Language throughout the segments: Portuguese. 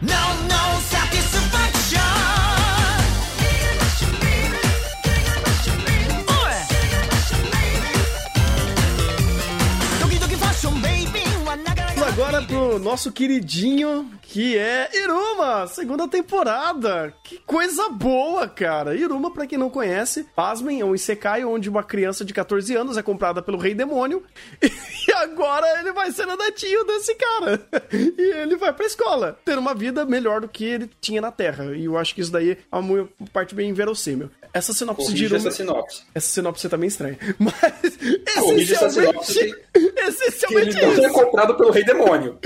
No, no pro nosso queridinho, que é Iruma, segunda temporada. Que coisa boa, cara. Iruma, pra quem não conhece, pasmem, é um isekai onde uma criança de 14 anos é comprada pelo rei demônio e agora ele vai ser o netinho desse cara. E ele vai pra escola, ter uma vida melhor do que ele tinha na Terra. E eu acho que isso daí é uma parte bem inverossímil. Essa sinopse de Corrige Iruma... essa sinopse. Essa sinopse tá meio estranha. Mas, Corrige essa sinopse essencialmente... Que ele Essencialmente não é comprado pelo rei demônio.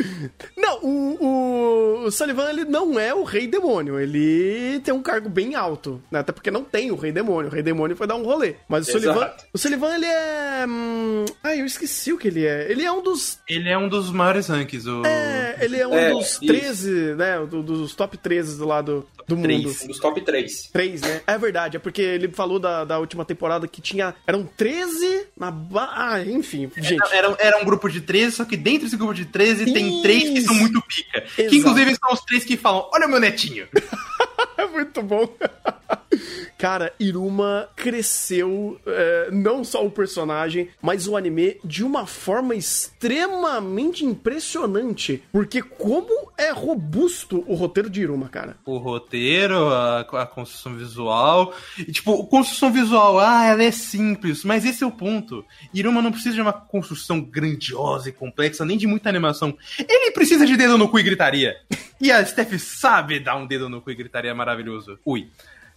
Não, o, o, Sullivan ele não é o rei demônio. Ele tem um cargo bem alto, né? Até porque não tem o rei demônio. O rei demônio foi dar um rolê. Mas o Exato. Sullivan, o Sullivan ele é, hum... ai, eu esqueci o que ele é. Ele é um dos Ele é um dos maiores rankings. O... é, ele é um É, dos isso. 13, né? do- dos top 13 do lado do mundo. três. Um dos top 3. 3, né? É verdade, é porque ele falou da, da última temporada que tinha. Eram 13 na. Ba... Ah, enfim, gente. Era, era um grupo de 13, só que dentro desse grupo de 13 tem três que são Isso. muito pica. Exato. Que inclusive são os três que falam: Olha meu netinho. É muito bom. Cara, Iruma cresceu é, não só o personagem, mas o anime de uma forma extremamente impressionante. Porque como é robusto o roteiro de Iruma, cara. o roteiro, a, a construção visual. E, tipo, construção visual, ah, ela é simples, mas esse é o ponto. Iruma não precisa de uma construção grandiosa e complexa, nem de muita animação. Ele precisa de dedo no cu e gritaria. E a Steph sabe dar um dedo no cu e gritaria maravilhoso. Ui.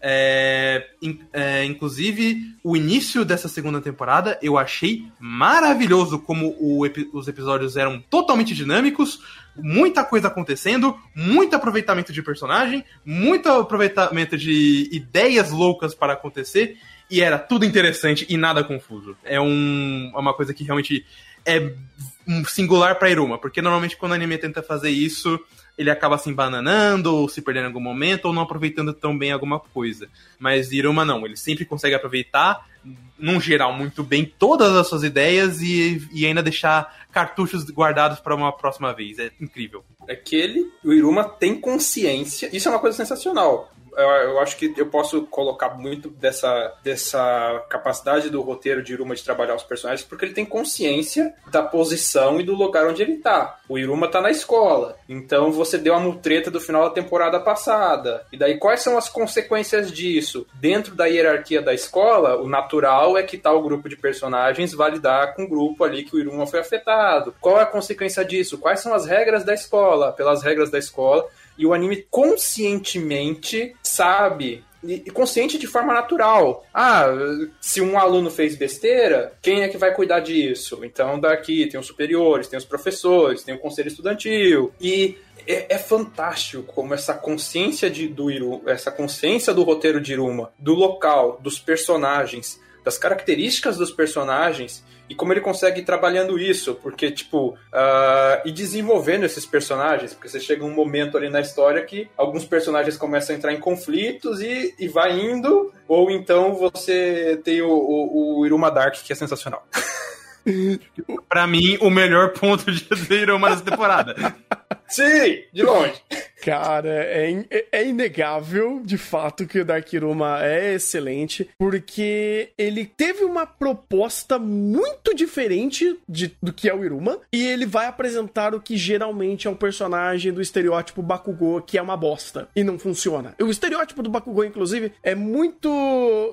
É, é, inclusive, o início dessa segunda temporada eu achei maravilhoso como o os episódios eram totalmente dinâmicos, muita coisa acontecendo, muito aproveitamento de personagem, muito aproveitamento de ideias loucas para acontecer, e era tudo interessante e nada confuso. É um, é uma coisa que realmente é singular pra Iruma, porque normalmente quando o anime tenta fazer isso, ele acaba se embananando, ou se perdendo em algum momento, ou não aproveitando tão bem alguma coisa. Mas Iruma não, ele sempre consegue aproveitar, num geral, muito bem todas as suas ideias e, e ainda deixar cartuchos guardados para uma próxima vez. É incrível. É que ele, o Iruma tem consciência. Isso é uma coisa sensacional. Eu, eu acho que eu posso colocar muito dessa, dessa capacidade do roteiro de Iruma de trabalhar os personagens, porque ele tem consciência da posição e do lugar onde ele tá. O Iruma tá na escola. Então você deu a mutreta do final da temporada passada. E daí quais são as consequências disso? Dentro da hierarquia da escola, o natural é que tal grupo de personagens vai lidar com o grupo ali que o Iruma foi afetado. Qual é a consequência disso? Quais são as regras da escola? Pelas regras da escola, e o anime conscientemente sabe. E consciente de forma natural. Ah, se um aluno fez besteira, quem é que vai cuidar disso? Então, daqui tem os superiores, tem os professores, tem o conselho estudantil. E é, é fantástico como essa consciência de, do Iru, essa consciência do roteiro de Iruma, do local, dos personagens, das características dos personagens e como ele consegue ir trabalhando isso, porque, tipo, ah, e desenvolvendo esses personagens, porque você chega um momento ali na história que alguns personagens começam a entrar em conflitos e, e vai indo, ou então você tem o, o, o Iruma Dark, que é sensacional. Pra mim, o melhor ponto de Iruma nessa temporada. Sim, de longe. Cara, é, é- é inegável, de fato, que o Dark Iruma é excelente, porque ele teve uma proposta muito diferente de- do que é o Iruma, e ele vai apresentar o que geralmente é o personagem do estereótipo Bakugou, que é uma bosta, e não funciona. O estereótipo do Bakugou, inclusive, é muito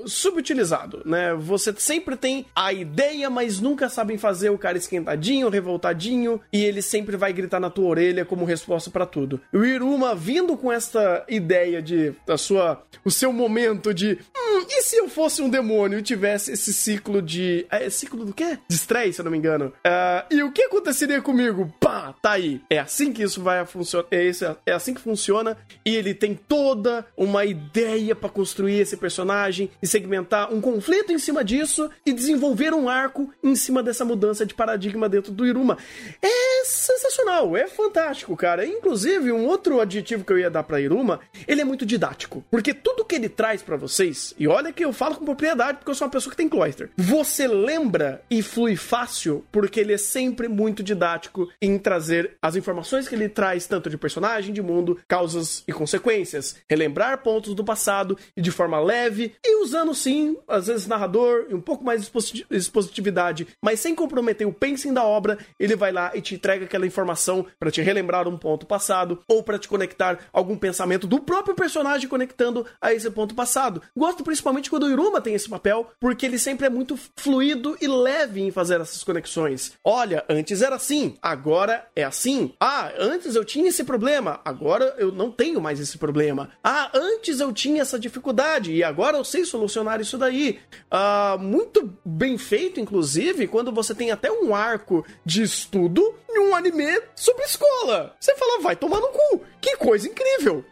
subutilizado, né? Você sempre tem a ideia, mas nunca sabem fazer o cara esquentadinho, revoltadinho, e ele sempre vai gritar na tua orelha como resposta pra tudo. O Iruma vindo com essa ideia de da sua o seu momento de, hum, e se eu fosse um demônio e tivesse esse ciclo de, é ciclo do quê? De estresse, se eu não me engano. Ah, e o que aconteceria comigo? Pá, tá aí. É assim que isso vai funcionar. É, isso, é assim que funciona. E ele tem toda uma ideia pra construir esse personagem e segmentar um conflito em cima disso e desenvolver um arco em cima dessa mudança de paradigma dentro do Iruma. É sensacional, é fantástico, cara. Inclusive, um outro adjetivo que eu ia dar pra Iruma, ele é muito didático. Porque tudo que ele traz pra vocês, e olha que eu falo com propriedade porque eu sou uma pessoa que tem cloister, você lembra e flui fácil porque ele é sempre muito didático em trazer as informações que ele traz, tanto de personagem, de mundo, causas e consequências. Relembrar pontos do passado e de forma leve e usando sim, às vezes narrador e um pouco mais de exposi- expositividade, mas sem comprometer o pacing da obra, ele vai lá e te entrega aquela informação pra te relembrar um ponto passado ou pra te conectar algum pensamento do próprio personagem conectando a esse ponto passado. Gosto principalmente quando o Iruma tem esse papel, porque ele sempre é muito fluido e leve em fazer essas conexões. Olha, antes era assim, agora é assim. Ah, antes eu tinha esse problema, agora eu não tenho mais esse problema. Ah, antes eu tinha essa dificuldade e agora eu sei solucionar isso daí. Ah, muito bem feito, inclusive, quando você tem até um arco de estudo em um anime sobre escola. Você fala, vai tomar no cu. Que coisa incrível.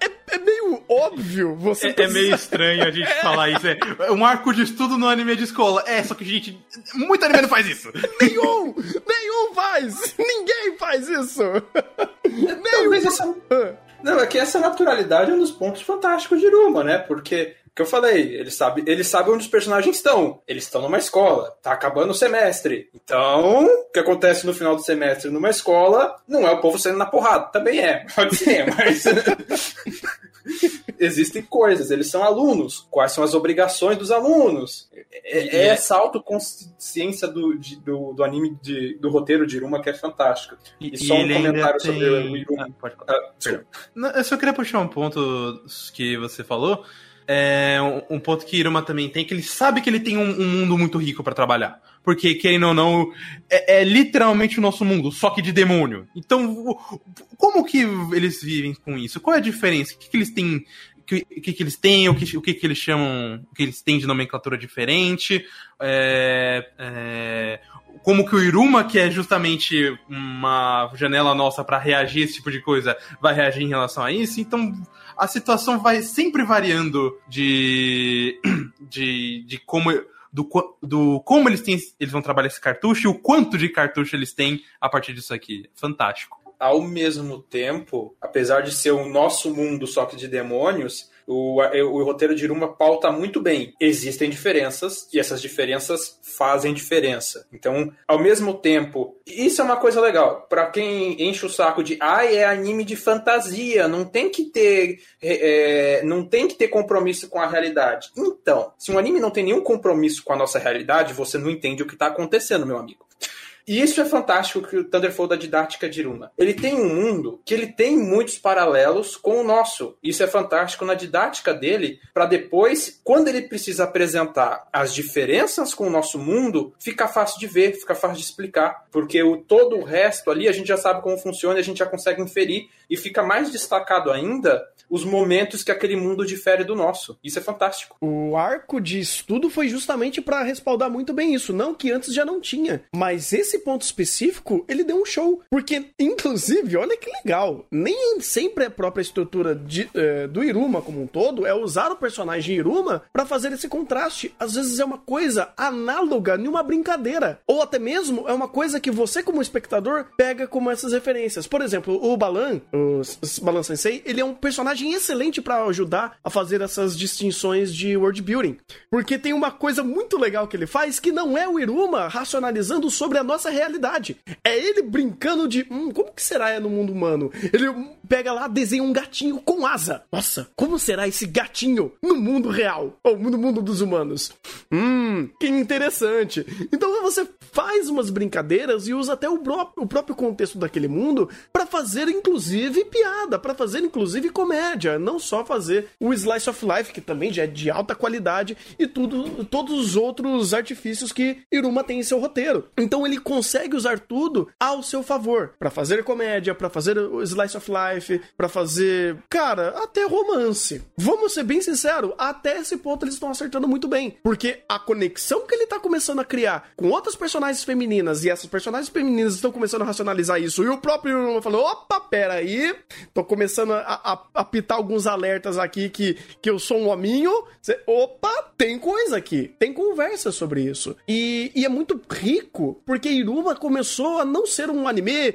É, é- é meio óbvio você É, é meio estranho a gente falar isso. É um arco de estudo no anime de escola. É, só que, gente, muito anime não faz isso. Nenhum! Nenhum faz! Ninguém faz isso! Nenhum! Talvez essa. Não, é que essa naturalidade é um dos pontos fantásticos de Iruma, né? Porque, que eu falei, ele sabe, ele sabe onde os personagens estão. Eles estão numa escola, tá acabando o semestre. Então, o que acontece no final do semestre numa escola não é o povo saindo na porrada. Também é, pode ser, mas. Existem coisas, eles são alunos. Quais são as obrigações dos alunos? É, é essa autoconsciência do, de- do, do anime, de- do roteiro de Iruma que é fantástico. E, só um comentário sobre tem- o Iruma. Ah, pode. Ah. Não, Eu só queria puxar um ponto que você falou. É um, ponto que Iruma também tem, que ele sabe que ele tem um, um mundo muito rico pra trabalhar. Porque, querendo ou não, é, é literalmente o nosso mundo, só que de demônio. Então, como que eles vivem com isso? Qual é a diferença? O que, que eles têm? O que, que, eles têm? O que, o que, que eles chamam? O que eles têm de nomenclatura diferente? É, é, como que o Iruma, que é justamente uma janela nossa pra reagir a esse tipo de coisa, vai reagir em relação a isso. Então, a situação vai sempre variando de, de, de como do, do como eles têm eles vão trabalhar esse cartucho e o quanto de cartucho eles têm a partir disso aqui. Fantástico. ao mesmo tempo, apesar de ser o nosso mundo só que de demônios, o, o roteiro de Iruma pauta muito bem. Existem diferenças e essas diferenças fazem diferença. Então, ao mesmo tempo, isso é uma coisa legal. Pra quem enche o saco de, ai, é anime de fantasia, não tem que ter, é, é, não tem que ter compromisso com a realidade. Então, se um anime não tem nenhum compromisso com a nossa realidade, você não entende o que está acontecendo, meu amigo. E isso é fantástico que o Thunderfold da didática de Iruma. Ele tem um mundo que ele tem muitos paralelos com o nosso. Isso é fantástico na didática dele, para depois, quando ele precisa apresentar as diferenças com o nosso mundo, fica fácil de ver, fica fácil de explicar, porque o todo o resto ali a gente já sabe como funciona, a gente já consegue inferir e fica mais destacado ainda os momentos que aquele mundo difere do nosso. Isso é fantástico. O arco de estudo foi justamente pra respaldar muito bem isso. Não que antes já não tinha. Mas esse ponto específico, ele deu um show. Porque, inclusive, olha que legal. Nem sempre a própria estrutura de, eh, do Iruma como um todo é usar o personagem Iruma pra fazer esse contraste. Às vezes é uma coisa análoga em uma brincadeira. Ou até mesmo é uma coisa que você, como espectador, pega como essas referências. Por exemplo, o Balan, o Balan Sensei, ele é um personagem excelente pra ajudar a fazer essas distinções de world building. Porque tem uma coisa muito legal que ele faz que não é o Iruma racionalizando sobre a nossa realidade. É ele brincando de, hum, como que será é no mundo humano? Ele hum, pega lá, desenha um gatinho com asa. Nossa, como será esse gatinho no mundo real? Ou no mundo dos humanos? Hum, que interessante. Então você faz umas brincadeiras e usa até o, o próprio contexto daquele mundo pra fazer inclusive piada, pra fazer inclusive comédia, não só fazer o slice of life que também já é de alta qualidade e tudo, todos os outros artifícios que Iruma tem em seu roteiro. Então ele consegue usar tudo ao seu favor, Pra fazer comédia, pra fazer slice of life, pra fazer, cara, até romance. Vamos ser bem sinceros, até esse ponto eles estão acertando muito bem, porque a conexão que ele tá começando a criar com outras personagens femininas e essas personagens femininas estão começando a racionalizar isso. E o próprio Iruma falou: opa, peraí, tô começando a, a, a pitar alguns alertas aqui que, que eu sou um hominho. Cê- opa, tem coisa aqui, tem conversa sobre isso. E, e é muito rico, porque Iruma começou a não ser um anime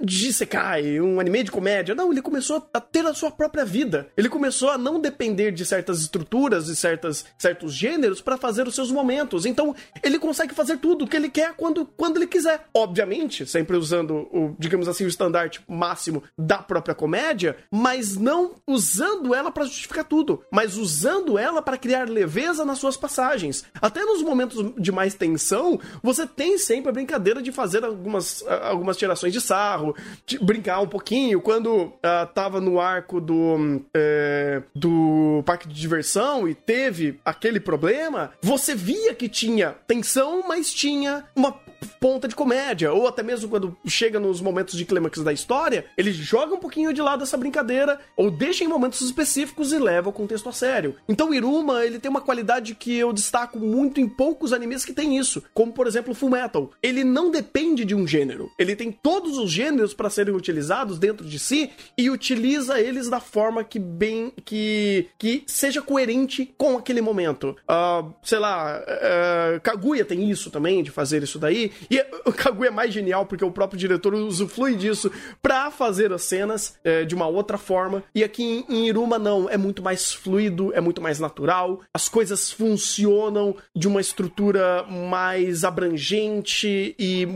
de Sekai, um anime de comédia. Não, ele começou a ter a sua própria vida. Ele começou a não depender de certas estruturas e certas, certos gêneros para fazer os seus momentos. Então, ele consegue fazer tudo o que ele quer quando, quando ele quiser. Obviamente, sempre usando o, digamos assim, o estandarte máximo da própria comédia, mas não usando ela para justificar tudo, mas usando ela para criar leveza nas suas passagens. Até nos momentos de mais tensão, você tem sempre a brincadeira de fazer algumas, algumas tirações de sarro, de brincar um pouquinho. Quando uh, tava no arco do, é, do parque de diversão e teve aquele problema, você via que tinha tensão, mas tinha uma ponta de comédia, ou até mesmo quando chega nos momentos de clímax da história, ele joga um pouquinho de lado essa brincadeira, ou deixa em momentos específicos e leva o contexto a sério. Então Iruma, ele tem uma qualidade que eu destaco muito em poucos animes que tem isso, como por exemplo Full Metal. Ele não depende de um gênero, ele tem todos os gêneros para serem utilizados dentro de si e utiliza eles da forma que bem que que seja coerente com aquele momento. Uh, sei lá, uh, Kaguya tem isso também de fazer isso daí e o Kaguya é mais genial porque o próprio diretor usufrui disso pra fazer as cenas é, de uma outra forma. E aqui em, em Iruma, não. É muito mais fluido, é muito mais natural. As coisas funcionam de uma estrutura mais abrangente e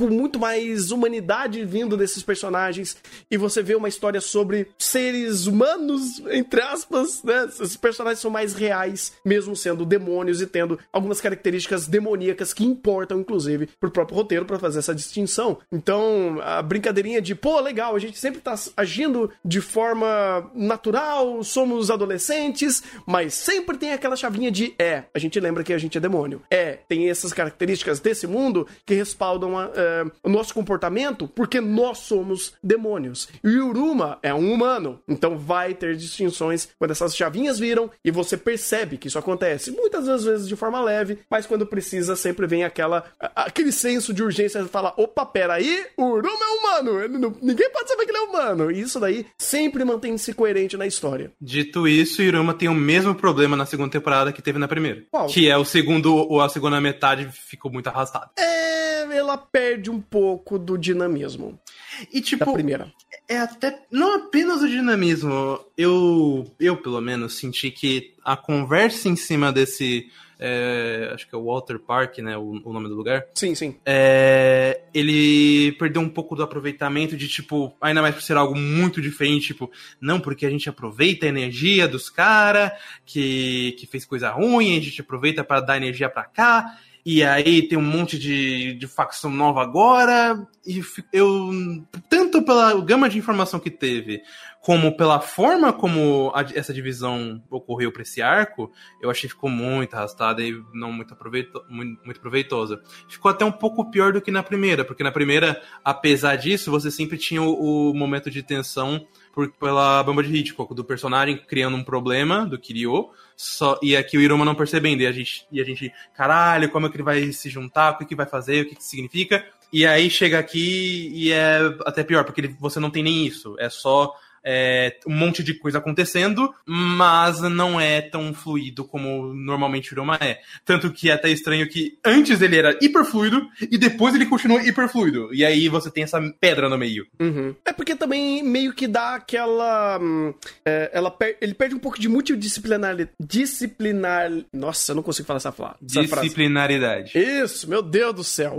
com muito mais humanidade vindo desses personagens e você vê uma história sobre seres humanos, entre aspas, né? Esses personagens são mais reais, mesmo sendo demônios e tendo algumas características demoníacas que importam, inclusive, pro próprio roteiro para fazer essa distinção. Então, a brincadeirinha de, pô, legal, a gente sempre tá agindo de forma natural, somos adolescentes, mas sempre tem aquela chavinha de, é, a gente lembra que a gente é demônio. É, tem essas características desse mundo que respaldam a, é, o nosso comportamento porque nós somos demônios. E o Uruma é um humano, então vai ter distinções quando essas chavinhas viram e você percebe que isso acontece. Muitas vezes de forma leve, mas quando precisa sempre vem aquela aquele senso de urgência de falar: opa, peraí, o Uruma é humano, não, ninguém pode saber que ele é humano. E isso daí sempre mantém-se coerente na história. Dito isso, Iruma tem o mesmo problema na segunda temporada que teve na primeira. Qual? Que é o segundo, ou a segunda metade ficou muito arrastada. É, ela perde um pouco do dinamismo. E tipo, da primeira. É até não apenas o dinamismo. Eu, eu pelo menos senti que a conversa em cima desse é, acho que é o Walter Park, né, o, o nome do lugar. Sim, sim. É, ele perdeu um pouco do aproveitamento de, tipo, ainda mais por ser algo muito diferente, tipo, não, porque a gente aproveita a energia dos caras que, que fez coisa ruim, a gente aproveita para dar energia para cá, e aí tem um monte de, de facção nova agora, e eu, tanto pela gama de informação que teve, como pela forma como a, essa divisão ocorreu para esse arco, eu achei que ficou muito arrastada e não muito, aproveito, muito, muito, proveitosa. Ficou até um pouco pior do que na primeira, porque na primeira, apesar disso, você sempre tinha o, o momento de tensão por, pela bomba de Hitchcock, do personagem criando um problema do Kiryu, só, e aqui o Iruma não percebendo, e a gente, e a gente caralho, como é que ele vai se juntar, o que, que vai fazer, o que, que significa. E aí chega aqui e é até pior, porque ele, você não tem nem isso, é só é, um monte de coisa acontecendo, mas não é tão fluido como normalmente o Iroma é. Tanto que é até estranho que antes ele era hiper fluido e depois ele continua hiper fluido. E aí você tem essa pedra no meio. Uhum. É porque também meio que dá aquela. Hum, é, ela per ele perde um pouco de multidisciplinar. Disciplinar. Nossa, eu não consigo falar essa, essa Disciplinaridade. Frase. Isso, meu Deus do céu.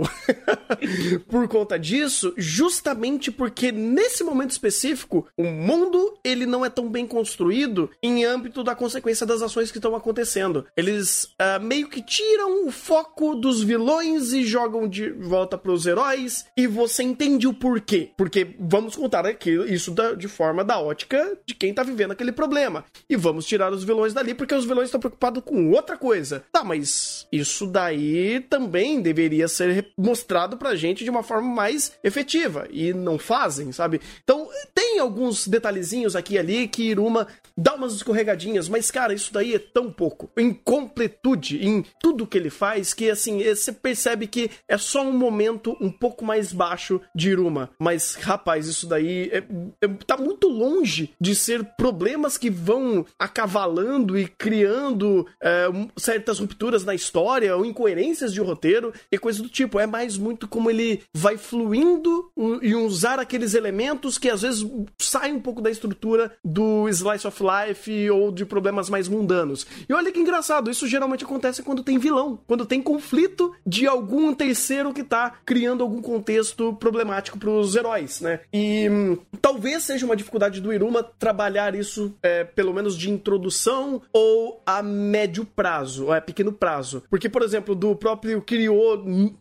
Por conta disso, justamente porque nesse momento específico, o mundo ele não é tão bem construído em âmbito da consequência das ações que estão acontecendo. Eles uh, meio que tiram o foco dos vilões e jogam de volta para os heróis e você entende o porquê. Porque vamos contar aqui isso da, de forma da ótica de quem tá vivendo aquele problema. E vamos tirar os vilões dali porque os vilões estão preocupados com outra coisa. Tá, mas isso daí também deveria ser mostrado pra gente de uma forma mais efetiva. E não fazem, sabe? Então, tem alguns detalhes detalhezinhos aqui e ali que Iruma dá umas escorregadinhas, mas cara, isso daí é tão pouco. Em completude, em tudo que ele faz, que assim, é, você percebe que é só um momento um pouco mais baixo de Iruma. Mas, rapaz, isso daí é, é, tá muito longe de ser problemas que vão acavalando e criando é, certas rupturas na história ou incoerências de roteiro e coisa do tipo. É mais muito como ele vai fluindo e usar aqueles elementos que às vezes saem um pouco da estrutura do Slice of Life ou de problemas mais mundanos. E olha que engraçado, isso geralmente acontece quando tem vilão, quando tem conflito de algum terceiro que tá criando algum contexto problemático pros heróis, né? E hum, talvez seja uma dificuldade do Iruma trabalhar isso, é, pelo menos de introdução ou a médio prazo, ou a pequeno prazo. Porque, por exemplo, do próprio Kiryu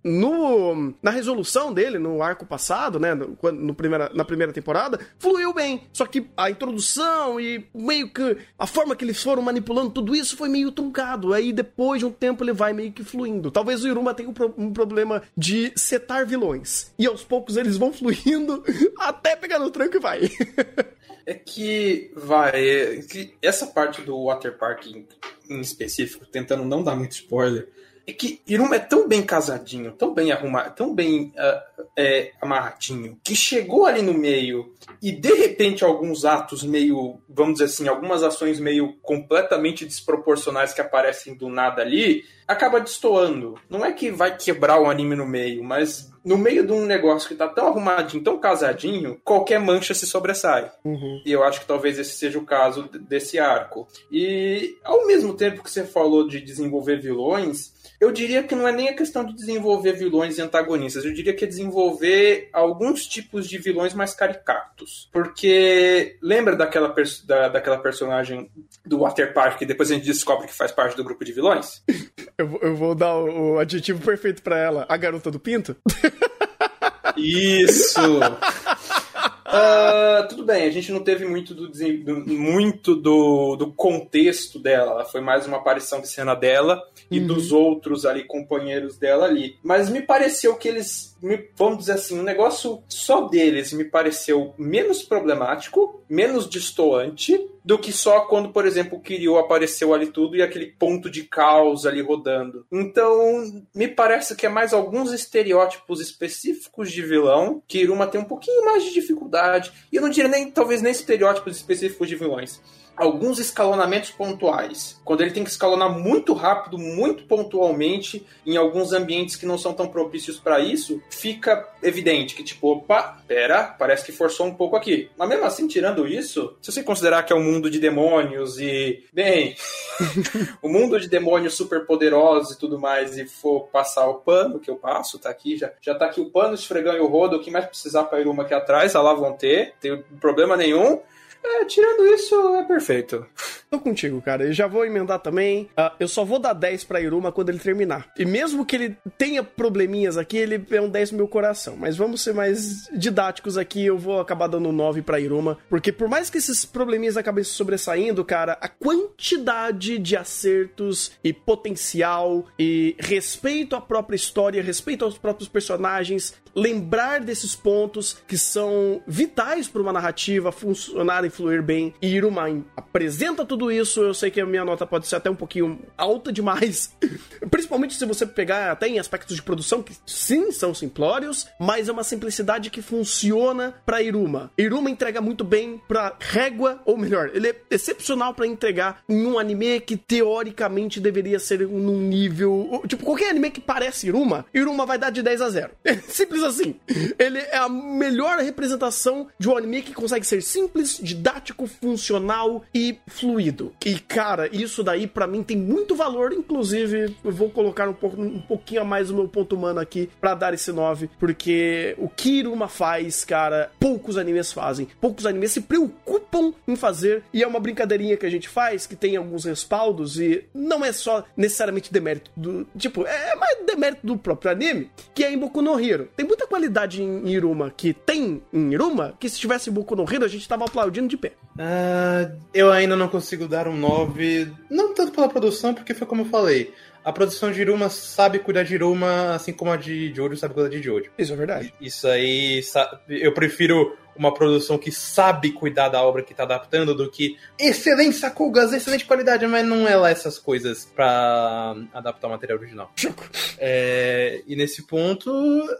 no, na resolução dele, no arco passado, né? No, no primeira, na primeira temporada, fluiu bem. Só que a introdução e meio que a forma que eles foram manipulando tudo isso foi meio truncado. Aí depois de um tempo ele vai meio que fluindo. Talvez o Iruma tenha um, pro- problema de setar vilões. E aos poucos eles vão fluindo até pegar no tranco e vai. É que vai. É que essa parte do Water Park em específico, tentando não dar muito spoiler, é que Iruma é tão bem casadinho, tão bem arrumado, tão bem ah, é, amarradinho, que chegou ali no meio e de repente alguns atos meio, vamos dizer assim, algumas ações meio completamente desproporcionais que aparecem do nada ali, acaba destoando. Não é que vai quebrar o anime no meio, mas no meio de um negócio que tá tão arrumadinho, tão casadinho, qualquer mancha se sobressai. E eu acho que talvez esse seja o caso desse arco. E ao mesmo tempo que você falou de desenvolver vilões, eu diria que não é nem a questão de desenvolver vilões e antagonistas, eu diria que é desenvolver alguns tipos de vilões mais caricatos. Porque lembra daquela, pers- da, daquela personagem do Water Park que depois a gente descobre que faz parte do grupo de vilões? Eu, vou- eu vou dar o, o adjetivo perfeito pra ela. A garota do pinto? Isso! Ah, tudo bem, a gente não teve muito do, do- muito do, do contexto dela. Ela foi mais uma aparição de cena dela e dos outros ali, companheiros dela ali. Mas me pareceu que eles, me- vamos dizer assim, o negócio só deles me pareceu menos problemático, menos distoante do que só quando, por exemplo, o Kiryu apareceu ali tudo e aquele ponto de caos ali rodando. Então, me parece que é mais alguns estereótipos específicos de vilão que Iruma tem um pouquinho mais de dificuldade. E eu não diria nem, talvez, nem estereótipos específicos de vilões. Alguns escalonamentos pontuais. Quando ele tem que escalonar muito rápido, muito pontualmente, em alguns ambientes que não são tão propícios para isso, fica evidente que, tipo, opa, pera, parece que forçou um pouco aqui. Mas mesmo assim, tirando isso, se você considerar que é um mundo de demônios e, bem, o mundo de demônios super poderosos e tudo mais, e for passar o pano, que eu passo, tá aqui, já, já tá aqui o pano, esfregando e o rodo, o que mais precisar pra Iruma aqui atrás, lá vão ter, tem problema nenhum. É, tirando isso, é perfeito. Tô contigo, cara. Eu já vou emendar também. Ah, eu só vou dar 10 pra Iruma quando ele terminar. E mesmo que ele tenha probleminhas aqui, ele é um 10 no meu coração. Mas vamos ser mais didáticos aqui. Eu vou acabar dando 9 pra Iruma. Porque por mais que esses probleminhas acabem se sobressaindo, cara, a quantidade de acertos e potencial e respeito à própria história, respeito aos próprios personagens, lembrar desses pontos que são vitais para uma narrativa funcionar fluir bem. E Iruma apresenta tudo isso. Eu sei que a minha nota pode ser até um pouquinho alta demais, principalmente se você pegar até em aspectos de produção que sim são simplórios, mas é uma simplicidade que funciona para Iruma. Iruma entrega muito bem para Régua, ou melhor, ele é excepcional para entregar em um anime que teoricamente deveria ser num nível, tipo qualquer anime que parece Iruma, Iruma vai dar de 10 a 0. Simples assim. Ele é a melhor representação de um anime que consegue ser simples, didático, funcional e fluido. E cara, isso daí pra mim tem muito valor, inclusive eu vou colocar um, pouco, um pouquinho a mais o meu ponto humano aqui pra dar esse 9, porque o que Iruma faz, cara, poucos animes fazem. Poucos animes se preocupam em fazer e é uma brincadeirinha que a gente faz que tem alguns respaldos e não é só necessariamente demérito do, tipo, é mais demérito do próprio anime, que é em Boku no Hero. Tem muita qualidade em Iruma que tem em Iruma, que se tivesse em Boku no Hero a gente tava aplaudindo de pé. Ah, eu ainda não consigo dar um 9, não tanto pela produção, porque foi como eu falei. a produção de Iruma sabe cuidar de Iruma, assim como a de Jojo sabe cuidar de Jojo. Isso é verdade. Isso aí, eu prefiro uma produção que sabe cuidar da obra que tá adaptando do que excelente Sakugas, excelente qualidade, mas não é lá essas coisas pra adaptar o material original. É, e nesse ponto,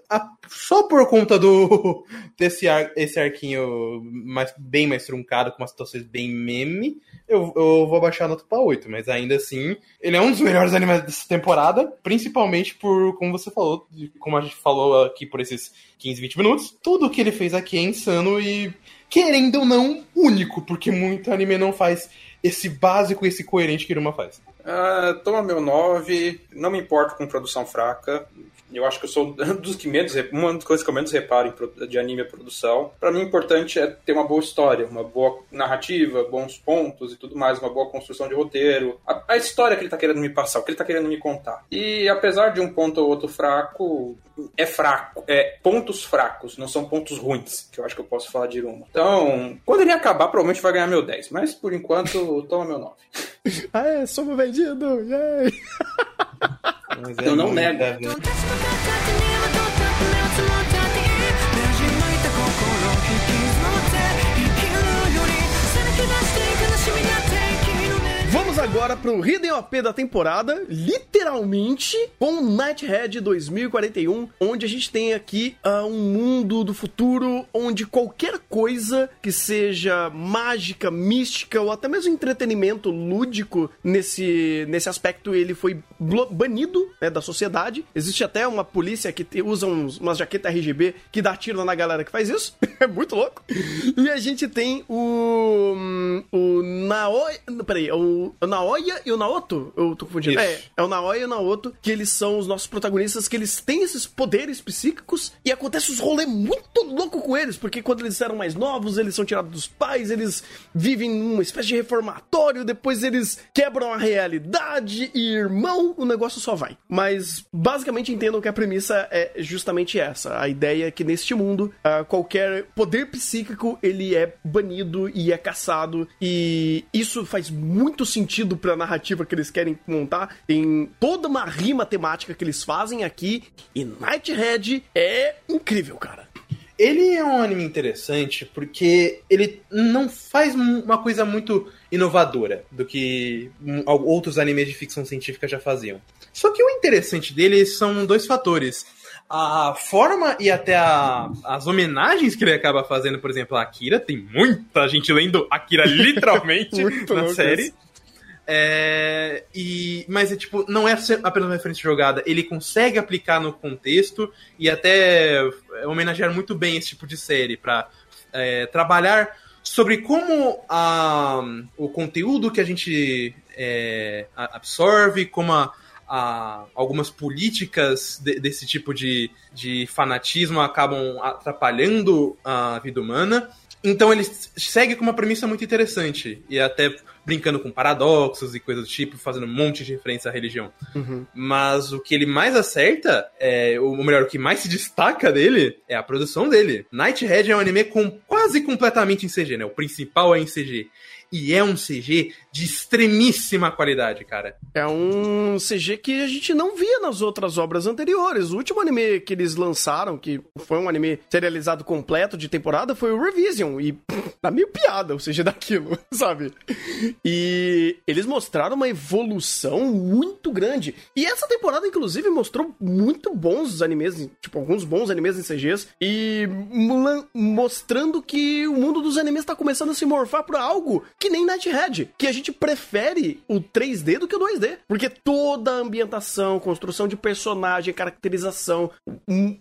a- só por conta do desse ar, esse arquinho mais, bem mais truncado, com umas situações bem meme, eu, eu vou abaixar a nota pra 8, mas ainda assim, ele é um dos melhores animes dessa temporada, principalmente por, como você falou, como a gente falou aqui por esses 15, 20 minutos, tudo que ele fez aqui é insano e, querendo ou não, único, porque muito anime não faz esse básico, esse coerente que Iruma faz. Ah, toma meu 9, não me importo com produção fraca. Eu acho que eu sou dos que menos. Uma das coisas que eu menos reparo de anime é produção. Pra mim, o importante é ter uma boa história, uma boa narrativa, bons pontos e tudo mais, uma boa construção de roteiro. A, a história que ele tá querendo me passar, o que ele tá querendo me contar. E apesar de um ponto ou outro fraco, é fraco. É pontos fracos, não são pontos ruins, que eu acho que eu posso falar de Iruma. Então, quando ele acabar, provavelmente vai ganhar meu 10. Mas por enquanto, toma meu 9. Ah, é, somos vendido! Yay! Mas Eu não muito, nego. Vamos agora pro Hidden OP da temporada, literalmente, com Nighthead 2041, onde a gente tem aqui ah, um mundo do futuro onde qualquer coisa que seja mágica, mística ou até mesmo entretenimento lúdico nesse, nesse aspecto, ele foi banido né, da sociedade. Existe até uma polícia que usa uns, umas jaquetas RGB que dá tiro na galera que faz isso. é muito louco. E a gente tem o. hum, O Naoya. Peraí, o, o Naoya e o Naoto? Eu tô confundindo. Isso. É, é o Naoya e o Naoto, que eles são os nossos protagonistas, que eles têm esses poderes psíquicos e acontece uns rolê muito louco com eles, porque quando eles eram mais novos, eles são tirados dos pais, eles vivem numa espécie de reformatório, depois eles quebram a realidade e, irmão, o negócio só vai. Mas, basicamente, entendam que a premissa é justamente essa. A ideia é que neste mundo, ah, qualquer poder psíquico, ele é banido e é caçado, e isso faz muito sentido pra narrativa que eles querem montar. Tem toda uma rima temática que eles fazem aqui, e Nighthead é incrível, cara. Ele é um anime interessante porque ele não faz uma coisa muito inovadora do que outros animes de ficção científica já faziam. Só que o interessante dele são dois fatores. A forma e até a- as homenagens que ele acaba fazendo, por exemplo, a Akira, tem muita gente lendo Akira literalmente na série. isso. É, e, mas é tipo, não é apenas uma referência jogada, ele consegue aplicar no contexto e até é, homenagear muito bem esse tipo de série para trabalhar sobre como a, o conteúdo que a gente é, absorve, como a, a- algumas políticas de- desse tipo de, de fanatismo acabam atrapalhando a vida humana. Então ele segue com uma premissa muito interessante e até brincando com paradoxos e coisas do tipo, fazendo um monte de referência à religião. Mas o que ele mais acerta, é, ou melhor, o que mais se destaca dele é a produção dele. Nighthead é um anime com, quase completamente em CG, né? O principal é em CG. E é um CG de extremíssima qualidade, cara. É um CG que a gente não via nas outras obras anteriores. O último anime que eles lançaram, que foi um anime serializado completo de temporada, foi o Revision. E tá meio piada o CG daquilo, sabe? E eles mostraram uma evolução muito grande. E essa temporada, inclusive, mostrou muito bons animes, tipo, alguns bons animes em CGs. E mostrando que o mundo dos animes tá começando a se morfar pra algo que nem Nighthead, que a gente prefere o 3D do que o 2D. Porque toda a ambientação, construção de personagem, caracterização,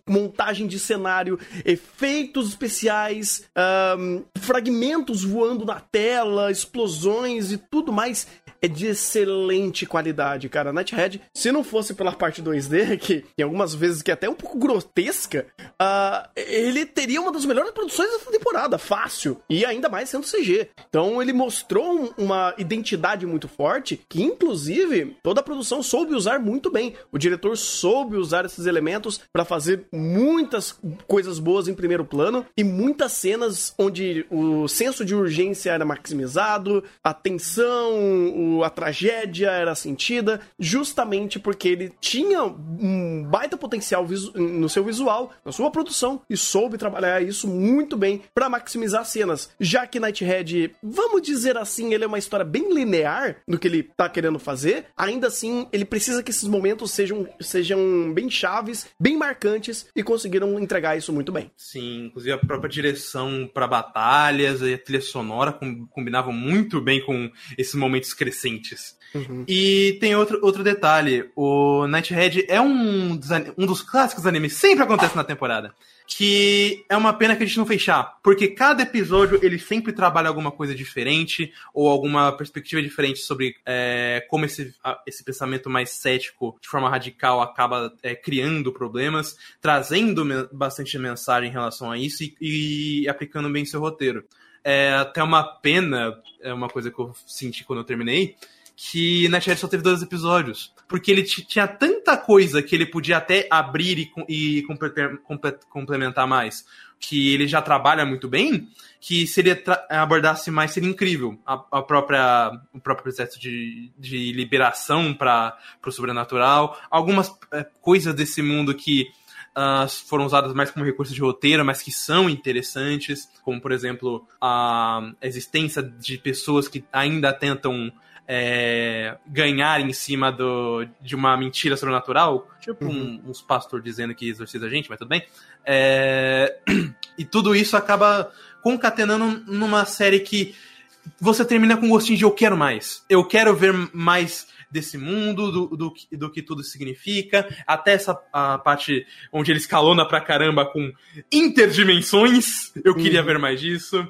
montagem de cenário, efeitos especiais, ahn, fragmentos voando na tela, explosões e tudo mais. É de excelente qualidade, cara. Nighthead, se não fosse pela parte 2D, que tem algumas vezes que é até um pouco grotesca, ah, ele teria uma das melhores produções dessa temporada, fácil. E ainda mais sendo CG. Então ele mostrou um- uma identidade muito forte, que inclusive toda a produção soube usar muito bem. O diretor soube usar esses elementos para fazer muitas coisas boas em primeiro plano e muitas cenas onde o senso de urgência era maximizado, a tensão, o, a tragédia era sentida, justamente porque ele tinha um baita potencial no seu visual, na sua produção, e soube trabalhar isso muito bem pra maximizar cenas. Já que Nighthead, vamos dizer assim, ele é uma história bem linear no que ele tá querendo fazer, ainda assim, ele precisa que esses momentos sejam, sejam bem chaves, bem marcantes, e conseguiram entregar isso muito bem. Sim, inclusive a própria direção para batalhas e a trilha sonora com- combinavam muito bem com esses momentos crescentes. E tem outro, outro detalhe: o Nighthead é um dos, um dos clássicos animes, sempre acontece na temporada. Que é uma pena que a gente não fechar, porque cada episódio ele sempre trabalha alguma coisa diferente ou alguma perspectiva diferente sobre é, como esse, esse pensamento mais cético, de forma radical, acaba é, criando problemas, trazendo bastante mensagem em relação a isso e, e aplicando bem seu roteiro. É até uma pena, é uma coisa que eu senti quando eu terminei, que Nighthead só teve dois episódios. Porque ele tinha tanta coisa que ele podia até abrir e, e comple- comple- complementar mais, que ele já trabalha muito bem, que se ele abordasse mais seria incrível. A, a própria, o próprio processo de, de liberação para o sobrenatural, algumas é, coisas desse mundo que ah, foram usadas mais como recurso de roteiro, mas que são interessantes, como por exemplo a existência de pessoas que ainda tentam é, ganhar em cima do, de uma mentira sobrenatural, tipo um- uns pastor dizendo que exorciza a gente, mas tudo bem. É, e tudo isso acaba concatenando numa série que você termina com um gostinho de eu quero mais. Eu quero ver mais desse mundo, do, do, que- do que tudo significa, até essa a parte onde ele escalona pra caramba com interdimensões. Eu queria ver mais disso.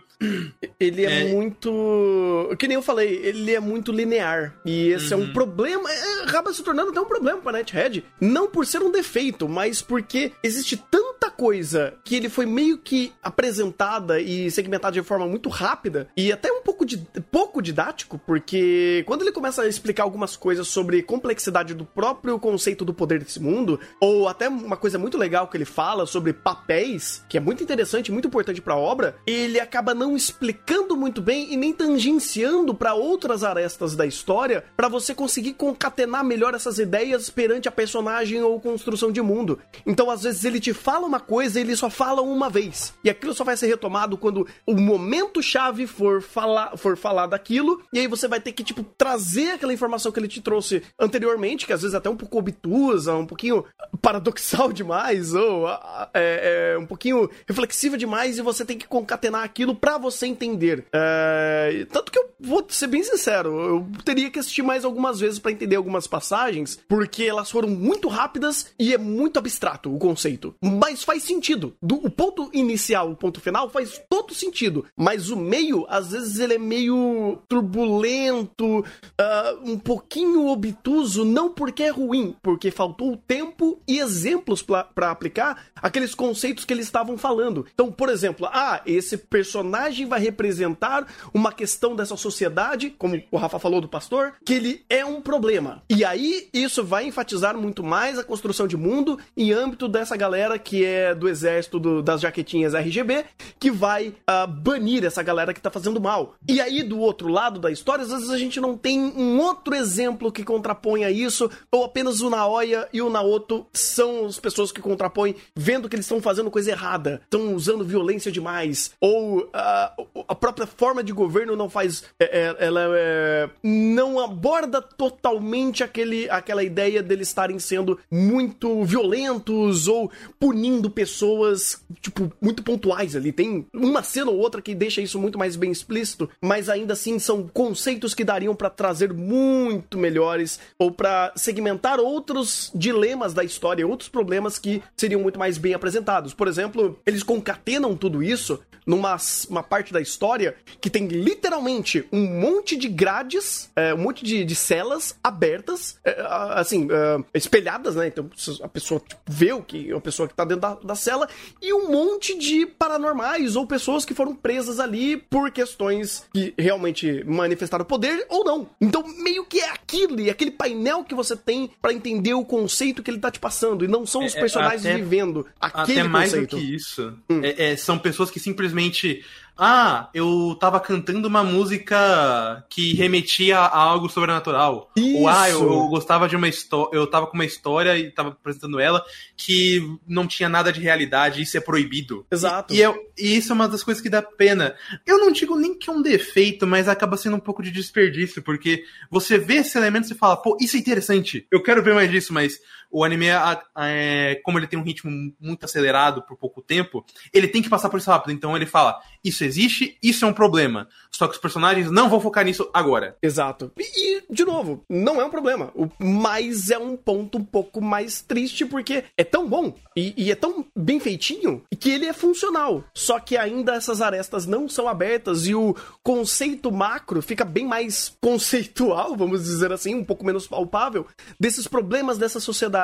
Ele é, É. muito. Que nem eu falei, ele é muito linear. E esse é Uhum. um problema. é, acaba se tornando até um problema pra Nighthead. Não por ser um defeito, mas porque existe tanta coisa que ele foi meio que apresentada e segmentada de forma muito rápida e até um pouco, de, pouco didático, porque quando ele começa a explicar algumas coisas sobre complexidade do próprio conceito do poder desse mundo, ou até uma coisa muito legal que ele fala sobre papéis, que é muito interessante, muito importante pra obra, ele acaba não explicando muito bem e nem tangenciando pra outras arestas da história pra você conseguir concatenar melhor essas ideias perante a personagem ou construção de mundo. Então, às vezes ele te fala uma coisa e ele só fala uma vez, e aquilo só vai ser retomado quando o momento chave for falar, for falar daquilo, e aí você vai ter que tipo trazer aquela informação que ele te trouxe anteriormente, que às vezes é até um pouco obtusa, um pouquinho paradoxal demais, ou ah, é, é, um pouquinho reflexiva demais, e você tem que concatenar aquilo pra você entender. É, tanto que eu vou ser bem sincero, eu teria que assistir mais algumas vezes pra entender algumas passagens, porque elas foram muito rápidas e é muito abstrato o conceito. Mas faz sentido. Do, o ponto inicial, o ponto final, faz todo sentido. Mas o meio, às vezes, ele é meio turbulento, ah, um pouquinho obtuso, não porque é ruim, porque faltou tempo e exemplos pra aplicar aqueles conceitos que eles estavam falando. Então, por exemplo, ah, esse personagem vai representar uma questão dessa sociedade, como o Rafa falou do pastor, que ele é um problema. E aí, isso vai enfatizar muito mais a construção de mundo em âmbito dessa galera que é do exército do- das jaquetinhas RGB, que vai ah, banir essa galera que tá fazendo mal. E aí, do outro lado da história, às vezes a gente não tem um outro exemplo que contraponha isso, ou apenas o Naoya e o Naoto são as pessoas que contrapõem, vendo que eles estão fazendo coisa errada, estão usando violência demais, ou ah, a própria forma de governo não faz. é, é, ela é, não aborda totalmente aquele, aquela ideia deles estarem sendo muito violentos ou punindo pessoas, tipo, muito pontuais ali. Tem uma cena ou outra que deixa isso muito mais bem explícito, mas ainda assim são conceitos que dariam pra trazer muito melhores ou pra segmentar outros dilemas da história, outros problemas que seriam muito mais bem apresentados. Por exemplo, eles concatenam tudo isso numa uma parte da história que tem literalmente um monte de grades, é, um monte de, de celas abertas, é, assim, é, espelhadas, né? Então a pessoa tipo, vê o que a pessoa que tá dentro da, da cela e um monte de paranormais ou pessoas que foram presas ali por questões que realmente manifestaram poder ou não. Então meio que é aquilo, aquele painel que você tem pra entender o conceito que ele tá te passando e não são os É, é, personagens até- vivendo aquele Até mais conceito. do que isso. É- é, são pessoas que simplesmente ah, eu tava cantando uma música que remetia a algo sobrenatural. Ou ah, eu, Isso. eu gostava de uma história, eu tava com uma história e tava apresentando ela que não tinha nada de realidade, isso é proibido. Exato. E, eu- e isso é uma das coisas que dá pena. Eu não digo nem que é um defeito, mas acaba sendo um pouco de desperdício, porque você vê esse elemento e fala, pô, isso é interessante, eu quero ver mais disso, mas o anime, a- é, como ele tem um ritmo muito acelerado por pouco tempo, ele tem que passar por isso rápido. Então ele fala, isso existe, isso é um problema. Só que os personagens não vão focar nisso agora. Exato. E, e, de novo, não é um problema. O, mas é um ponto um pouco mais triste, porque é tão bom e, e é tão bem feitinho que ele é funcional. Só que ainda essas arestas não são abertas e o conceito macro fica bem mais conceitual, vamos dizer assim, um pouco menos palpável, desses problemas dessa sociedade.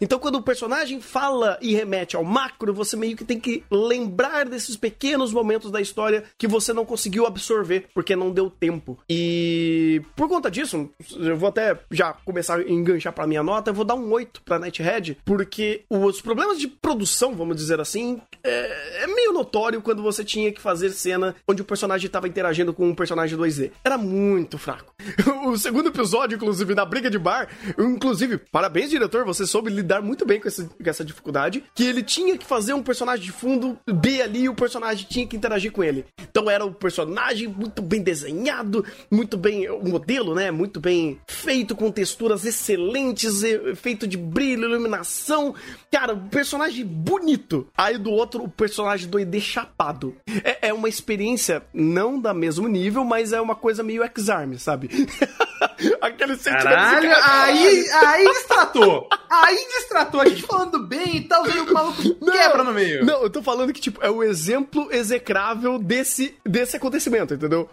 Então, quando o personagem fala e remete ao macro, você meio que tem que lembrar desses pequenos momentos da história que você não conseguiu absorver, porque não deu tempo. E por conta disso, eu vou até já começar a enganchar pra minha nota, eu vou dar um 8 pra Nighthead, porque os problemas de produção, vamos dizer assim, é, é meio notório quando você tinha que fazer cena onde o personagem estava interagindo com um personagem 2D. Era muito fraco. O segundo episódio, inclusive, na briga de bar, inclusive, parabéns, diretor, você soube lidar muito bem com, esse- com essa dificuldade, que ele tinha que fazer um personagem de fundo B ali e o personagem tinha que interagir com ele. Então era um personagem muito bem desenhado, muito bem, o modelo, né, muito bem feito, com texturas excelentes, feito de brilho, iluminação. Cara, um personagem bonito. Aí do outro, o personagem 2D chapado. É, é uma experiência não da mesmo nível, mas é uma coisa meio X-Arm, sabe? Aquele sentimento Caralho, cara, aí, aí destratou. Aí destratou. A gente falando bem e tal, aí o maluco quebra no meio. Não, eu tô falando que, tipo, é o exemplo execrável desse, desse acontecimento, entendeu?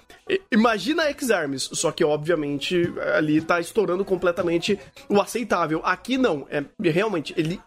Imagina X-Arms, só que, obviamente, ali tá estourando completamente o aceitável. Aqui não, é realmente, ele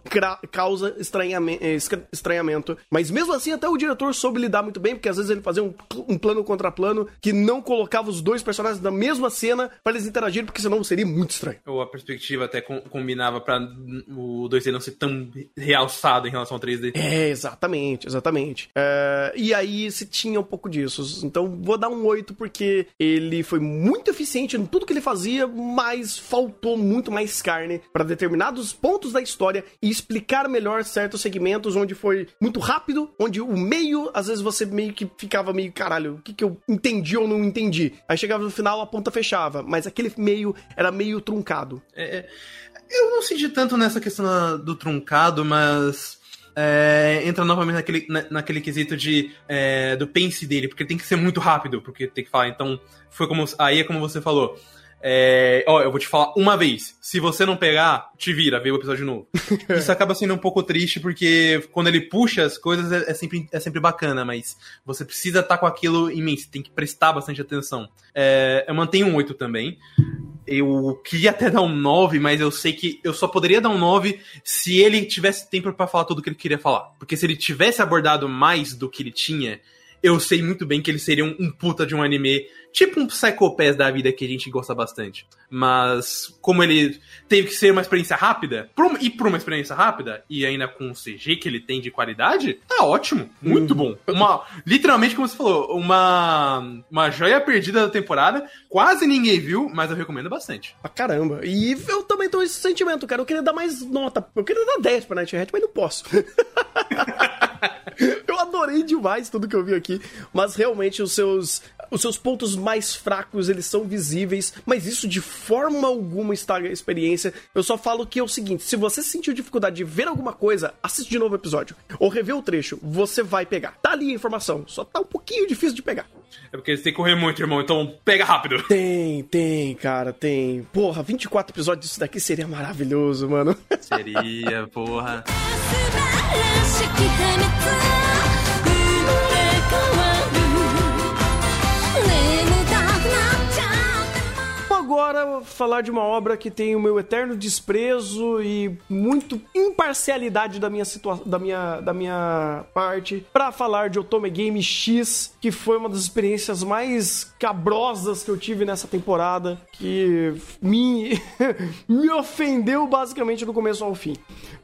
causa estranhame- esca- estranhamento. Mas mesmo assim, até o diretor soube lidar muito bem, porque às vezes ele fazia um, um plano contra plano que não colocava os dois personagens na mesma cena pra eles interagirem, porque senão seria muito estranho. Ou a perspectiva até com- combinava pra o 2D não ser tão realçado em relação ao 3D. É, exatamente, exatamente. É, e aí se tinha um pouco disso. Então vou dar um 8 porque ele foi muito eficiente em tudo que ele fazia, mas faltou muito mais carne para determinados pontos da história e explicar melhor certos segmentos onde foi muito rápido, onde o meio, às vezes você meio que ficava meio, caralho, o que, que eu entendi ou não entendi? Aí chegava no final, a ponta fechava, mas aquele meio era meio truncado. É, é, eu não senti tanto nessa questão do truncado, mas. é, entra novamente naquele, na- naquele quesito de é, do pense dele, porque tem que ser muito rápido, porque tem que falar. Então, foi como. Aí é como você falou. É, ó, eu vou te falar uma vez. Se você não pegar, te vira, vê o episódio novo. Isso acaba sendo um pouco triste, porque quando ele puxa as coisas é, é sempre, é sempre bacana, mas você precisa estar com aquilo em mente, tem que prestar bastante atenção. É, eu mantenho um 8 também. Eu queria até dar um 9, mas eu sei que eu só poderia dar um 9 se ele tivesse tempo pra falar tudo o que ele queria falar. Porque se ele tivesse abordado mais do que ele tinha, eu sei muito bem que ele seria um, puta de um anime, tipo um Psycho Pass da vida que a gente gosta bastante. Mas, como ele teve que ser uma experiência rápida, e por uma experiência rápida, e ainda com o CG que ele tem de qualidade, tá ótimo, muito bom. Uma, literalmente, como você falou, uma, uma joia perdida da temporada, quase ninguém viu, mas eu recomendo bastante. Pra caramba. E eu também tô esse sentimento, cara. Eu queria dar mais nota. Eu queria dar 10 pra Nighthead, mas não posso. eu adorei demais tudo que eu vi aqui. Mas realmente os seus, os seus pontos mais fracos, eles são visíveis. Mas isso de forma alguma estraga a experiência. Eu só falo que é o seguinte: se você sentiu dificuldade de ver alguma coisa, assiste de novo o episódio. Ou rever o trecho. Você vai pegar. Tá ali a informação. Só tá um pouquinho difícil de pegar. É porque eles têm que correr muito, irmão, então pega rápido. Tem, tem, cara, tem. Porra, 24 episódios disso daqui seria maravilhoso, mano. Seria, porra. Agora, falar de uma obra que tem o meu eterno desprezo e muito imparcialidade da minha situação, da minha, da minha parte, pra falar de Otome Game X, que foi uma das experiências mais cabrosas que eu tive nessa temporada, que me, me ofendeu basicamente do começo ao fim.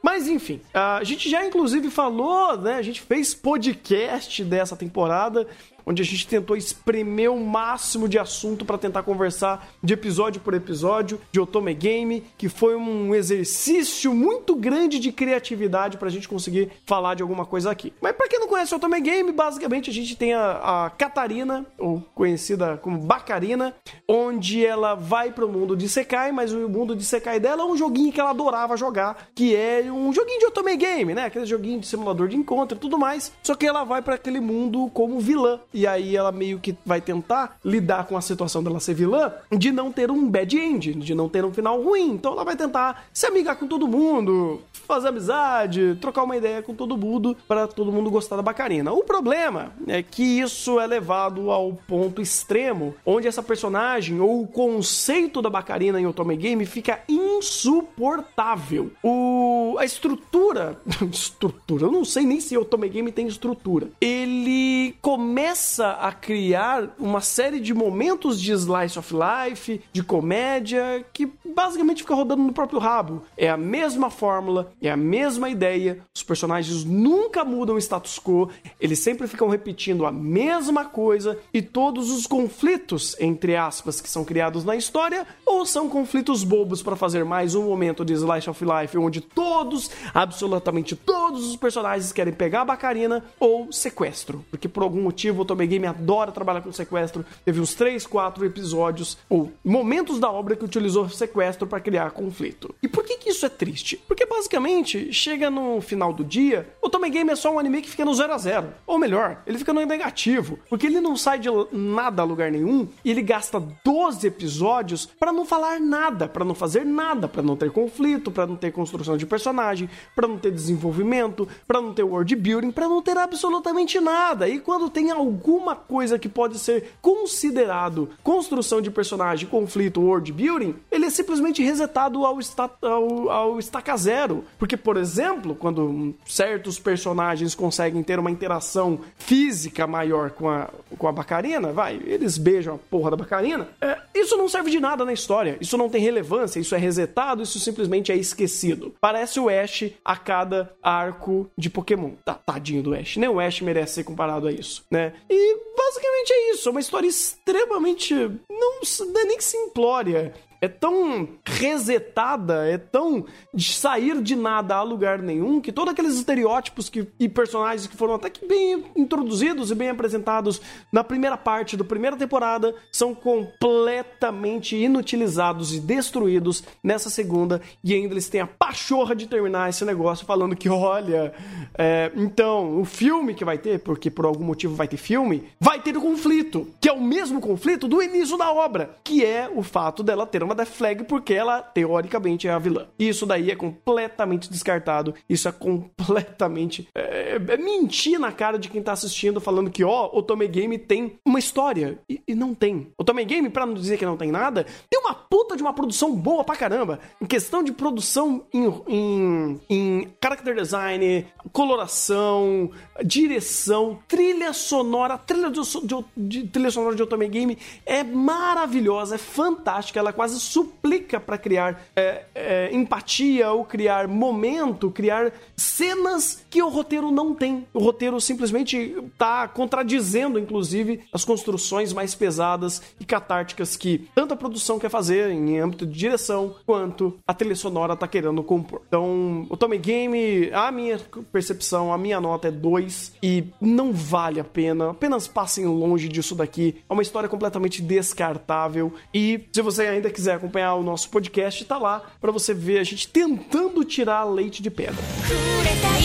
Mas enfim, a gente já inclusive falou, né? A gente fez podcast dessa temporada. Onde a gente tentou espremer o máximo de assunto para tentar conversar de episódio por episódio de Otome Game, que foi um exercício muito grande de criatividade pra gente conseguir falar de alguma coisa aqui. Mas pra quem não conhece o Otome Game, basicamente a gente tem a, a Catarina, ou conhecida como Bacarina, onde ela vai pro mundo de Sekai, mas o mundo de Sekai dela é um joguinho que ela adorava jogar, que é um joguinho de Otome Game, né? Aquele joguinho de simulador de encontro e tudo mais. Só que ela vai pra aquele mundo como vilã. E aí ela meio que vai tentar lidar com a situação dela ser vilã de não ter um bad end, de não ter um final ruim. Então ela vai tentar se amigar com todo mundo, fazer amizade, trocar uma ideia com todo mundo para todo mundo gostar da Bacarina. O problema é que isso é levado ao ponto extremo, onde essa personagem ou o conceito da Bacarina em Otome Game fica insuportável. O a estrutura, estrutura, eu não sei nem se Otome Game tem estrutura. Ele começa a criar uma série de momentos de slice of life, de comédia, que basicamente fica rodando no próprio rabo. É a mesma fórmula, é a mesma ideia, os personagens nunca mudam o status quo, eles sempre ficam repetindo a mesma coisa e todos os conflitos, entre aspas, que são criados na história, ou são conflitos bobos para fazer mais um momento de slice of life onde todos, absolutamente todos os personagens querem pegar a Bacarina ou sequestro, porque por algum motivo o Tommy Game adora trabalhar com sequestro. Teve uns 3, 4 episódios ou momentos da obra que utilizou sequestro para criar conflito. E por que que isso é triste? Porque basicamente chega no final do dia, o Tommy Game é só um anime que fica no 0 a 0, ou melhor, ele fica no negativo, porque ele não sai de nada a lugar nenhum e ele gasta 12 episódios para não falar nada, para não fazer nada, para não ter conflito, para não ter construção de personagem, para não ter desenvolvimento, para não ter world building, para não ter absolutamente nada. E quando tem alguma coisa que pode ser considerado construção de personagem, conflito, world building, ele é simplesmente resetado ao, esta, ao, ao estaca zero. Porque, por exemplo, quando certos personagens conseguem ter uma interação física maior com a, com a Bacarina, vai, eles beijam a porra da Bacarina, é, isso não serve de nada na história, isso não tem relevância, isso é resetado, isso simplesmente é esquecido. Parece o Ash a cada arco de Pokémon. Tá, tadinho do Ash, nem o Ash merece ser comparado a isso, né? E basicamente é isso, é uma história extremamente, não, é nem simplória, é tão resetada, é tão de sair de nada a lugar nenhum, que todos aqueles estereótipos que, e personagens que foram até que bem introduzidos e bem apresentados na primeira parte da primeira temporada são completamente inutilizados e destruídos nessa segunda, e ainda eles têm a pachorra de terminar esse negócio falando que, olha, é, então, o filme que vai ter, porque por algum motivo vai ter filme, vai ter o conflito, que é o mesmo conflito do início da obra, que é o fato dela ter uma Death Flag porque ela, teoricamente, é a vilã. E isso daí é completamente descartado. Isso é completamente. É, é mentir na cara de quem tá assistindo, falando que, ó, o Tommy Game tem uma história. E, e não tem. O Tommy Game, pra não dizer que não tem nada, tem uma puta de uma produção boa pra caramba. Em questão de produção em, em, em character design, coloração, direção, trilha sonora, trilha de, de, de trilha sonora de Otome Game é maravilhosa, é fantástica, ela quase suplica para criar é, é, empatia ou criar momento, criar cenas que o roteiro não tem. O roteiro simplesmente tá contradizendo, inclusive, as construções mais pesadas e catárticas que tanto a produção quer fazer em âmbito de direção, quanto a trilha sonora tá querendo compor. Então, o Tommy Game, a minha percepção, a minha nota é 2 e não vale a pena. Apenas passem longe disso daqui. É uma história completamente descartável e se você ainda quiser acompanhar o nosso podcast, tá lá para você ver a gente tentando tirar leite de pedra. 触れたい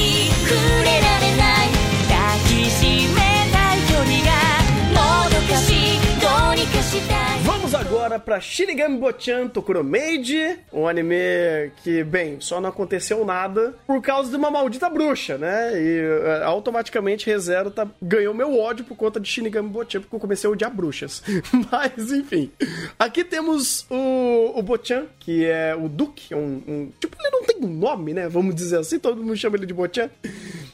触れられない抱きしめたい距離がもどかしいどうにかしたい Vamos agora pra Shinigami Bochan Tokuromeiji, um anime que, bem, só não aconteceu nada por causa de uma maldita bruxa, né? E eh, automaticamente ReZero tá, ganhou meu ódio por conta de Shinigami Bochan, porque eu comecei a odiar bruxas. Mas, enfim. Aqui temos o, o Bochan, que é o Duke, um, um- Tipo, ele não tem um nome, né? Vamos dizer assim, todo mundo chama ele de Bochan.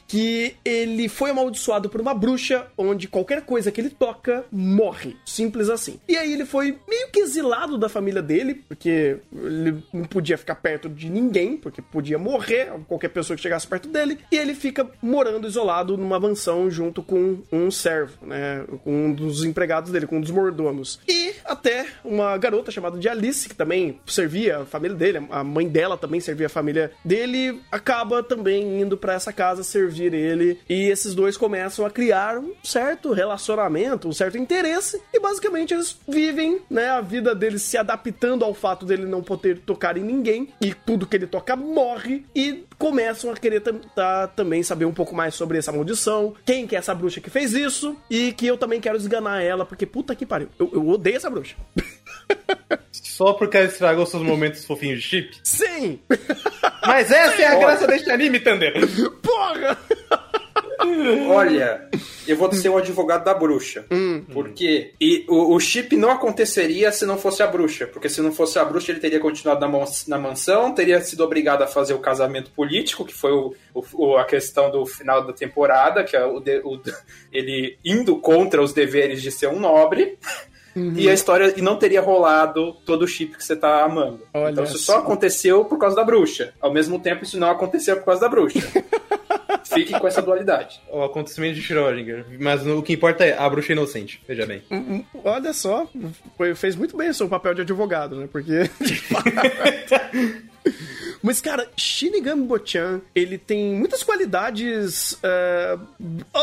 que ele foi amaldiçoado por uma bruxa, onde qualquer coisa que ele toca morre. Simples assim. E aí ele foi meio que exilado da família dele, porque ele não podia ficar perto de ninguém, porque podia morrer qualquer pessoa que chegasse perto dele. E ele fica morando isolado numa mansão junto com um servo, né? Com um dos empregados dele, com um dos mordomos. E até uma garota chamada de Alice, que também servia a família dele, a mãe dela também servia a família dele, acaba também indo pra essa casa servir ele. E esses dois começam a criar um certo relacionamento, um certo interesse. E basicamente eles vivem, né, a vida deles se adaptando ao fato dele não poder tocar em ninguém. E tudo que ele toca morre. E começam a querer tentar também saber um pouco mais sobre essa maldição. Quem que é essa bruxa que fez isso? E que eu também quero esganar ela, porque puta que pariu. Eu, eu odeio essa bruxa. Só porque ela estragou seus momentos fofinhos de chip? Sim! Mas essa é a graça deste anime, Thunder! Porra! Olha, eu vou ser o advogado da bruxa. Porque e o, o chip não aconteceria se não fosse a bruxa. Porque se não fosse a bruxa, ele teria continuado na, na mansão, teria sido obrigado a fazer o casamento político, que foi o, o- a questão do final da temporada, que é o- ele indo contra os deveres de ser um nobre. E a história e não teria rolado todo o chip que você tá amando. Olha então isso só. só aconteceu por causa da bruxa. Ao mesmo tempo, isso não aconteceu por causa da bruxa. Fiquem com essa dualidade. O acontecimento de Schrödinger. Mas o que importa é a bruxa inocente, veja bem. Hum, Olha só, foi- fez muito bem o seu papel de advogado, né? Porque. Mas, cara, Shinigami Bochan, ele tem muitas qualidades, é,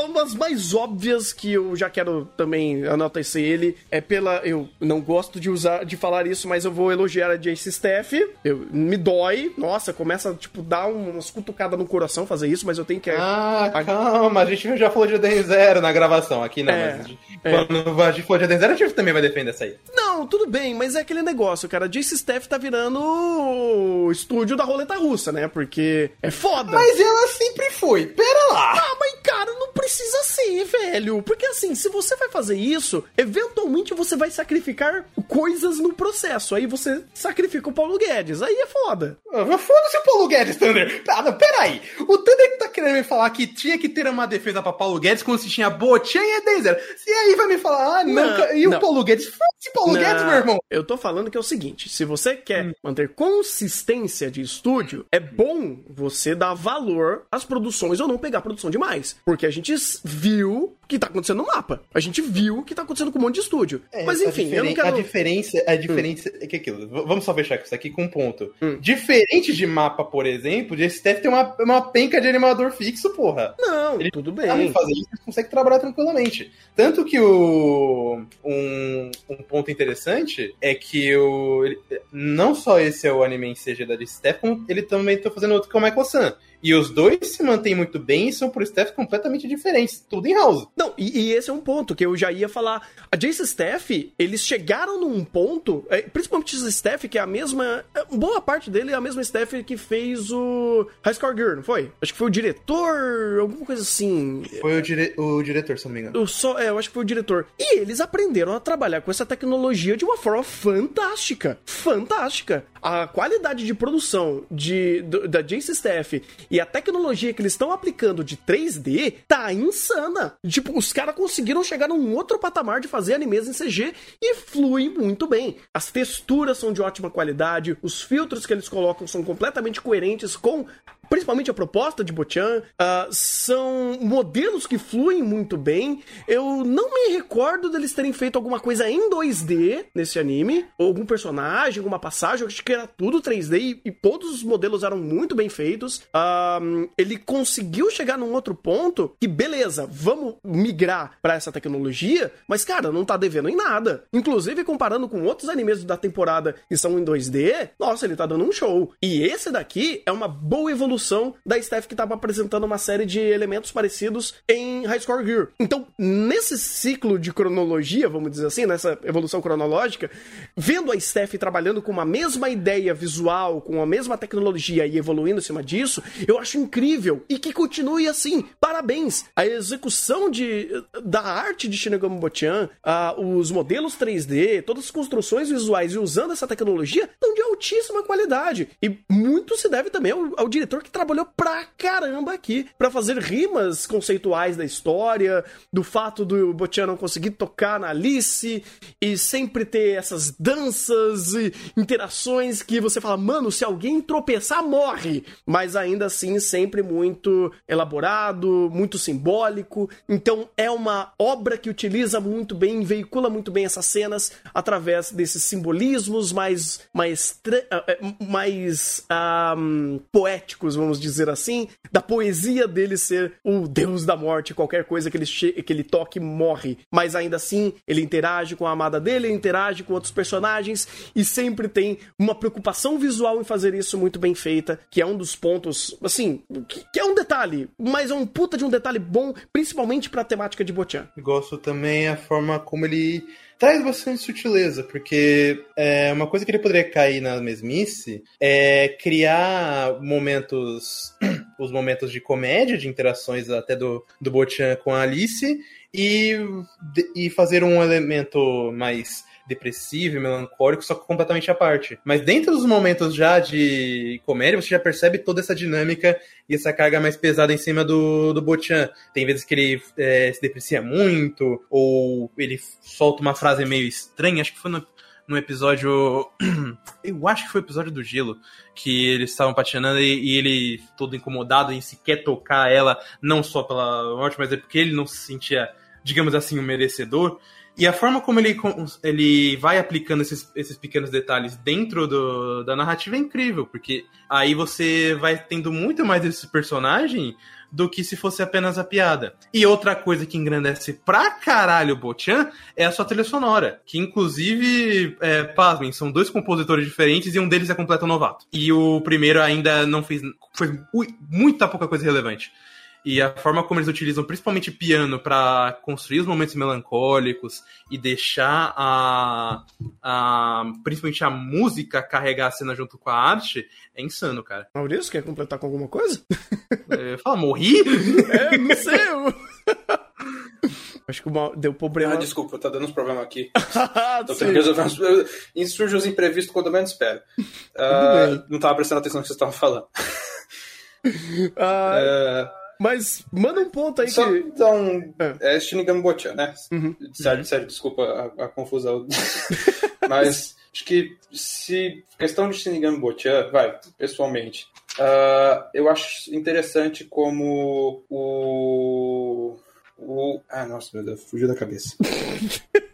umas mais óbvias que eu já quero também enaltecer ele. É pela. Eu não gosto de usar, de falar isso, mas eu vou elogiar a Jace Staff. Eu, me dói. Nossa, começa, tipo, dar umas cutucadas no coração fazer isso, mas eu tenho que. Ah, calma, a gente já falou de Eden Zero na gravação, aqui não, É, mas quando a gente falou de Eden Zero, a gente também vai defender essa aí. Não, tudo bem, mas é aquele negócio, cara. A Jace Staff tá virando o estúdio da roleta russa, né? Porque é foda. Mas ela sempre foi, pera lá! Ah, mas cara, não precisa ser, velho. Porque assim, se você vai fazer isso, eventualmente você vai sacrificar coisas no processo. Aí você sacrifica o Paulo Guedes. Aí é foda. Ah, Foda-se o Paulo Guedes, Thunder! Ah, não, peraí! O Thunder tá querendo me falar que tinha que ter uma defesa pra Paulo Guedes quando se tinha Bochan e Eden Zero. E aí vai me falar, ah, não, Não, e não. o Paulo Guedes? Foda-se Paulo Não, Guedes, meu irmão! Eu tô falando que é o seguinte: se você quer manter consistência de estúdio, é bom você dar valor às produções ou não pegar produção demais. Porque a gente viu que tá acontecendo no mapa. A gente viu o que tá acontecendo com um monte de estúdio. Mas É, a enfim, eu não quero. A diferença, a diferença é que aquilo. Vamos só fechar isso aqui com um ponto. Hum. Diferente de mapa, por exemplo, de STF tem uma, uma penca de animador fixo, porra. Não, Ele tudo bem. fazer isso, consegue trabalhar tranquilamente. Tanto que o um, um ponto interessante é que o não só esse é o anime em CG da Steph, como ele também tá fazendo outro que é o Michael San. E os dois se mantêm muito bem e são por Steph completamente diferentes. Tudo em house. Não, e, e esse é um ponto que eu já ia falar. A Jace Staff, eles chegaram num ponto, é, principalmente esse Staff, que é a mesma. é, Boa parte dele é a mesma Staff que fez o High Score Girl, não foi? Acho que foi o diretor, alguma coisa assim. Foi o, dire- o diretor, se não me engano. Eu só, é, eu acho que foi o diretor. E eles aprenderam a trabalhar com essa tecnologia de uma forma fantástica. Fantástica. A qualidade de produção de, da Jace Staff e a tecnologia que eles estão aplicando de 3D tá insana. Tipo, os caras conseguiram chegar num outro patamar de fazer animes em CG e flui muito bem. As texturas são de ótima qualidade, os filtros que eles colocam são completamente coerentes com principalmente a proposta de Bochan, ah, são modelos que fluem muito bem. Eu não me recordo deles terem feito alguma coisa em 2D nesse anime, ou algum personagem, alguma passagem, eu acho que era tudo 3D e, e todos os modelos eram muito bem feitos. Ah, ele conseguiu chegar num outro ponto que, beleza, vamos migrar pra essa tecnologia, mas cara, não tá devendo em nada. Inclusive, comparando com outros animes da temporada que são em 2D, nossa, ele tá dando um show. E esse daqui é uma boa evolução da Steph que tava apresentando uma série de elementos parecidos em High Score Gear. Então, nesse ciclo de cronologia, vamos dizer assim, nessa evolução cronológica, vendo a Steph trabalhando com uma mesma ideia visual, com a mesma tecnologia e evoluindo em cima disso, eu acho incrível. E que continue assim. Parabéns! A execução de, da arte de Shinigami Bochan, ah, os modelos 3D, todas as construções visuais e usando essa tecnologia, estão de altíssima qualidade. E muito se deve também ao, ao diretor que trabalhou pra caramba aqui para fazer rimas conceituais da história, do fato do Bochan não conseguir tocar na Alice e sempre ter essas danças e interações que você fala, mano, se alguém tropeçar, morre. Mas ainda assim, sempre muito elaborado, muito simbólico. Então é uma obra que utiliza muito bem, veicula muito bem essas cenas através desses simbolismos mais mais eh, eh, mais ahm, poéticos, vamos dizer assim, da poesia dele ser o deus da morte, qualquer coisa que ele que ele toque morre, mas ainda assim ele interage com a amada dele, ele interage com outros personagens e sempre tem uma preocupação visual em fazer isso muito bem feita, que é um dos pontos, assim, que, que é um detalhe, mas é um puta de um detalhe bom, principalmente pra temática de Bochan. Gosto também a forma como ele traz bastante sutileza, porque é, uma coisa que ele poderia cair na mesmice é criar momentos, os momentos de comédia, de interações até do, do Bochan com a Alice, e, e fazer um elemento mais depressivo e melancólico, só que completamente à parte. Mas dentro dos momentos já de comédia, você já percebe toda essa dinâmica e essa carga mais pesada em cima do, do Bochan. Tem vezes que ele é, se deprecia muito, ou ele solta uma frase meio estranha, acho que foi no, no episódio. Eu acho que foi o episódio do gelo, que eles estavam patinando e, e ele todo incomodado em sequer tocar ela, não só pela morte, mas é porque ele não se sentia, digamos assim, um merecedor. E a forma como ele, ele vai aplicando esses, esses pequenos detalhes dentro do- da narrativa é incrível, porque aí você vai tendo muito mais desse personagem do que se fosse apenas a piada. E outra coisa que engrandece pra caralho o Bochan é a sua trilha sonora, que inclusive, é, pasmem, são dois compositores diferentes e um deles é completo novato. E o primeiro ainda não fez. Foi ui, muita pouca coisa relevante. E a forma como eles utilizam principalmente piano pra construir os momentos melancólicos e deixar a, a principalmente a música carregar a cena junto com a arte é insano, cara. Maurício, quer completar com alguma coisa? É, Fala, morri? É, não sei. eu- Acho que o Mau- deu problema. Ah, desculpa, tá dando uns problemas aqui. Ah, Tô sim. tendo que resolver uns... E surgem os imprevistos quando eu menos espero. Bem. não tava prestando atenção no que vocês estavam falando. Ah, É, Mas manda um ponto aí Só que. um. É. É Shinigami Bochan, né? Uhum. Sério, sério, desculpa a, a confusão. Mas acho que se. Questão de Shinigami Bochan, vai, pessoalmente. ah, eu acho interessante como o. O. Ah, nossa, meu Deus, fugiu da cabeça.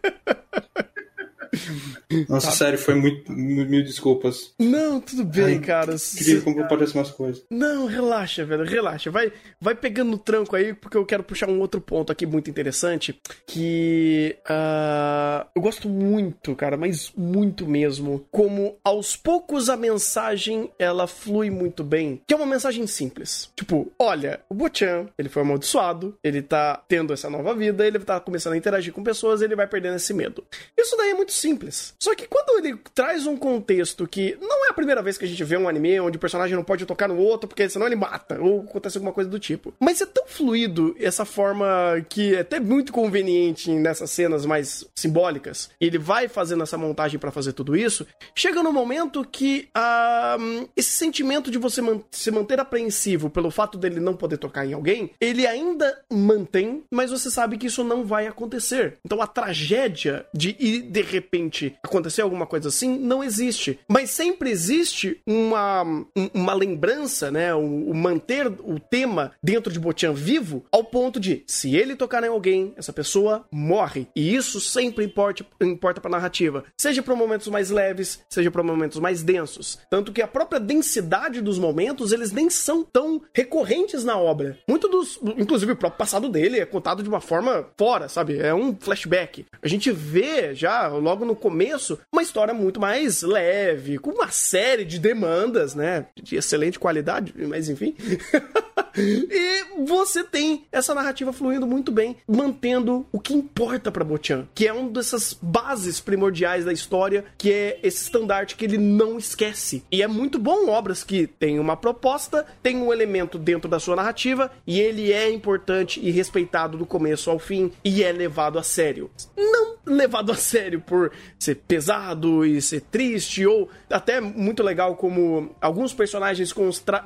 Nossa, sério, foi muito. Mil, desculpas. Não, tudo bem, Ai, cara. Queria como aparecem umas coisas. Não, relaxa, velho, relaxa. Vai, vai pegando no tranco aí, porque eu quero puxar um outro ponto aqui muito interessante. Que ah, eu gosto muito, cara, mas muito mesmo. Como aos poucos a mensagem ela flui muito bem. Que é uma mensagem simples. Tipo, olha, o Bochan, ele foi amaldiçoado, ele tá tendo essa nova vida, ele tá começando a interagir com pessoas, ele vai perdendo esse medo. Isso daí é muito simples. Só que quando ele traz um contexto que não é a primeira vez que a gente vê um anime onde o personagem não pode tocar no outro porque senão ele mata, ou acontece alguma coisa do tipo. Mas é tão fluido essa forma que é até muito conveniente nessas cenas mais simbólicas. Ele vai fazendo essa montagem pra fazer tudo isso. Chega no momento que ah, esse sentimento de você man- se manter apreensivo pelo fato dele não poder tocar em alguém, ele ainda mantém, mas você sabe que isso não vai acontecer. Então a tragédia de ir de repente acontecer alguma coisa assim não existe. Mas sempre existe uma, um- uma lembrança, né? O, o manter o tema dentro de Bochan vivo ao ponto de se ele tocar em alguém, essa pessoa morre. E isso sempre importa, importa pra narrativa. Seja para momentos mais leves, seja para momentos mais densos. Tanto que a própria densidade dos momentos, eles nem são tão recorrentes na obra. Muito dos. Inclusive, o próprio passado dele é contado de uma forma fora, sabe? É um flashback. A gente vê já, logo no começo, uma história muito mais leve, com uma série de demandas, né? De excelente qualidade, mas enfim. e você tem essa narrativa fluindo muito bem, mantendo o que importa pra Bochan, que é uma dessas bases primordiais da história, que é esse estandarte que ele não esquece. E é muito bom obras que têm uma proposta, tem um elemento dentro da sua narrativa e ele é importante e respeitado do começo ao fim e é levado a sério. Não levado a sério por ser pesado e ser triste ou até muito legal como alguns personagens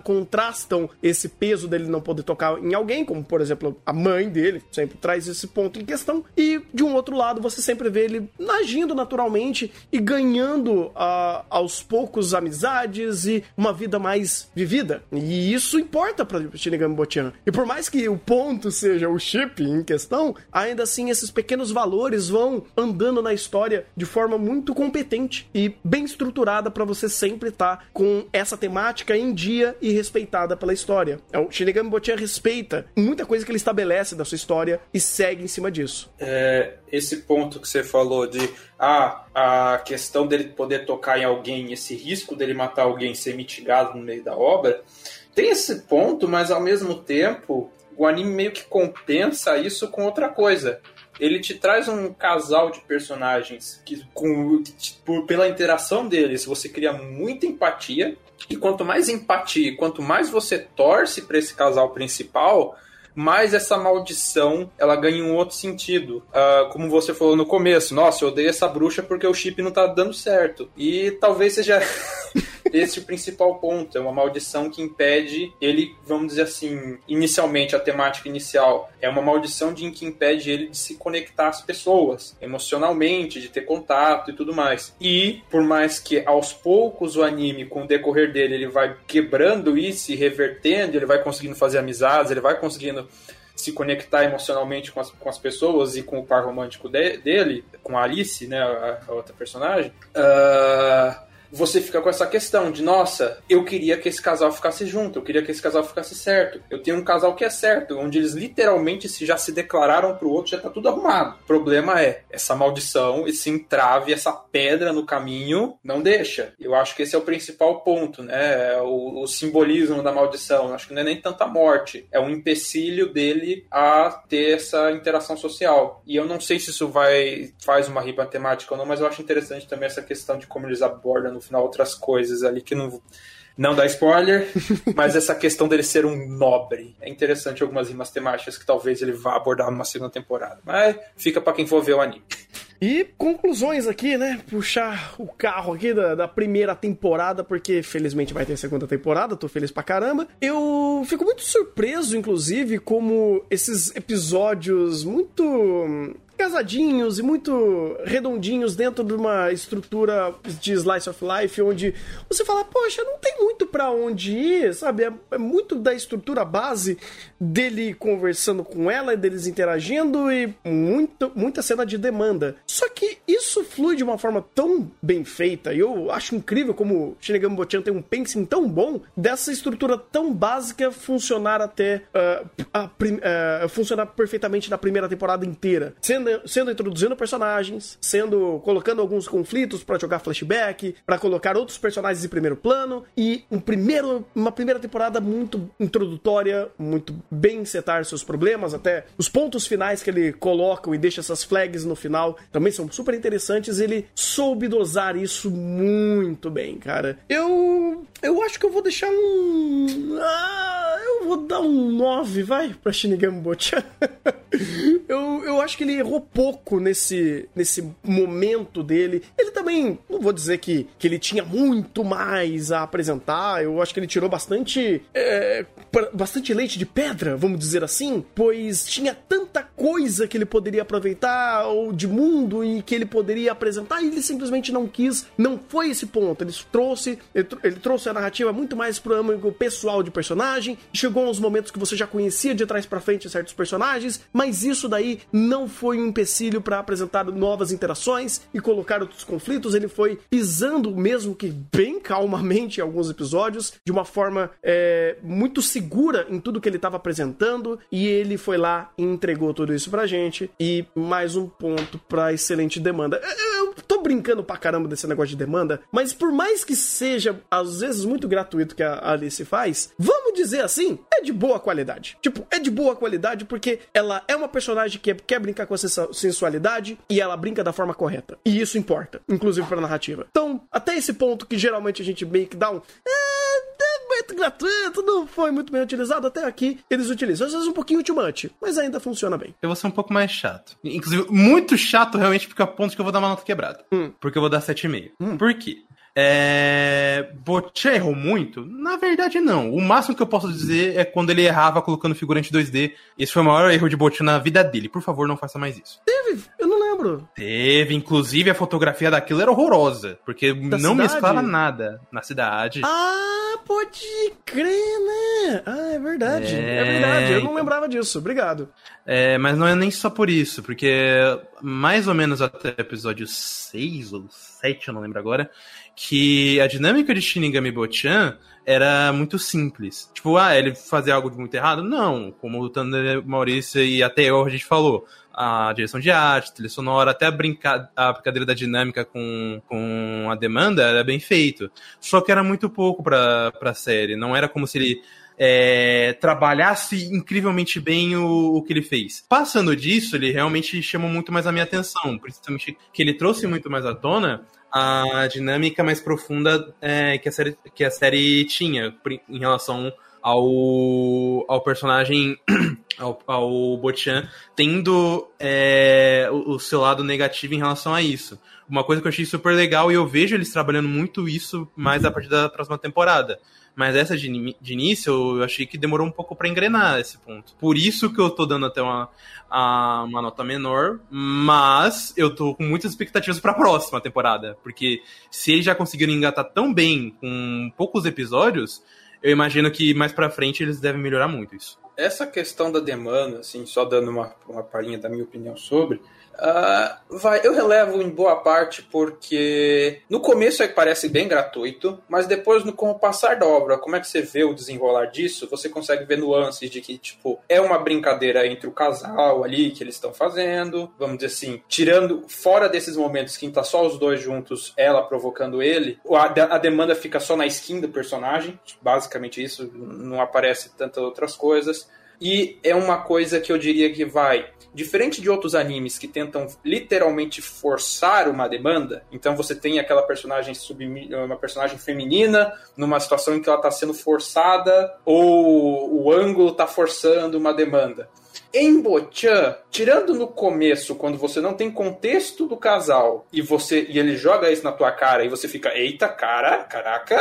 contrastam esse peso dele não poder tocar em alguém, como por exemplo a mãe dele, sempre traz esse ponto em questão. E de um outro lado, você sempre vê ele agindo naturalmente e ganhando ah, aos poucos amizades e uma vida mais vivida. E isso importa pra Shinigami Bochan. E por mais que o ponto seja o chip em questão, ainda assim esses pequenos valores vão andando na história de forma muito competente e bem estruturada pra você sempre estar com essa temática em dia e respeitada pela história. É, O Shinigami Bochan respeita muita coisa que ele estabelece da sua história e segue em cima disso. É, esse ponto que você falou de ah, a questão dele poder tocar em alguém, esse risco dele matar alguém ser mitigado no meio da obra, tem esse ponto, mas ao mesmo tempo o anime meio que compensa isso com outra coisa. Ele te traz um casal de personagens que, com, tipo, pela interação deles, você cria muita empatia. E quanto mais empatia, quanto mais você torce para esse casal principal, mais essa maldição ela ganha um outro sentido. Ah, como você falou no começo, nossa, eu odeio essa bruxa porque o chip não tá dando certo. E talvez seja esse o principal ponto. É uma maldição que impede ele, vamos dizer assim, inicialmente, a temática inicial, é uma maldição de que impede ele de se conectar às pessoas, emocionalmente, de ter contato e tudo mais. E, por mais que aos poucos o anime, com o decorrer dele, ele vai quebrando isso e revertendo, ele vai conseguindo fazer amizades, ele vai conseguindo se conectar emocionalmente com as, com as pessoas e com o par romântico de- dele, com a Alice, né, a, a outra personagem, ah, você fica com essa questão de, nossa, eu queria que esse casal ficasse junto, eu queria que esse casal ficasse certo. Eu tenho um casal que é certo, onde eles literalmente se já se declararam pro outro, já tá tudo arrumado. O problema é, essa maldição, esse entrave, essa pedra no caminho, não deixa. Eu acho que esse é o principal ponto, né? É O, o simbolismo da maldição. Eu acho que não é nem tanta morte, é um empecilho dele a ter essa interação social. E eu não sei se isso vai faz uma riba temática ou não, mas eu acho interessante também essa questão de como eles abordam no final outras coisas ali que não não dá spoiler, mas essa questão dele ser um nobre. É interessante algumas rimas temáticas que talvez ele vá abordar numa segunda temporada. Mas fica pra quem for ver o anime. E conclusões aqui, né? Puxar o carro aqui da, da primeira temporada, porque felizmente vai ter segunda temporada, tô feliz pra caramba. Eu fico muito surpreso, inclusive, como esses episódios muito hum, casadinhos e muito redondinhos dentro de uma estrutura de slice of life, onde você fala, poxa, não tem muito pra onde ir, sabe? É, é muito da estrutura base dele conversando com ela, deles interagindo e muito, muita cena de demanda. Só que isso flui de uma forma tão bem feita, e eu acho incrível como Shinigami Bochan tem um pacing tão bom dessa estrutura tão básica funcionar até ah, a ah, funcionar perfeitamente na primeira temporada inteira, sendo, sendo introduzindo personagens, sendo colocando alguns conflitos pra jogar flashback, pra colocar outros personagens em primeiro plano e um primeiro, uma primeira temporada muito introdutória, muito bem setar seus problemas, até os pontos finais que ele coloca e deixa essas flags no final também são super interessantes. Ele soube dosar isso muito bem, cara. Eu eu acho que eu vou deixar um ah, eu vou dar um 9, vai, pra Shinigami Bochan. eu, eu acho que ele errou pouco nesse, nesse momento dele. Ele também, não vou dizer que, que ele tinha muito mais a apresentar. Eu acho que ele tirou bastante, é, bastante leite de pedra, vamos dizer assim, pois tinha tanta coisa que ele poderia aproveitar ou de mundo e que ele poderia apresentar e ele simplesmente não quis. Não foi esse ponto. Ele trouxe, ele, ele trouxe a narrativa muito mais pro âmbito pessoal de personagem. Chegou aos momentos que você já conhecia de trás pra frente certos personagens, mas isso daí não foi um empecilho pra apresentar novas interações e colocar outros conflitos. Ele foi pisando, mesmo que bem calmamente em alguns episódios, de uma forma é, muito segura em tudo que ele estava apresentando. E ele foi lá e entregou tudo isso pra gente. E mais um ponto pra excelente demanda. Eu, tô brincando pra caramba desse negócio de demanda, mas por mais que seja, às vezes, muito gratuito que a Alice faz, vamos dizer assim, é de boa qualidade. Tipo, é de boa qualidade porque ela é uma personagem que quer brincar com a sensa- sensualidade e ela brinca da forma correta. E isso importa, inclusive pra narrativa. Então, até esse ponto que geralmente a gente meio que dá um. É, é muito gratuito, não foi muito bem utilizado até aqui. Eles utilizam, às vezes um pouquinho ultimante, mas ainda funciona bem. Eu vou ser um pouco mais chato. Inclusive, muito chato realmente, porque a ponto que eu vou dar uma nota quebrada. Porque eu vou dar 7,5. Por quê? É... Bochan errou muito? Na verdade, não. O máximo que eu posso dizer é quando ele errava colocando figurante 2D. Esse foi o maior erro de Bochan na vida dele. Por favor, não faça mais isso. Teve, eu não lembro. Teve, inclusive, a fotografia daquilo era horrorosa. Porque não cidade? mesclava nada na cidade. Ah, pode crer, né? Ah, é verdade. É, É, verdade. Eu não então. lembrava disso. Obrigado. É, mas não é nem só por isso, porque mais ou menos até episódio 6 ou 7, eu não lembro agora, que a dinâmica de Shinigami Bochan era muito simples. Tipo, ah, ele fazia algo de muito errado? Não, como o Thunder Maurício e até eu a gente falou. A direção de arte, trilha sonora, até a, brinca a brincadeira da dinâmica com, com a demanda era bem feito. Só que era muito pouco pra, pra série. Não era como se ele é, trabalhasse incrivelmente bem o, o que ele fez. Passando disso, ele realmente chamou muito mais a minha atenção, principalmente que ele trouxe muito mais à tona a dinâmica mais profunda é, que, a série, que a série tinha em relação ao, ao personagem, ao, ao Bochan, tendo é, o, o seu lado negativo em relação a isso. Uma coisa que eu achei super legal e eu vejo eles trabalhando muito isso mais a partir da próxima temporada. Mas essa de, de início eu achei que demorou um pouco pra engrenar esse ponto. Por isso que eu tô dando até uma, a- uma nota menor, mas eu tô com muitas expectativas pra próxima temporada. Porque se eles já conseguiram engatar tão bem com poucos episódios, eu imagino que mais pra frente eles devem melhorar muito isso. Essa questão da demanda, assim, só dando uma, uma palhinha da minha opinião sobre, ah, vai, eu relevo em boa parte porque no começo é que parece bem gratuito, mas depois, no, com o passar da obra, como é que você vê o desenrolar disso, você consegue ver nuances de que, tipo, é uma brincadeira entre o casal ali que eles estão fazendo, vamos dizer assim, tirando fora desses momentos que tá só os dois juntos, ela provocando ele, a, a demanda fica só na skin do personagem, basicamente isso, não aparece tantas outras coisas. E é uma coisa que eu diria que vai. Diferente de outros animes que tentam literalmente forçar uma demanda, então você tem aquela personagem uma personagem feminina numa situação em que ela está sendo forçada, ou o ângulo está forçando uma demanda. Em Bochan, tirando no começo, quando você não tem contexto do casal e você e ele joga isso na tua cara e você fica, eita, cara, caraca,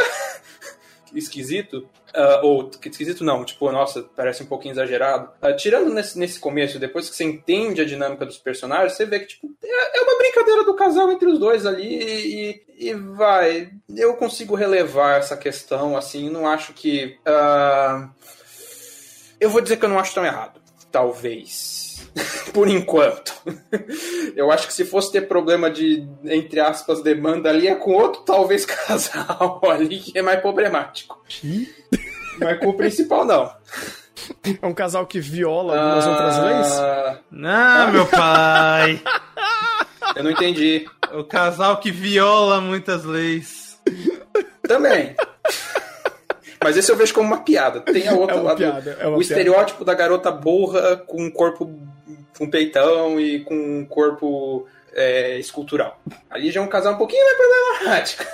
esquisito. Ah, ou que esquisito não, tipo, nossa, parece um pouquinho exagerado. Ah, tirando nesse, nesse começo, depois que você entende a dinâmica dos personagens, você vê que, tipo, é, é uma brincadeira do casal entre os dois ali e, e vai. Eu consigo relevar essa questão, assim, não acho que. ah, eu vou dizer que eu não acho tão errado. Talvez. Por enquanto. Eu acho que se fosse ter problema de, entre aspas, demanda ali, é com outro, talvez, casal ali, que é mais problemático. Mas com o principal, não. É um casal que viola algumas outras leis? Ah, Ah, meu pai! Eu não entendi. o casal que viola muitas leis. Também. Mas esse eu vejo como uma piada. Tem a outra É lado. piada, é o piada. estereótipo da garota burra com um corpo com peitão e com um corpo é, escultural. Ali já é um casal um pouquinho mais problemático.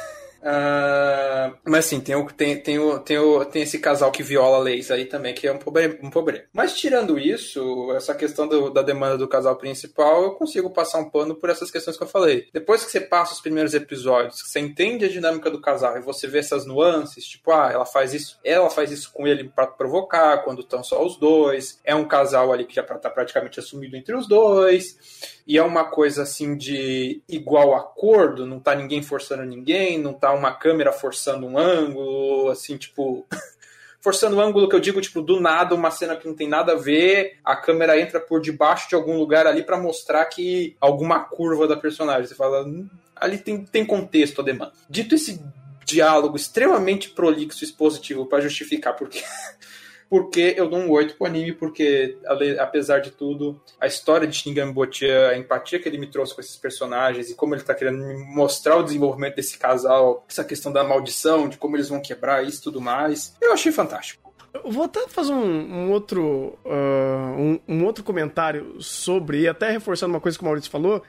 Ah, mas assim, tem, o, tem, tem, o, tem, o, tem esse casal que viola leis aí também, que é um problema. Um problema. Mas tirando isso, essa questão do- da demanda do casal principal, eu consigo passar um pano por essas questões que eu falei. Depois que você passa os primeiros episódios, você entende a dinâmica do casal e você vê essas nuances, tipo, ah, ela faz isso, ela faz isso com ele pra provocar, quando estão só os dois. É um casal ali que já tá praticamente assumido entre os dois. E é uma coisa assim de igual acordo, não tá ninguém forçando ninguém, não tá uma câmera forçando um ângulo, assim, tipo. Forçando o ângulo que eu digo, tipo, do nada, uma cena que não tem nada a ver, a câmera entra por debaixo de algum lugar ali pra mostrar que alguma curva da personagem. Você fala, "Hum, ali tem, tem contexto a demanda. Dito esse diálogo extremamente prolixo e expositivo pra justificar porque porque eu dou um 8 pro anime, porque apesar de tudo, a história de Shinigami Botia, a empatia que ele me trouxe com esses personagens e como ele tá querendo me mostrar o desenvolvimento desse casal, essa questão da maldição, de como eles vão quebrar isso e tudo mais, eu achei fantástico. Eu vou até fazer um, um outro ah, um, um outro comentário sobre, e até reforçando uma coisa que o Maurício falou.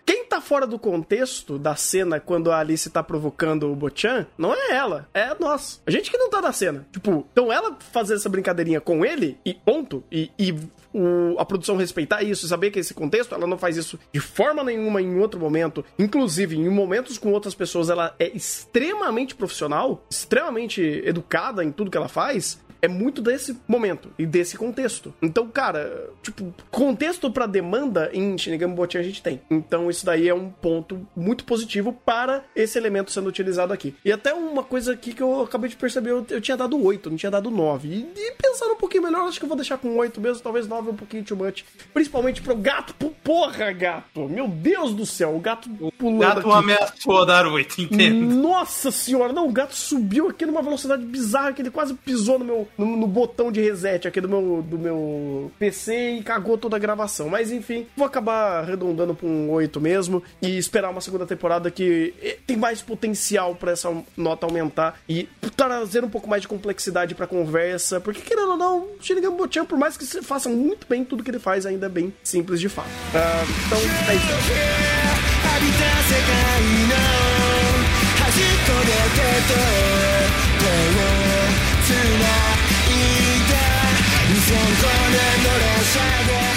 Fora do contexto da cena quando a Alice tá provocando o Bochan, não é ela, é nós. A gente que não tá na cena. Tipo, então ela fazer essa brincadeirinha com ele, e ponto, e, e o- a produção respeitar isso, saber que esse contexto, ela não faz isso de forma nenhuma em outro momento. Inclusive, em momentos com outras pessoas, ela é extremamente profissional, extremamente educada em tudo que ela faz. É muito desse momento e desse contexto. Então, cara, tipo, contexto pra demanda em Shinigami Botin a gente tem. Então, isso daí é um ponto muito positivo para esse elemento sendo utilizado aqui. E até uma coisa aqui que eu acabei de perceber, eu, eu tinha dado 8, não tinha dado 9. E, e pensando um pouquinho melhor, acho que eu vou deixar com 8 mesmo, talvez 9 um pouquinho too much. Principalmente pro gato, Pô, porra, gato. Meu Deus do céu, o gato pulando Gato aqui. ameaçou dar 8, entendo. Nossa senhora, não, o gato subiu aqui numa velocidade bizarra que ele quase pisou no meu no, no botão de reset aqui do meu, do meu PC e cagou toda a gravação. Mas enfim, vou acabar arredondando pra um 8 mesmo e esperar uma segunda temporada que eh, tem mais potencial pra essa nota aumentar e trazer um pouco mais de complexidade pra conversa, porque querendo ou não, Shinigami Bochan, por mais que se faça muito bem tudo que ele faz, ainda é bem simples de fato. Ah, então, é isso. 浴びた世界の端っこで手と手をつないだ Son con el dolor sagrado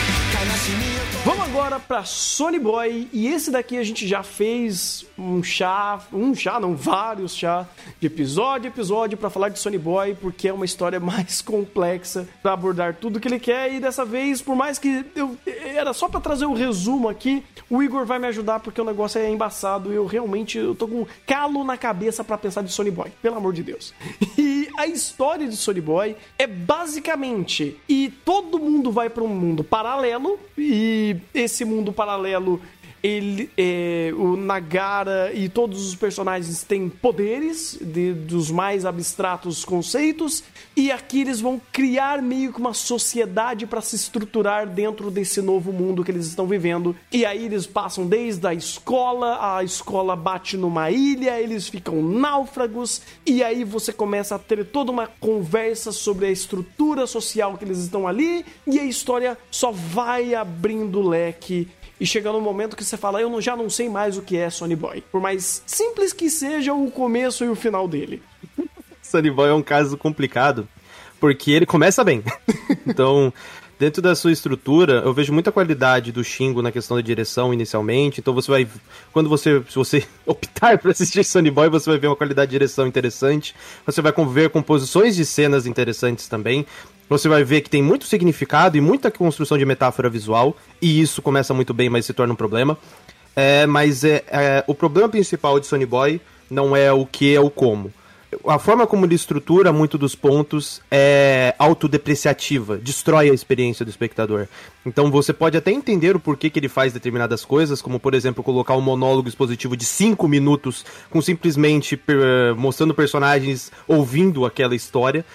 Vamos agora pra Sony Boy e esse daqui a gente já fez um chá, um chá, não vários chá de episódio episódio pra falar de Sony Boy porque é uma história mais complexa pra abordar tudo que ele quer e dessa vez, por mais que eu era só pra trazer o resumo aqui, o Igor vai me ajudar porque o negócio é embaçado e eu realmente eu tô com um calo na cabeça pra pensar de Sony Boy, pelo amor de Deus. E a história de Sony Boy é basicamente e todo mundo vai pra um mundo paralelo e esse mundo paralelo ele é, o Nagara e todos os personagens têm poderes de- dos mais abstratos conceitos e aqui eles vão criar meio que uma sociedade para se estruturar dentro desse novo mundo que eles estão vivendo. E aí eles passam desde a escola a escola bate numa ilha eles ficam náufragos e aí você começa a ter toda uma conversa sobre a estrutura social que eles estão ali e a história só vai abrindo leque e chega no momento que você fala, eu não- já não sei mais o que é Sony Boy. Por mais simples que seja o começo e o final dele. Sunny Boy é um caso complicado, porque ele começa bem. então, dentro da sua estrutura, eu vejo muita qualidade do Shingo na questão da direção inicialmente. Então você vai. Quando você. Se você optar por assistir Sunny Boy, você vai ver uma qualidade de direção interessante. Você vai ver composições de cenas interessantes também. Você vai ver que tem muito significado e muita construção de metáfora visual. E isso começa muito bem, mas se torna um problema. É, mas é, é, o problema principal de Sony Boy não é o que, é o como. A forma como ele estrutura muito dos pontos é autodepreciativa, destrói a experiência do espectador. Então você pode até entender o porquê que ele faz determinadas coisas, como por exemplo colocar um monólogo expositivo de 5 minutos com simplesmente per- mostrando personagens ouvindo aquela história.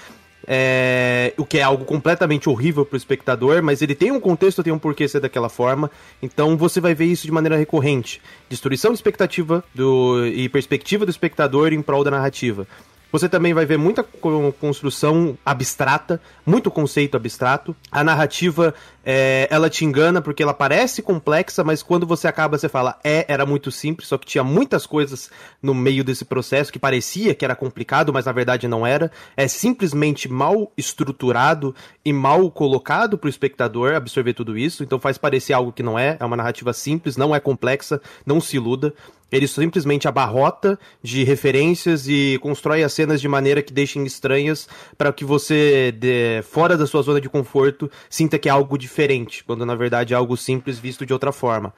É, o que é algo completamente horrível pro espectador, mas ele tem um contexto, tem um porquê ser daquela forma. Então você vai ver isso de maneira recorrente. Destruição de expectativa do, e perspectiva do espectador em prol da narrativa. Você também vai ver muita co- construção abstrata, muito conceito abstrato. A narrativa, é, ela te engana porque ela parece complexa, mas quando você acaba, você fala, é, era muito simples, só que tinha muitas coisas no meio desse processo que parecia que era complicado, mas na verdade não era. É simplesmente mal estruturado e mal colocado para o espectador absorver tudo isso, então faz parecer algo que não é. É uma narrativa simples, não é complexa, não se iluda. Ele simplesmente abarrota de referências e constrói as cenas de maneira que deixem estranhas para que você, de- fora da sua zona de conforto, sinta que é algo diferente, quando na verdade é algo simples visto de outra forma.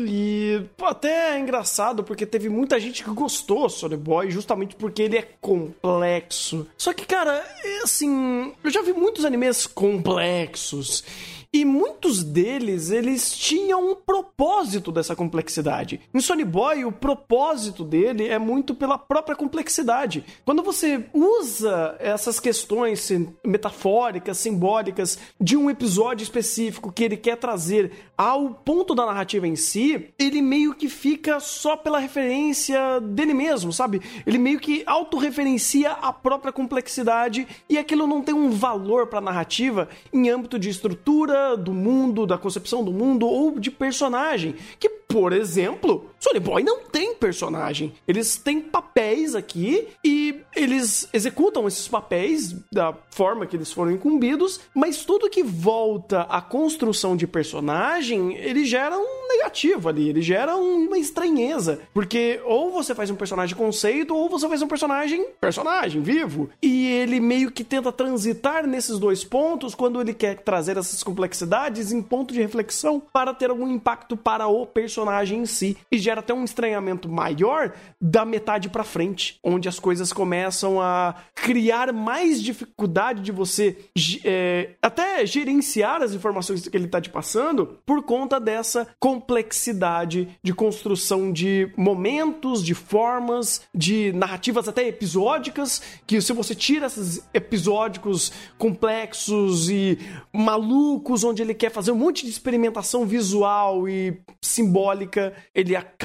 E pô, até é engraçado porque teve muita gente que gostou Sony Boy justamente porque ele é complexo. Só que, cara, é assim, eu já vi muitos animes complexos E muitos deles, eles tinham um propósito dessa complexidade. Em Sony Boy, o propósito dele é muito pela própria complexidade. Quando você usa essas questões metafóricas, simbólicas de um episódio específico que ele quer trazer ao ponto da narrativa em si, ele meio que fica só pela referência dele mesmo, sabe? Ele meio que autorreferencia a própria complexidade e aquilo não tem um valor para a narrativa em âmbito de estrutura do mundo, da concepção do mundo ou de personagem. Que, por exemplo, Sony Boy não tem personagem. Eles têm papéis aqui e eles executam esses papéis da forma que eles foram incumbidos, mas tudo que volta à construção de personagem, ele gera um negativo ali, ele gera uma estranheza. Porque ou você faz um personagem conceito, ou você faz um personagem personagem vivo. E ele meio que tenta transitar nesses dois pontos quando ele quer trazer essas complexidades em ponto de reflexão para ter algum impacto para o personagem em si. E gera até um estranhamento maior da metade para frente, onde as coisas começam a criar mais dificuldade de você é, até gerenciar as informações que ele está te passando por conta dessa complexidade de construção de momentos, de formas, de narrativas até episódicas, que se você tira esses episódicos complexos e malucos, onde ele quer fazer um monte de experimentação visual e simbólica, ele acaba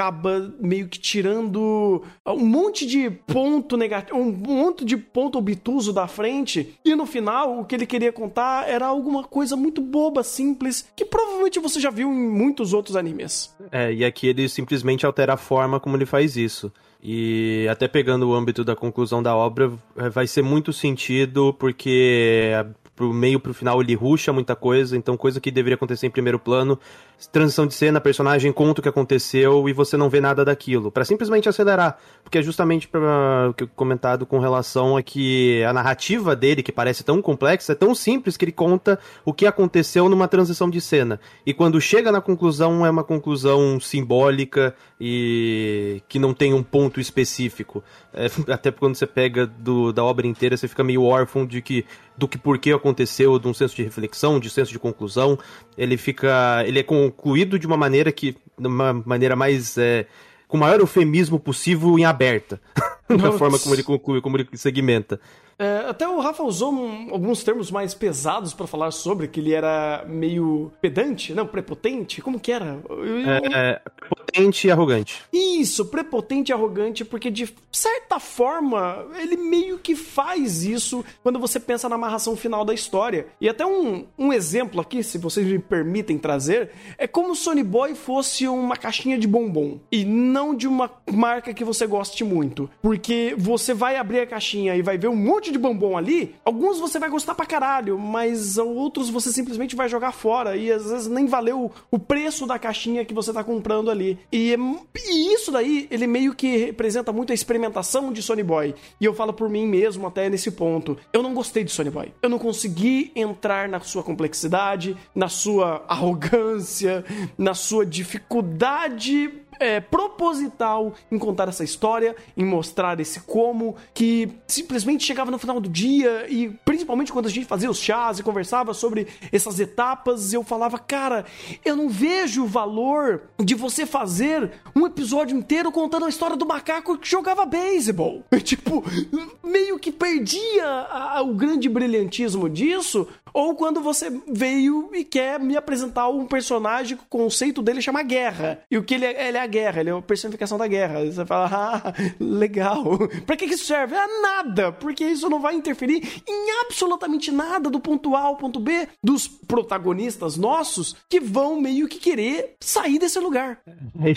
meio que tirando um monte de ponto negativo, um monte de ponto obtuso da frente, e no final o que ele queria contar era alguma coisa muito boba, simples, que provavelmente você já viu em muitos outros animes. É, e aqui ele simplesmente altera a forma como ele faz isso. E até pegando o âmbito da conclusão da obra, vai ser muito sentido porque pro meio pro final ele ruxa muita coisa, então coisa que deveria acontecer em primeiro plano, transição de cena, personagem conta o que aconteceu e você não vê nada daquilo, para simplesmente acelerar, porque é justamente o que eu comentado com relação a que a narrativa dele, que parece tão complexa, é tão simples que ele conta o que aconteceu numa transição de cena. E quando chega na conclusão é uma conclusão simbólica e que não tem um ponto específico. É, até quando você pega do, da obra inteira, você fica meio órfão de que do que por que aconteceu, de um senso de reflexão, de senso de conclusão. Ele fica. Ele é concluído de uma maneira que. de uma maneira mais. É, com o maior eufemismo possível em aberta. da forma como ele conclui, como ele segmenta. É, até o Rafa usou um, alguns termos mais pesados para falar sobre, que ele era meio pedante, não, prepotente, como que era? É, prepotente e arrogante. Isso, prepotente e arrogante, porque de certa forma ele meio que faz isso quando você pensa na amarração final da história. E até um, um exemplo aqui, se vocês me permitem trazer, é como se Sony Boy fosse uma caixinha de bombom e não de uma marca que você goste muito. Porque você vai abrir a caixinha e vai ver um monte de bombom ali, alguns você vai gostar pra caralho, mas outros você simplesmente vai jogar fora e às vezes nem valeu o preço da caixinha que você tá comprando ali. E, e isso daí, ele meio que representa muito a experimentação de Sony Boy. E eu falo por mim mesmo até nesse ponto. Eu não gostei de Sony Boy. Eu não consegui entrar na sua complexidade, na sua arrogância, na sua dificuldade é, proposital em contar essa história, em mostrar esse como, que simplesmente chegava no final do dia e principalmente quando a gente fazia os chás e conversava sobre essas etapas, eu falava, cara, eu não vejo o valor de você fazer um episódio inteiro contando a história do macaco que jogava beisebol. tipo, meio que perdia a, o grande brilhantismo disso, ou quando você veio e quer me apresentar um personagem que o conceito dele chama guerra. E o que ele é, ele é a guerra, ele é a personificação da guerra. Você fala, ah, legal. pra que, que isso serve? Ah, nada, porque isso não vai interferir em absolutamente nada do ponto A ao ponto B dos protagonistas nossos que vão meio que querer sair desse lugar. Aí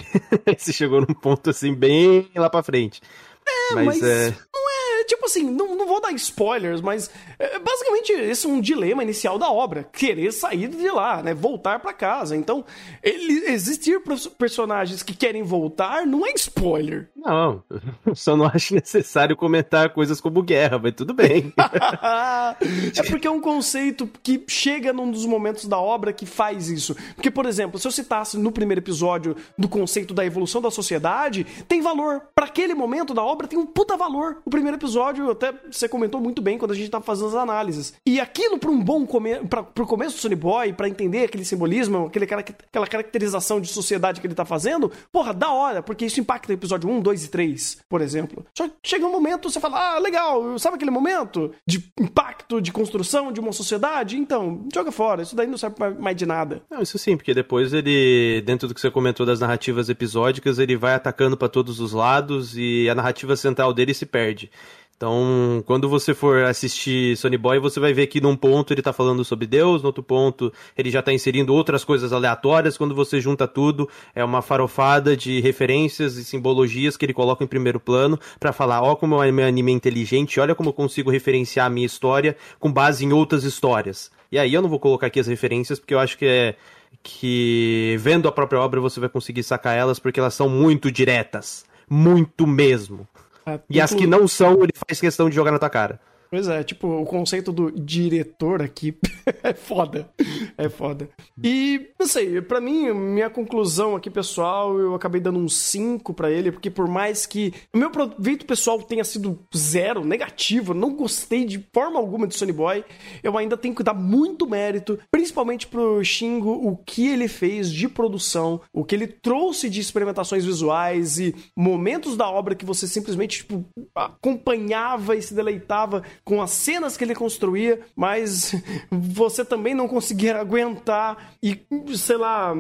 você chegou num ponto assim, bem lá pra frente. É, mas, mas é... não é tipo assim, não, não vou dar spoilers, mas é, basicamente esse é um dilema inicial da obra. Querer sair de lá, né? Voltar para casa. Então, ele, existir personagens que querem voltar não é spoiler. Não, só não acho necessário comentar coisas como guerra, mas tudo bem. é porque é um conceito que chega num dos momentos da obra que faz isso. Porque, por exemplo, se eu citasse no primeiro episódio do conceito da evolução da sociedade, tem valor. para aquele momento da obra tem um puta valor o primeiro episódio episódio, até você comentou muito bem quando a gente tava fazendo as análises. E aquilo pra um bom come... pra, pro começo do Sony Boy, pra entender aquele simbolismo, aquele, aquela caracterização de sociedade que ele tá fazendo, porra, da hora, porque isso impacta o episódio 1, 2 e 3, por exemplo. Só que chega um momento, você fala, ah, legal, sabe aquele momento de impacto, de construção de uma sociedade? Então, joga fora, isso daí não serve mais de nada. Não, isso sim, porque depois ele, dentro do que você comentou das narrativas episódicas, ele vai atacando pra todos os lados e a narrativa central dele se perde. Então, quando você for assistir Sony Boy, você vai ver que num ponto ele tá falando sobre Deus, no outro ponto ele já tá inserindo outras coisas aleatórias. Quando você junta tudo, é uma farofada de referências e simbologias que ele coloca em primeiro plano pra falar, ó como é meu anime inteligente, olha como eu consigo referenciar a minha história com base em outras histórias. E aí eu não vou colocar aqui as referências porque eu acho que é que vendo a própria obra você vai conseguir sacar elas porque elas são muito diretas, muito mesmo. É, E as que não são, ele faz questão de jogar na tua cara. Pois é, tipo, o conceito do diretor aqui é foda. É foda. E, não sei, pra mim, minha conclusão aqui, pessoal, eu acabei dando um 5 pra ele, porque por mais que o meu proveito pessoal tenha sido zero, negativo, não gostei de forma alguma de Sony Boy, eu ainda tenho que dar muito mérito, principalmente pro Shingo, o que ele fez de produção, o que ele trouxe de experimentações visuais e momentos da obra que você simplesmente, tipo, acompanhava e se deleitava com as cenas que ele construía, mas você também não conseguia aguentar e, sei lá,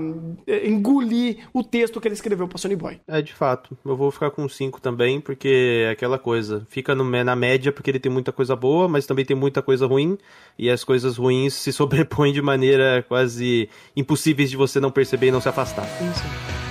engolir o texto que ele escreveu pra Sony Boy. É, de fato. Eu vou ficar com 5 também, porque é aquela coisa. Fica no, na média porque ele tem muita coisa boa, mas também tem muita coisa ruim. E as coisas ruins se sobrepõem de maneira quase impossíveis de você não perceber e não se afastar. 銀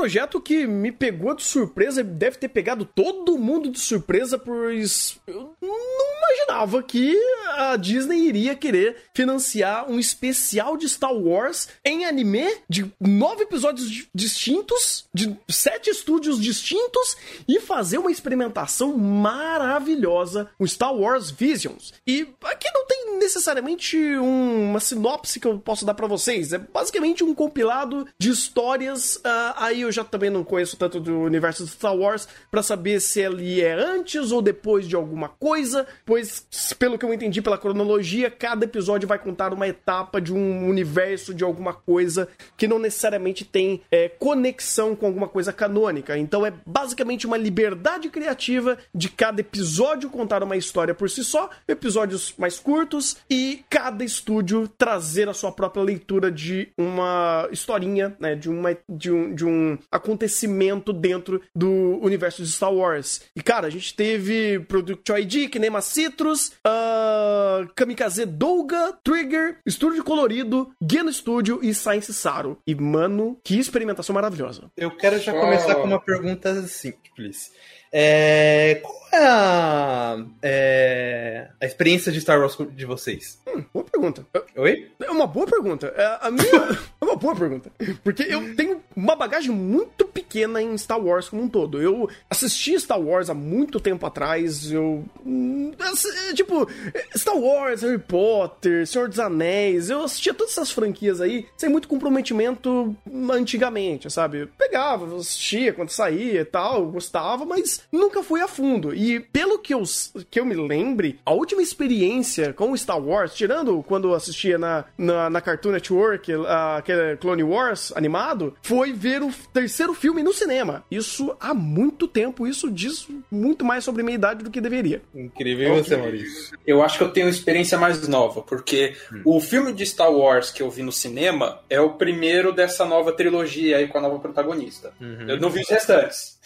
projeto que me pegou de surpresa deve ter pegado todo mundo de surpresa, pois eu não imaginava que a Disney iria querer financiar um especial de Star Wars em anime de nove episódios di- distintos, de sete estúdios distintos e fazer uma experimentação maravilhosa, o Star Wars Visions. E aqui não tem necessariamente um- uma sinopse que eu posso dar pra vocês, é basicamente um compilado de histórias. ah, aí eu já também não conheço tanto do universo de Star Wars pra saber se ele é antes ou depois de alguma coisa, pois pelo que eu entendi pela cronologia, cada episódio vai contar uma etapa de um universo de alguma coisa que não necessariamente tem é, conexão com alguma coisa canônica. Então é basicamente uma liberdade criativa de cada episódio contar uma história por si só, episódios mais curtos e cada estúdio trazer a sua própria leitura de uma historinha, né, de uma de um, de um acontecimento dentro do universo de Star Wars. E cara, a gente teve Product ID, Kinema Citrus, ah, Kamikaze Douga, Trigger, Estúdio Colorido, Geno Studio e Science Saru. E mano, que experimentação maravilhosa. Eu quero já começar com uma pergunta simples. É, qual é a, é, a experiência de Star Wars de vocês? Boa pergunta. Oi? É uma boa pergunta. É, a minha é uma boa pergunta. Porque eu tenho uma bagagem muito pequena em Star Wars como um todo. Eu assisti Star Wars há muito tempo atrás. Eu. hum, assi- Tipo, Star Wars, Harry Potter, Senhor dos Anéis. Eu assistia todas essas franquias aí sem muito comprometimento antigamente, sabe? Eu pegava, assistia quando saía e tal, gostava, mas nunca fui a fundo. E pelo que eu, que eu me lembre, a última experiência com Star Wars, tirando quando eu assistia na, na, na Cartoon Network, ah, aquele Clone Wars animado, foi ver o terceiro filme no cinema. Isso há muito tempo, isso diz muito mais sobre minha idade do que deveria. Incrível você, Maurício. Eu acho que eu tenho experiência mais nova, porque o filme de Star Wars que eu vi no cinema é o primeiro dessa nova trilogia aí com a nova protagonista. Eu não vi os restantes,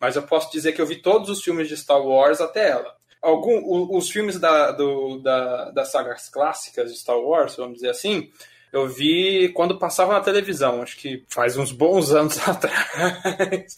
mas eu posso dizer que eu vi todos os filmes de Star Wars até ela. Algum, o- os filmes da, do, da, das sagas clássicas de Star Wars, vamos dizer assim, eu vi quando passava na televisão, acho que faz uns bons anos atrás.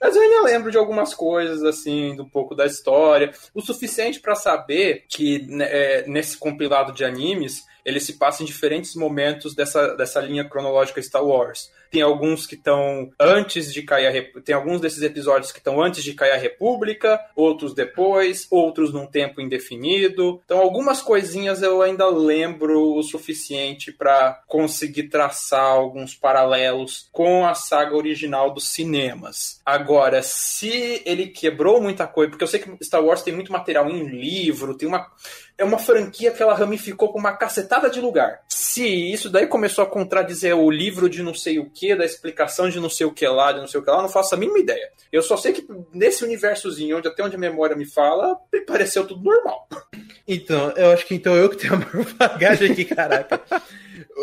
Mas eu ainda lembro de algumas coisas, assim, um pouco da história. O suficiente para saber que né, é, nesse compilado de animes, ele se passa em diferentes momentos dessa, dessa linha cronológica Star Wars. Tem alguns que estão antes de cair a República, tem alguns desses episódios que estão antes de cair a República, outros depois, outros num tempo indefinido. Então algumas coisinhas eu ainda lembro o suficiente para conseguir traçar alguns paralelos com a saga original dos cinemas. Agora, se ele quebrou muita coisa, porque eu sei que Star Wars tem muito material em livro, tem uma é uma franquia que ela ramificou com uma cacetada de lugar. Se isso daí começou a contradizer o livro de não sei o que, da explicação de não sei o que lá, de não sei o que lá, não faço a mínima ideia. Eu só sei que nesse universozinho, onde até onde a memória me fala, me pareceu tudo normal. Então, eu acho que então eu que tenho a maior bagagem aqui, caraca.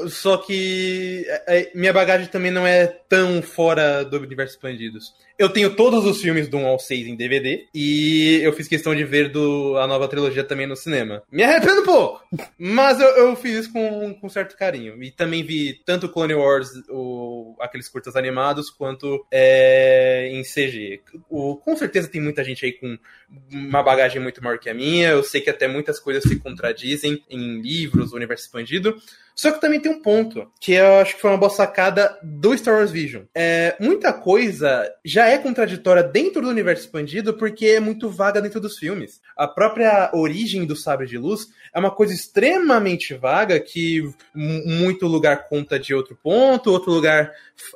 Só que é, minha bagagem também não é tão fora do universo expandidos. Eu tenho todos os filmes do 1 ao 6 em DVD e eu fiz questão de ver do, a nova trilogia também no cinema. Me arrependo um pouco, mas eu, eu fiz isso com, com certo carinho. E também vi tanto Clone Wars, o, aqueles curtas animados, quanto é, em CG. O, com certeza tem muita gente aí com uma bagagem muito maior que a minha. Eu sei que até muitas coisas se contradizem em livros, universo expandido. Só que também tem um ponto, que eu acho que foi uma boa sacada do Star Wars Vision. É, muita coisa já é contraditória dentro do universo expandido porque é muito vaga dentro dos filmes. A própria origem do sabre de luz é uma coisa extremamente vaga que muito lugar conta de outro ponto, outro lugar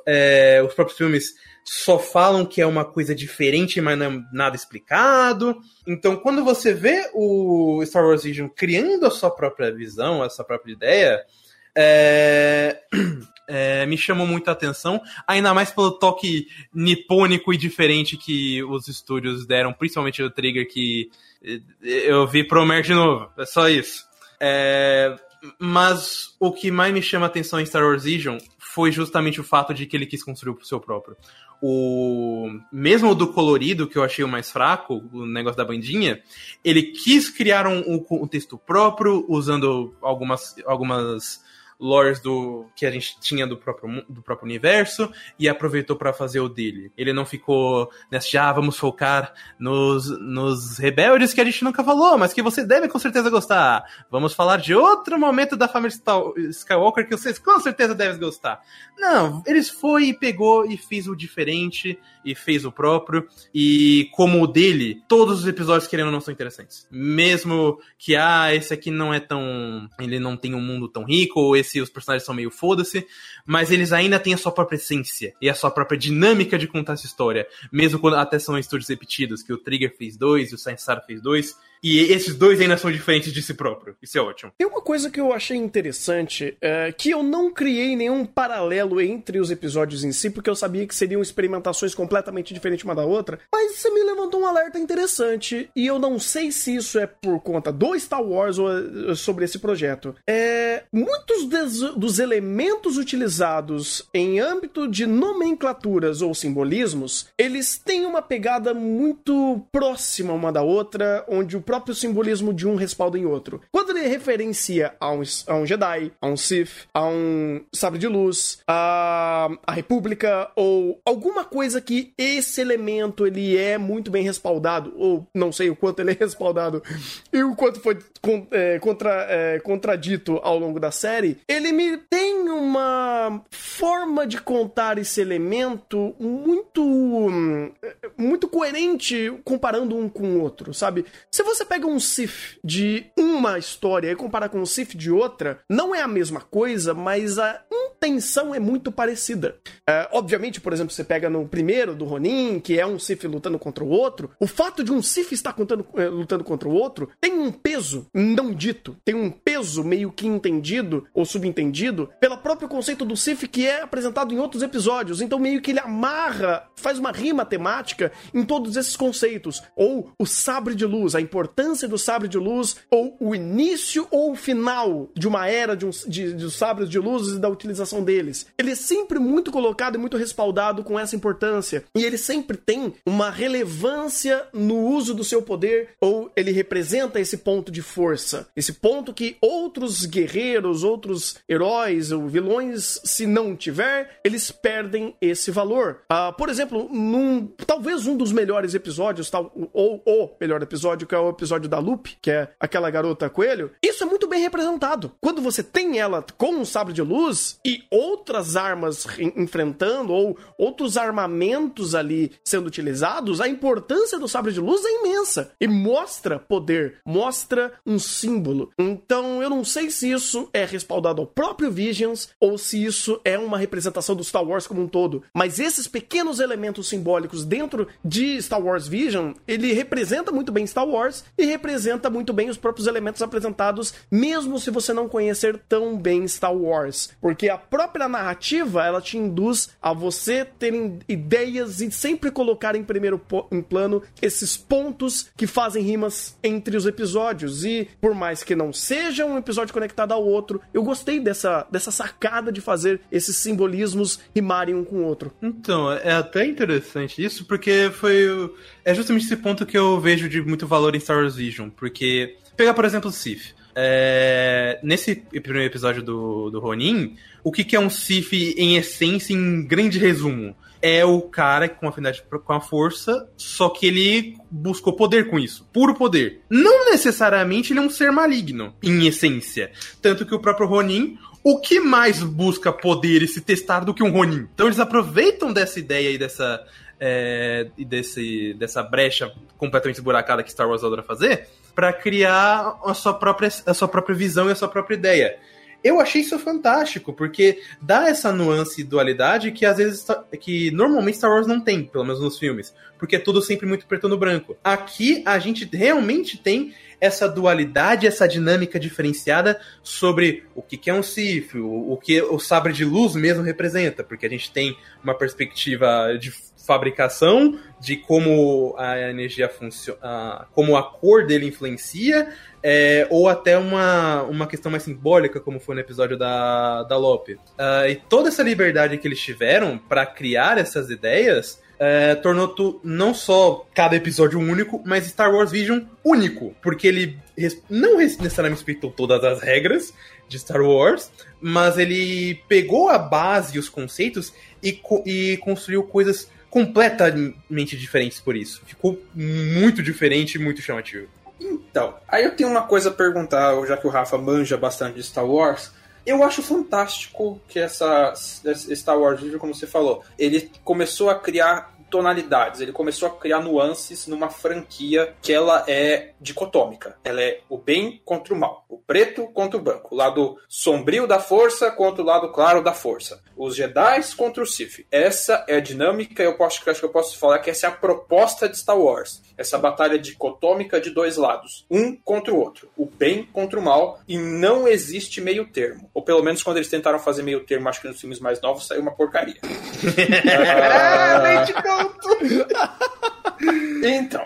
é, os próprios filmes só falam que é uma coisa diferente, mas não é nada explicado. Então, quando você vê o Star Wars Vision criando a sua própria visão, a sua própria ideia, é... É, me chamou muita atenção, ainda mais pelo toque nipônico e diferente que os estúdios deram, principalmente o Trigger, que eu vi Promer de novo, é só isso. É, mas o que mais me chama a atenção em Star Wars Vision foi justamente o fato de que ele quis construir o seu próprio. O mesmo do colorido, que eu achei o mais fraco, o negócio da bandinha, ele quis criar um, um, um texto próprio, usando algumas, algumas lores do que a gente tinha do próprio, do próprio universo e aproveitou para fazer o dele. Ele não ficou nessa de, ah, vamos focar nos, nos rebeldes que a gente nunca falou, mas que você deve com certeza gostar. Vamos falar de outro momento da família Skywalker que vocês com certeza devem gostar. Não, eles foi e pegou e fez o diferente e fez o próprio e como o dele, todos os episódios querendo não são interessantes. Mesmo que ah, esse aqui não é tão, ele não tem um mundo tão rico ou esse os personagens são meio foda-se, mas eles ainda têm a sua própria essência e a sua própria dinâmica de contar essa história, mesmo quando até são estúdios repetidos, que o Trigger fez dois e o Science fez dois, e esses dois ainda são diferentes de si próprio. Isso é ótimo. Tem uma coisa que eu achei interessante, é, que eu não criei nenhum paralelo entre os episódios em si, porque eu sabia que seriam experimentações completamente diferentes uma da outra, mas você me levantou um alerta interessante, e eu não sei se isso é por conta do Star Wars ou é sobre esse projeto. É, muitos dos elementos utilizados em âmbito de nomenclaturas ou simbolismos, eles têm uma pegada muito próxima uma da outra, onde o próprio simbolismo de um respalda em outro. Quando ele referencia a um, a um Jedi, a um Sith, a um sabre de luz, a, a República ou alguma coisa que esse elemento ele é muito bem respaldado, ou não sei o quanto ele é respaldado e o quanto foi con, é, contra, é, contradito ao longo da série, ele me tem uma forma de contar esse elemento muito muito coerente comparando um com o outro, sabe? Se você pega um Sith de uma história e comparar com um Sith de outra, não é a mesma coisa, mas a intenção é muito parecida. É, obviamente, por exemplo, você pega no primeiro do Ronin, que é um Sith lutando contra o outro, o fato de um Sith estar contando, é, lutando contra o outro tem um peso não dito, tem um peso meio que entendido ou subentendido pelo próprio conceito do Sith que é apresentado em outros episódios. Então, meio que ele amarra, faz uma rima temática em todos esses conceitos. Ou o sabre de luz, a importância do sabre de luz, ou o início ou o final de uma era de, um, de, de sabres de luz e da utilização deles. Ele é sempre muito colocado e muito respaldado com essa importância. E ele sempre tem uma relevância no uso do seu poder, ou ele representa esse ponto de força. Esse ponto que outros guerreiros, outros heróis ou vilões, se não tiver, eles perdem esse valor. Uh, por exemplo, num talvez um dos melhores episódios, tal, ou o melhor episódio, que é o episódio da Lupe, que é aquela garota coelho, isso é muito bem representado. Quando você tem ela com um sabre de luz e outras armas en- enfrentando, ou outros armamentos ali sendo utilizados, a importância do sabre de luz é imensa. E mostra poder, mostra um símbolo. Então eu não sei se isso é respaldado ao próprio Visions ou se isso é uma representação do Star Wars como um todo. Mas esses pequenos elementos simbólicos dentro de Star Wars Vision, ele representa muito bem Star Wars e representa muito bem os próprios elementos apresentados, mesmo se você não conhecer tão bem Star Wars. Porque a própria narrativa, ela te induz a você terem ideias e sempre colocar em primeiro em plano esses pontos que fazem rimas entre os episódios. E por mais que não seja um episódio conectado ao outro, eu gostei dessa, dessa sacada de fazer esses simbolismos rimarem um com o outro. Então, é até interessante isso, porque foi. É justamente esse ponto que eu vejo de muito valor em Star Wars Vision. Porque. Pegar, por exemplo, o Sith. É, nesse primeiro episódio do, do Ronin, o que, que é um Sith em essência, em grande resumo? É o cara com afinidade com a força, só que ele buscou poder com isso. Puro poder. Não necessariamente ele é um ser maligno, em essência. Tanto que o próprio Ronin, o que mais busca poder e se testar do que um Ronin? Então eles aproveitam dessa ideia e dessa, é, e desse, dessa brecha completamente esburacada que Star Wars adora fazer para criar a sua, própria, a sua própria visão e a sua própria ideia. Eu achei isso fantástico, porque dá essa nuance e dualidade que às vezes que normalmente Star Wars não tem, pelo menos nos filmes, porque é tudo sempre muito preto no branco. Aqui a gente realmente tem essa dualidade, essa dinâmica diferenciada sobre o que é um o, o que o sabre de luz mesmo representa, porque a gente tem uma perspectiva de fabricação, de como a energia funciona, como a cor dele influencia, é, ou até uma, uma questão mais simbólica, como foi no episódio da, da Lope. Ah, e toda essa liberdade que eles tiveram para criar essas ideias é, tornou tu, não só cada episódio único, mas Star Wars Vision único, porque ele res- não necessariamente respeitou todas as regras de Star Wars, mas ele pegou a base e os conceitos e, e construiu coisas completamente diferentes por isso. Ficou muito diferente e muito chamativo. Então, aí eu tenho uma coisa a perguntar, já que o Rafa manja bastante de Star Wars. Eu acho fantástico que essa Star Wars, como você falou, ele começou a criar tonalidades, ele começou a criar nuances numa franquia que ela é dicotômica. Ela é o bem contra o mal, o preto contra o branco, o lado sombrio da força contra o lado claro da força, os Jedi contra o Sith. Essa é a dinâmica, eu posso, acho que eu posso falar que essa é a proposta de Star Wars. Essa batalha dicotômica de dois lados, um contra o outro, o bem contra o mal, e não existe meio termo. Ou pelo menos quando eles tentaram fazer meio termo, acho que nos filmes mais novos saiu uma porcaria. Então.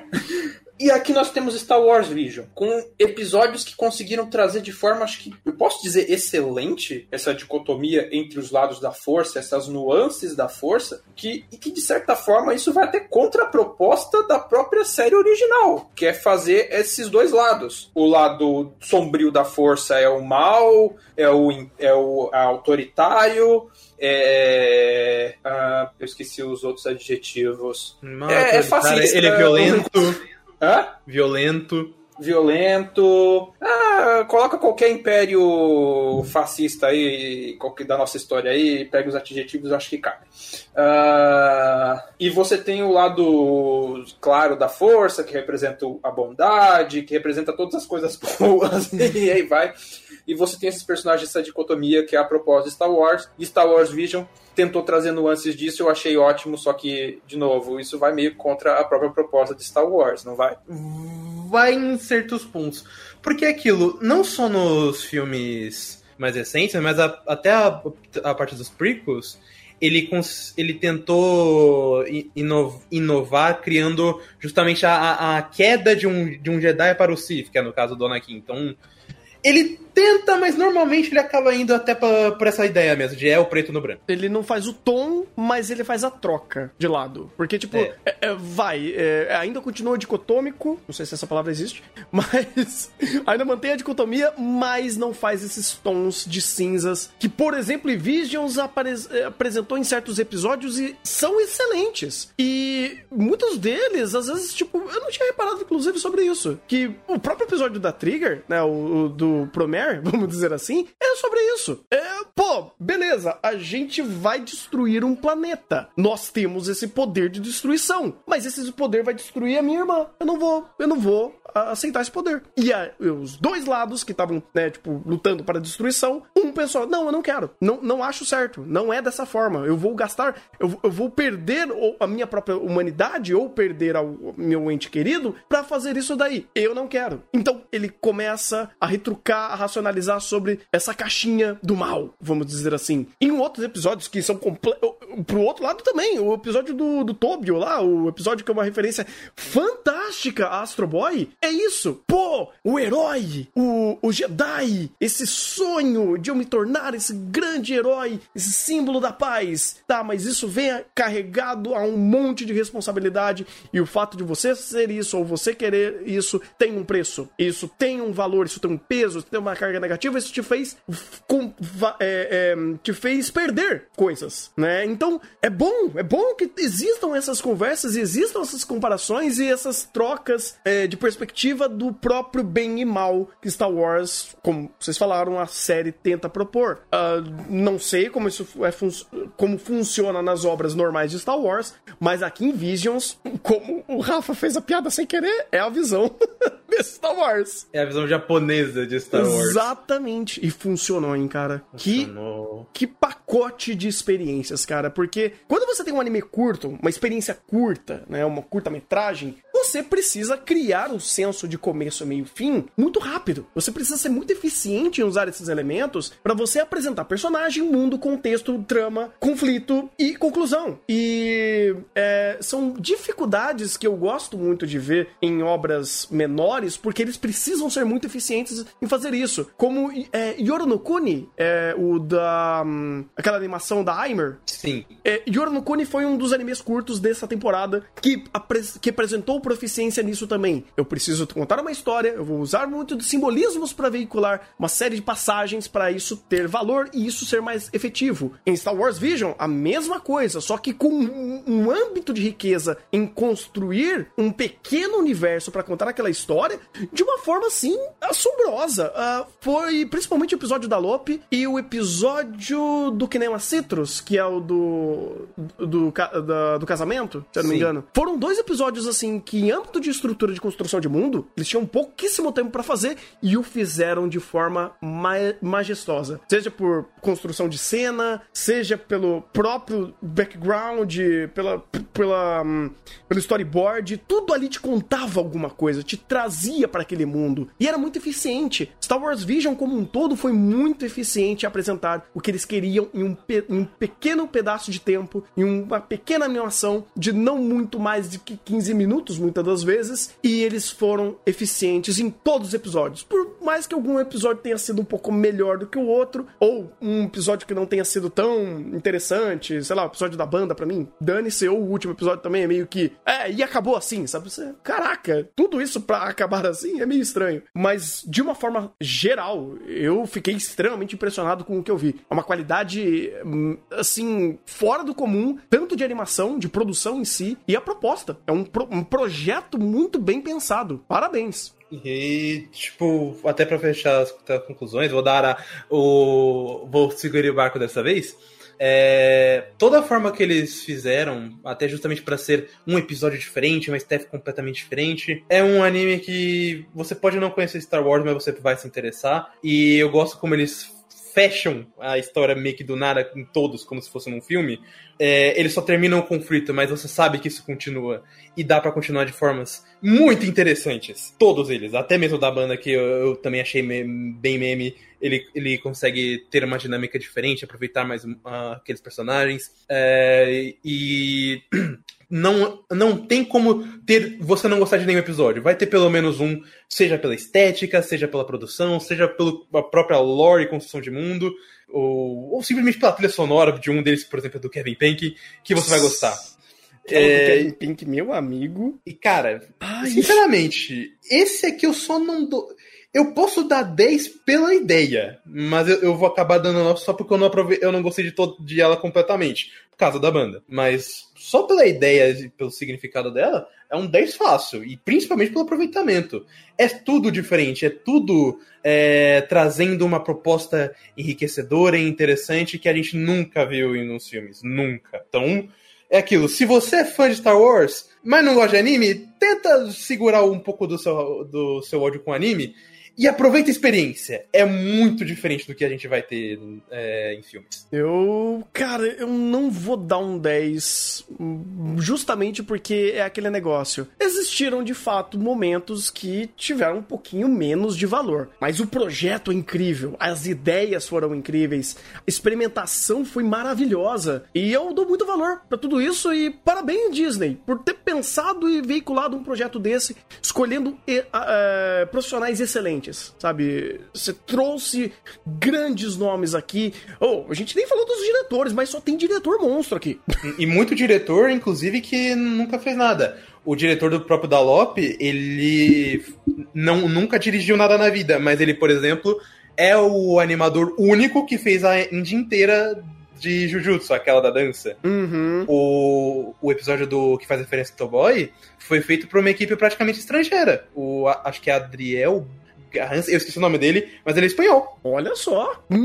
E aqui nós temos Star Wars Vision, com episódios que conseguiram trazer de forma, acho que eu posso dizer, excelente, essa dicotomia entre os lados da força, essas nuances da força, que, e que de certa forma isso vai até contra a proposta da própria série original, que é fazer esses dois lados. O lado sombrio da força é o mal, é o, é o autoritário, é. ah, eu esqueci os outros adjetivos. É, é fascista. Ele é violento, Hã? violento. violento. Ah, coloca qualquer império fascista aí, qualquer da nossa história aí, pega os adjetivos, acho que cabe. Ah, e você tem o lado claro da força, que representa a bondade, que representa todas as coisas boas, e aí vai. E você tem esses personagens, essa dicotomia que é a propósito de Star Wars. E Star Wars Vision tentou trazer nuances disso, eu achei ótimo, só que, de novo, isso vai meio contra a própria proposta de Star Wars, não vai? vai em certos pontos. Porque é aquilo, não só nos filmes mais recentes, mas a- até a, a parte dos prequels, ele, ele tentou i- ino- inovar criando justamente a, a- a queda de um, de um Jedi para o Sith, que é no caso do Anakin. Então, ele tenta, mas normalmente ele acaba indo até pra, pra essa ideia mesmo, de é o preto no branco. Ele não faz o tom, mas ele faz a troca de lado. Porque, tipo, É. é- é, vai, é, ainda continua dicotômico, não sei se essa palavra existe, mas ainda mantém a dicotomia, mas não faz esses tons de cinzas que, por exemplo, Visions apresentou em certos episódios e são excelentes. E muitos deles, às vezes, tipo, eu não tinha reparado, inclusive, sobre isso. Que o próprio episódio da Trigger, né, o, o do Promare, vamos dizer assim, é sobre isso. É, pô, beleza, a gente vai destruir um planeta. Nós temos esse poder de destruição. Mas esse poder vai destruir a minha irmã. Eu não vou, eu não vou aceitar esse poder. E a- os dois lados que estavam, né, tipo, lutando para a destruição, um pensou, não, eu não quero. Não, não acho certo. Não é dessa forma. Eu vou gastar, eu, eu vou perder o- a minha própria humanidade ou perder ao meu ente querido para fazer isso daí. Eu não quero. Então ele começa a retrucar, a racionalizar sobre essa caixinha do mal, vamos dizer assim. Em outros episódios que são pro outro lado também, o episódio do, do Tobio lá, o episódio que é uma referência fantástica a Astro Boy, é isso. Pô, o herói, o, o Jedi, esse sonho de eu me tornar esse grande herói, esse símbolo da paz. Tá, mas isso vem carregado a um monte de responsabilidade e o fato de você ser isso ou você querer isso tem um preço. Isso tem um valor, isso tem um peso, isso tem uma carga negativa, isso te fez com- é, é, te fez perder coisas, né? Então é bom, é bom que existam essas conversas existam essas comparações e essas trocas é, de perspectiva do próprio bem e mal que Star Wars, como vocês falaram, a série tenta propor. Ah, não sei como isso é fun- como funciona nas obras normais de Star Wars, mas aqui em Visions, como o Rafa fez a piada sem querer, é a visão de Star Wars. É a visão japonesa de Star Wars. Exatamente. E funcionou, hein, cara. Que Funcionou. que pacote de experiências, cara. Porque quando você tem um anime curto, uma experiência curta, né? Uma curta-metragem, você precisa criar um senso de começo, meio e fim muito rápido. Você precisa ser muito eficiente em usar esses elementos para você apresentar personagem, mundo, contexto, trama, conflito e conclusão. E é, são dificuldades que eu gosto muito de ver em obras menores, porque eles precisam ser muito eficientes em fazer isso. Como é, Yoro no Kuni, é, o da. hum, aquela animação da Aimer. Sim. É, Yoro no Kuni foi um dos animes curtos dessa temporada que, apres- que apresentou proficiência nisso também. Eu preciso contar uma história, eu vou usar muito de simbolismos para veicular uma série de passagens para isso ter valor e isso ser mais efetivo. Em Star Wars Vision, a mesma coisa, só que com um, um âmbito de riqueza em construir um pequeno universo para contar aquela história de uma forma assim assombrosa. Ah, foi principalmente o episódio da Lope e o episódio do Kinema Citrus, que é o do do, ca- da- do casamento, se eu não me Sim. engano. Foram dois episódios assim que em âmbito de estrutura de construção de mundo, eles tinham pouquíssimo tempo para fazer e o fizeram de forma ma- majestosa. Seja por construção de cena, seja pelo próprio background, pela pela hum, pelo storyboard, tudo ali te contava alguma coisa, te trazia para aquele mundo e era muito eficiente. Star Wars Vision como um todo foi muito eficiente em apresentar o que eles queriam em um, em um pequeno pedaço de tempo, em uma pequena animação de não muito mais de que 15 minutos, muitas das vezes, e eles foram eficientes em todos os episódios. Por mais que algum episódio tenha sido um pouco melhor do que o outro, ou um episódio que não tenha sido tão interessante, sei lá, o episódio da banda pra mim, dane-se, ou o último episódio também é meio que, é, e acabou assim, sabe? Você, caraca, tudo isso pra acabar assim é meio estranho. Mas, de uma forma geral, eu fiquei extremamente impressionado com o que eu vi. É uma qualidade, hum, assim, fora do comum, tanto de animação, de produção em si, e a proposta. É um, pro- um projeto muito bem pensado. Parabéns. E, tipo, até pra fechar as conclusões, vou dar a, o. Vou segurar o barco dessa vez. É, toda a forma que eles fizeram, até justamente pra ser um episódio diferente, uma staff completamente diferente, é um anime que você pode não conhecer Star Wars, mas você vai se interessar. E eu gosto como eles fecham a história meio que do nada em todos, como se fosse num filme. É, eles só terminam o conflito, mas você sabe que isso continua. E dá pra continuar de formas muito interessantes. Todos eles, até mesmo da banda que eu, eu também achei bem meme. Ele, ele consegue ter uma dinâmica diferente, aproveitar mais ah, aqueles personagens. É, e não, não tem como ter você não gostar de nenhum episódio. Vai ter pelo menos um, seja pela estética, seja pela produção, seja pela própria lore e construção de mundo, ou, ou simplesmente pela trilha sonora de um deles, por exemplo, do Kevin Pink, que você vai gostar. É... Kevin Pink, meu amigo. E, cara, Ai. sinceramente, esse aqui eu só não dou. Eu posso dar 10 pela ideia, mas eu, eu vou acabar dando 9 só porque eu não, aprove... eu não gostei de, todo... de ela completamente, por causa da banda. Mas só pela ideia e pelo significado dela, é um 10 fácil, e principalmente pelo aproveitamento. É tudo diferente, é tudo é, trazendo uma proposta enriquecedora e interessante que a gente nunca viu em nos filmes, nunca. Então, é aquilo, se você é fã de Star Wars, mas não gosta de anime, tenta segurar um pouco do seu, do seu ódio com anime e aproveita a experiência. É muito diferente do que a gente vai ter é, em filmes. Eu, cara, eu não vou dar um 10 justamente porque é aquele negócio. Existiram de fato momentos que tiveram um pouquinho menos de valor, mas o projeto é incrível, as ideias foram incríveis, a experimentação foi maravilhosa e eu dou muito valor pra tudo isso e parabéns Disney por ter pensado e veiculado um projeto desse, escolhendo eh, profissionais excelentes sabe? Você trouxe grandes nomes aqui. Oh, a gente nem falou dos diretores, mas só tem diretor monstro aqui. E muito diretor, inclusive, que nunca fez nada. O diretor do próprio Dalop, ele não, nunca dirigiu nada na vida, mas ele, por exemplo, é o animador único que fez a indie inteira de Jujutsu, aquela da dança. Uhum. O, o episódio do que faz referência ao Toboy foi feito por uma equipe praticamente estrangeira. O, a- acho que é Adriel Hans, eu esqueci o nome dele, mas ele é espanhol. Olha só, um,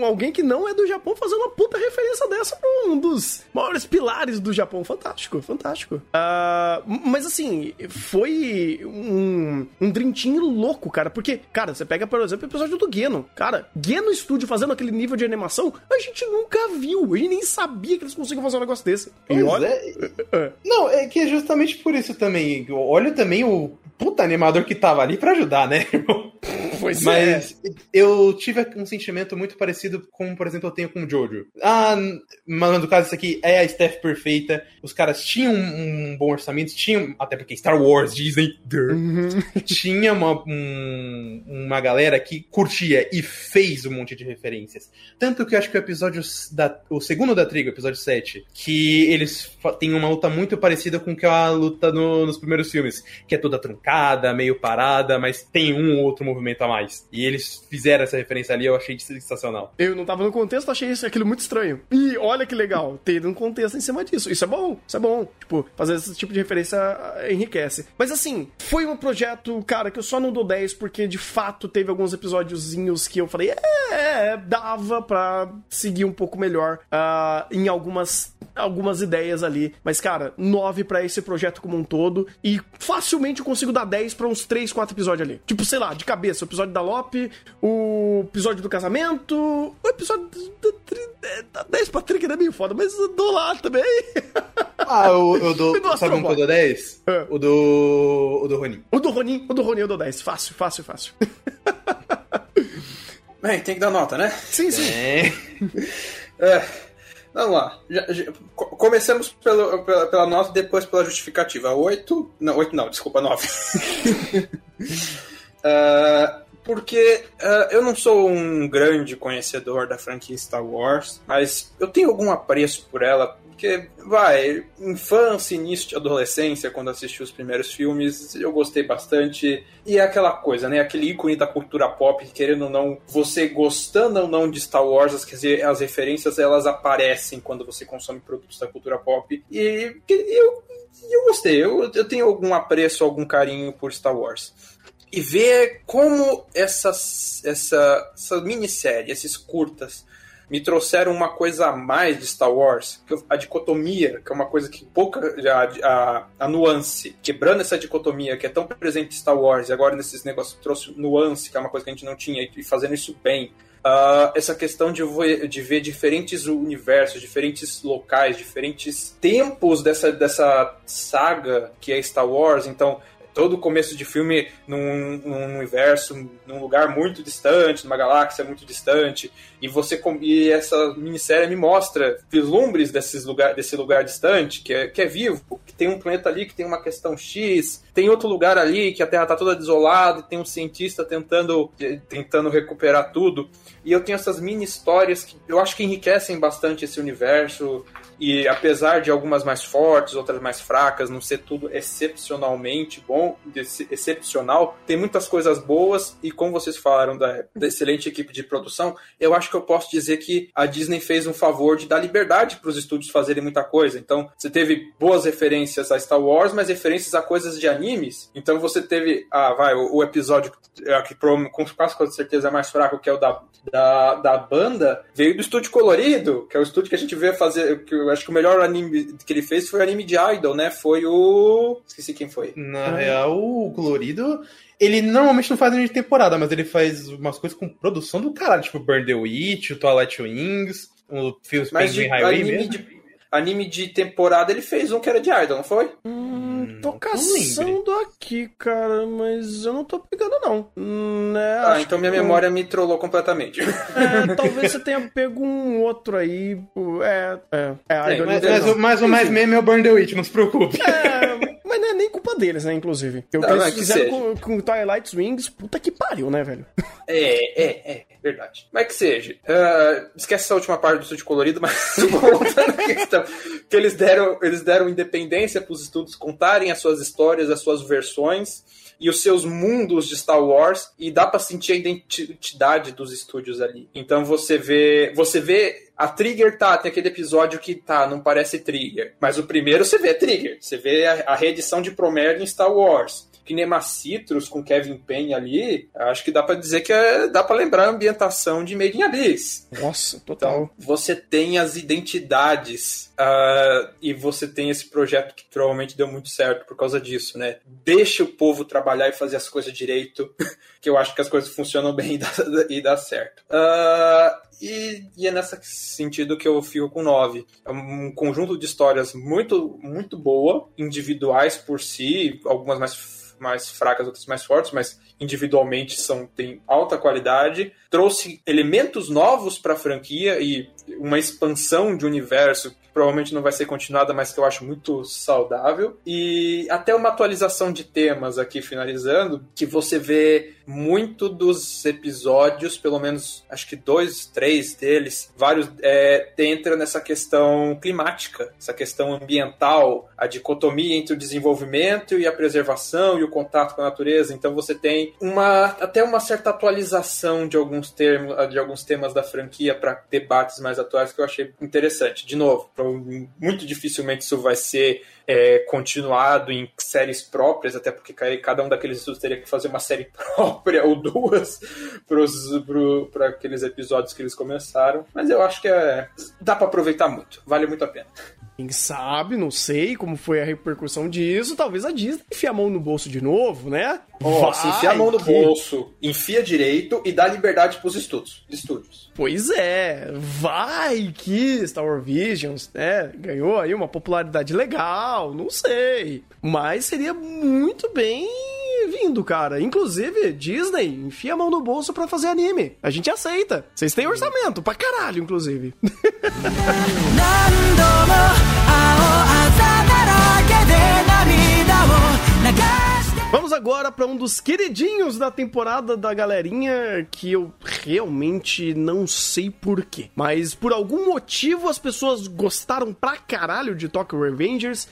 um- alguém que não é do Japão fazendo uma puta referência dessa pra um dos maiores pilares do Japão. Fantástico, fantástico. Ah, mas assim, foi um, um Team louco, cara. Porque, cara, você pega, por exemplo, o episódio do Geno. Cara, Geno Studio fazendo aquele nível de animação, a gente nunca viu. A gente nem sabia que eles conseguiam fazer um negócio desse. Pois e olha. é. Não, é que é justamente por isso também. Olha também o puta animador que tava ali pra ajudar, né, irmão? Pois é. Mas eu tive um sentimento muito parecido com, por exemplo, eu tenho com o Jojo. Ah, mas no caso, isso aqui é a staff perfeita. Os caras tinham um bom orçamento, tinham. Até porque Star Wars, Disney. durr. tinha uma, um- uma galera que curtia e fez um monte de referências. Tanto que eu acho que o episódio. Da, o segundo da Trigo, o episódio 7, que eles têm uma luta muito parecida com que é a luta no- nos primeiros filmes, que é toda truncada, meio parada, mas tem um ou outro movimento a mais. E eles fizeram essa referência ali, eu achei sensacional. Eu não tava no contexto, achei isso, aquilo muito estranho. E olha que legal, ter um contexto em cima disso. Isso é bom, isso é bom. Tipo, fazer esse tipo de referência enriquece. Mas assim, foi um projeto, cara, que eu só não dou 10 porque de fato teve alguns episódiozinhos que eu falei, é, dava pra seguir um pouco melhor ah, em algumas, algumas ideias ali. Mas, cara, 9 pra esse projeto como um todo. E facilmente eu consigo dar 10 pra uns 3, 4 episódios ali. Tipo, sei lá, de cabeça, o episódio da Lope, o episódio do casamento, o episódio da Tri- é, dá 10 pra Trick é meio foda, mas eu dou lá também. Ah, eu, eu dou. E do sabe um que eu dou 10? É. O do. O do Ronin. O do Ronin, o do Ronin eu dou 10. Fácil, fácil, fácil. Bem, tem que dar nota, né? Sim, sim. É. Vamos lá. Já- já- co- começamos pelo- pela, pela nota, depois pela justificativa. 8. Não, 8 não, desculpa, 9. Ah, porque ah, eu não sou um grande conhecedor da franquia Star Wars, mas eu tenho algum apreço por ela. Porque, vai, infância, início de adolescência, quando assisti os primeiros filmes, eu gostei bastante. E é aquela coisa, né? Aquele ícone da cultura pop, que, querendo ou não, você gostando ou não de Star Wars, as, quer dizer, as referências elas aparecem quando você consome produtos da cultura pop. E, que- eu, eu gostei, eu, eu tenho algum apreço, algum carinho por Star Wars. E ver como essas, essa, essa minissérie, esses curtas, me trouxeram uma coisa a mais de Star Wars, a dicotomia, que é uma coisa que pouca. A, a, a nuance, quebrando essa dicotomia que é tão presente em Star Wars, e agora nesses negócios trouxe nuance, que é uma coisa que a gente não tinha, e fazendo isso bem. Ah, essa questão de, vo- de ver diferentes universos, diferentes locais, diferentes tempos dessa, dessa saga que é Star Wars. Então, todo começo de filme num, num universo, num lugar muito distante, numa galáxia muito distante, e você e essa minissérie me mostra vislumbres desses lugar, desse lugar distante, que é, que é vivo, que tem um planeta ali que tem uma questão X, tem outro lugar ali que a Terra tá toda desolada, tem um cientista tentando, tentando recuperar tudo. E eu tenho essas mini histórias que eu acho que enriquecem bastante esse universo. E apesar de algumas mais fortes, outras mais fracas, não ser tudo excepcionalmente bom, excepcional, tem muitas coisas boas. E como vocês falaram da, da excelente equipe de produção, eu acho que eu posso dizer que a Disney fez um favor de dar liberdade para os estúdios fazerem muita coisa. Então, você teve boas referências a Star Wars, mas referências a coisas de animes. Então, você teve, ah, vai, o, o episódio é, que pro- com quase com certeza é mais fraco, que é o da, da, da banda, veio do estúdio colorido, que é o estúdio que a gente vê fazer. Que eu acho que o melhor anime que ele fez foi o anime de Idol, né? Foi o. Esqueci quem foi. Na real, o Colorido, ele normalmente não faz anime de temporada, mas ele faz umas coisas com produção do caralho, tipo Burn the Witch, o Twilight Wings, o Mas Penguin de Highway anime mesmo. de, anime de temporada ele fez um que era de Idol, não foi? Hum, tô que eu caçando aqui, cara, mas eu não tô pegando, não. Né, Ah, acho então minha que memória me trollou completamente. É, talvez você tenha pego um outro aí. É, é. É, É, Mas, mas, o- mas o mais meme é o Burn the Witch, não se preocupe. É, mas não é nem culpa deles, né, inclusive. Que Não, não, eles que fizeram com, com Twilight Wings, puta que pariu, né, velho? É, é, é, verdade. Mas que seja. ah, esquece essa última parte do estúdio colorido, mas voltando à questão. Que eles deram, eles deram independência para os estudos contarem as suas histórias, as suas versões e os seus mundos de Star Wars e dá pra sentir a identidade dos estúdios ali. Então você vê, você vê a Trigger tá, tem aquele episódio que tá, não parece Trigger, mas o primeiro você vê Trigger, você vê a, a reedição de Promare em Star Wars. Citrus com Kevin Payne ali, acho que dá pra dizer que é, dá pra lembrar a ambientação de Made in Abyss. Nossa, total. Então, você tem as identidades ah, e você tem esse projeto que provavelmente deu muito certo por causa disso, né? Deixa o povo trabalhar e fazer as coisas direito, que eu acho que as coisas funcionam bem e dá, e dá certo. Ah, e, e é nesse sentido que eu fico com 9. É um conjunto de histórias muito, muito boa, individuais por si, algumas mais mais fracas, outras mais fortes, mas individualmente são tem alta qualidade. Trouxe elementos novos para a franquia e uma expansão de universo que provavelmente não vai ser continuada, mas que eu acho muito saudável. E até uma atualização de temas aqui finalizando, que você vê muito dos episódios, pelo menos acho que dois, três deles, vários é, entra nessa questão climática, essa questão ambiental, a dicotomia entre o desenvolvimento e a preservação e o contato com a natureza. Então você tem uma até uma certa atualização de alguns termos, de alguns temas da franquia para debates mais atuais que eu achei interessante. De novo, muito dificilmente isso vai ser é, continuado em séries próprias, até porque cada um daqueles estudos teria que fazer uma série própria ou duas para aqueles episódios que eles começaram. Mas eu acho que é, dá para aproveitar muito, vale muito a pena. Quem sabe, não sei como foi a repercussão disso. Talvez a Disney enfie a mão no bolso de novo, né? Oh, se enfia a mão no que- bolso, enfia direito e dá liberdade pros estudos, estúdios. Pois é, vai que Star Wars Visions, né, ganhou aí uma popularidade legal, não sei. Mas seria muito bem vindo, cara. Inclusive, Disney, enfia a mão no bolso pra fazer anime. A gente aceita. Vocês têm orçamento, pra caralho, inclusive. Vamos agora pra um dos queridinhos da temporada da galerinha que eu realmente não sei porquê. Mas por algum motivo as pessoas gostaram pra caralho de Tokyo Revengers.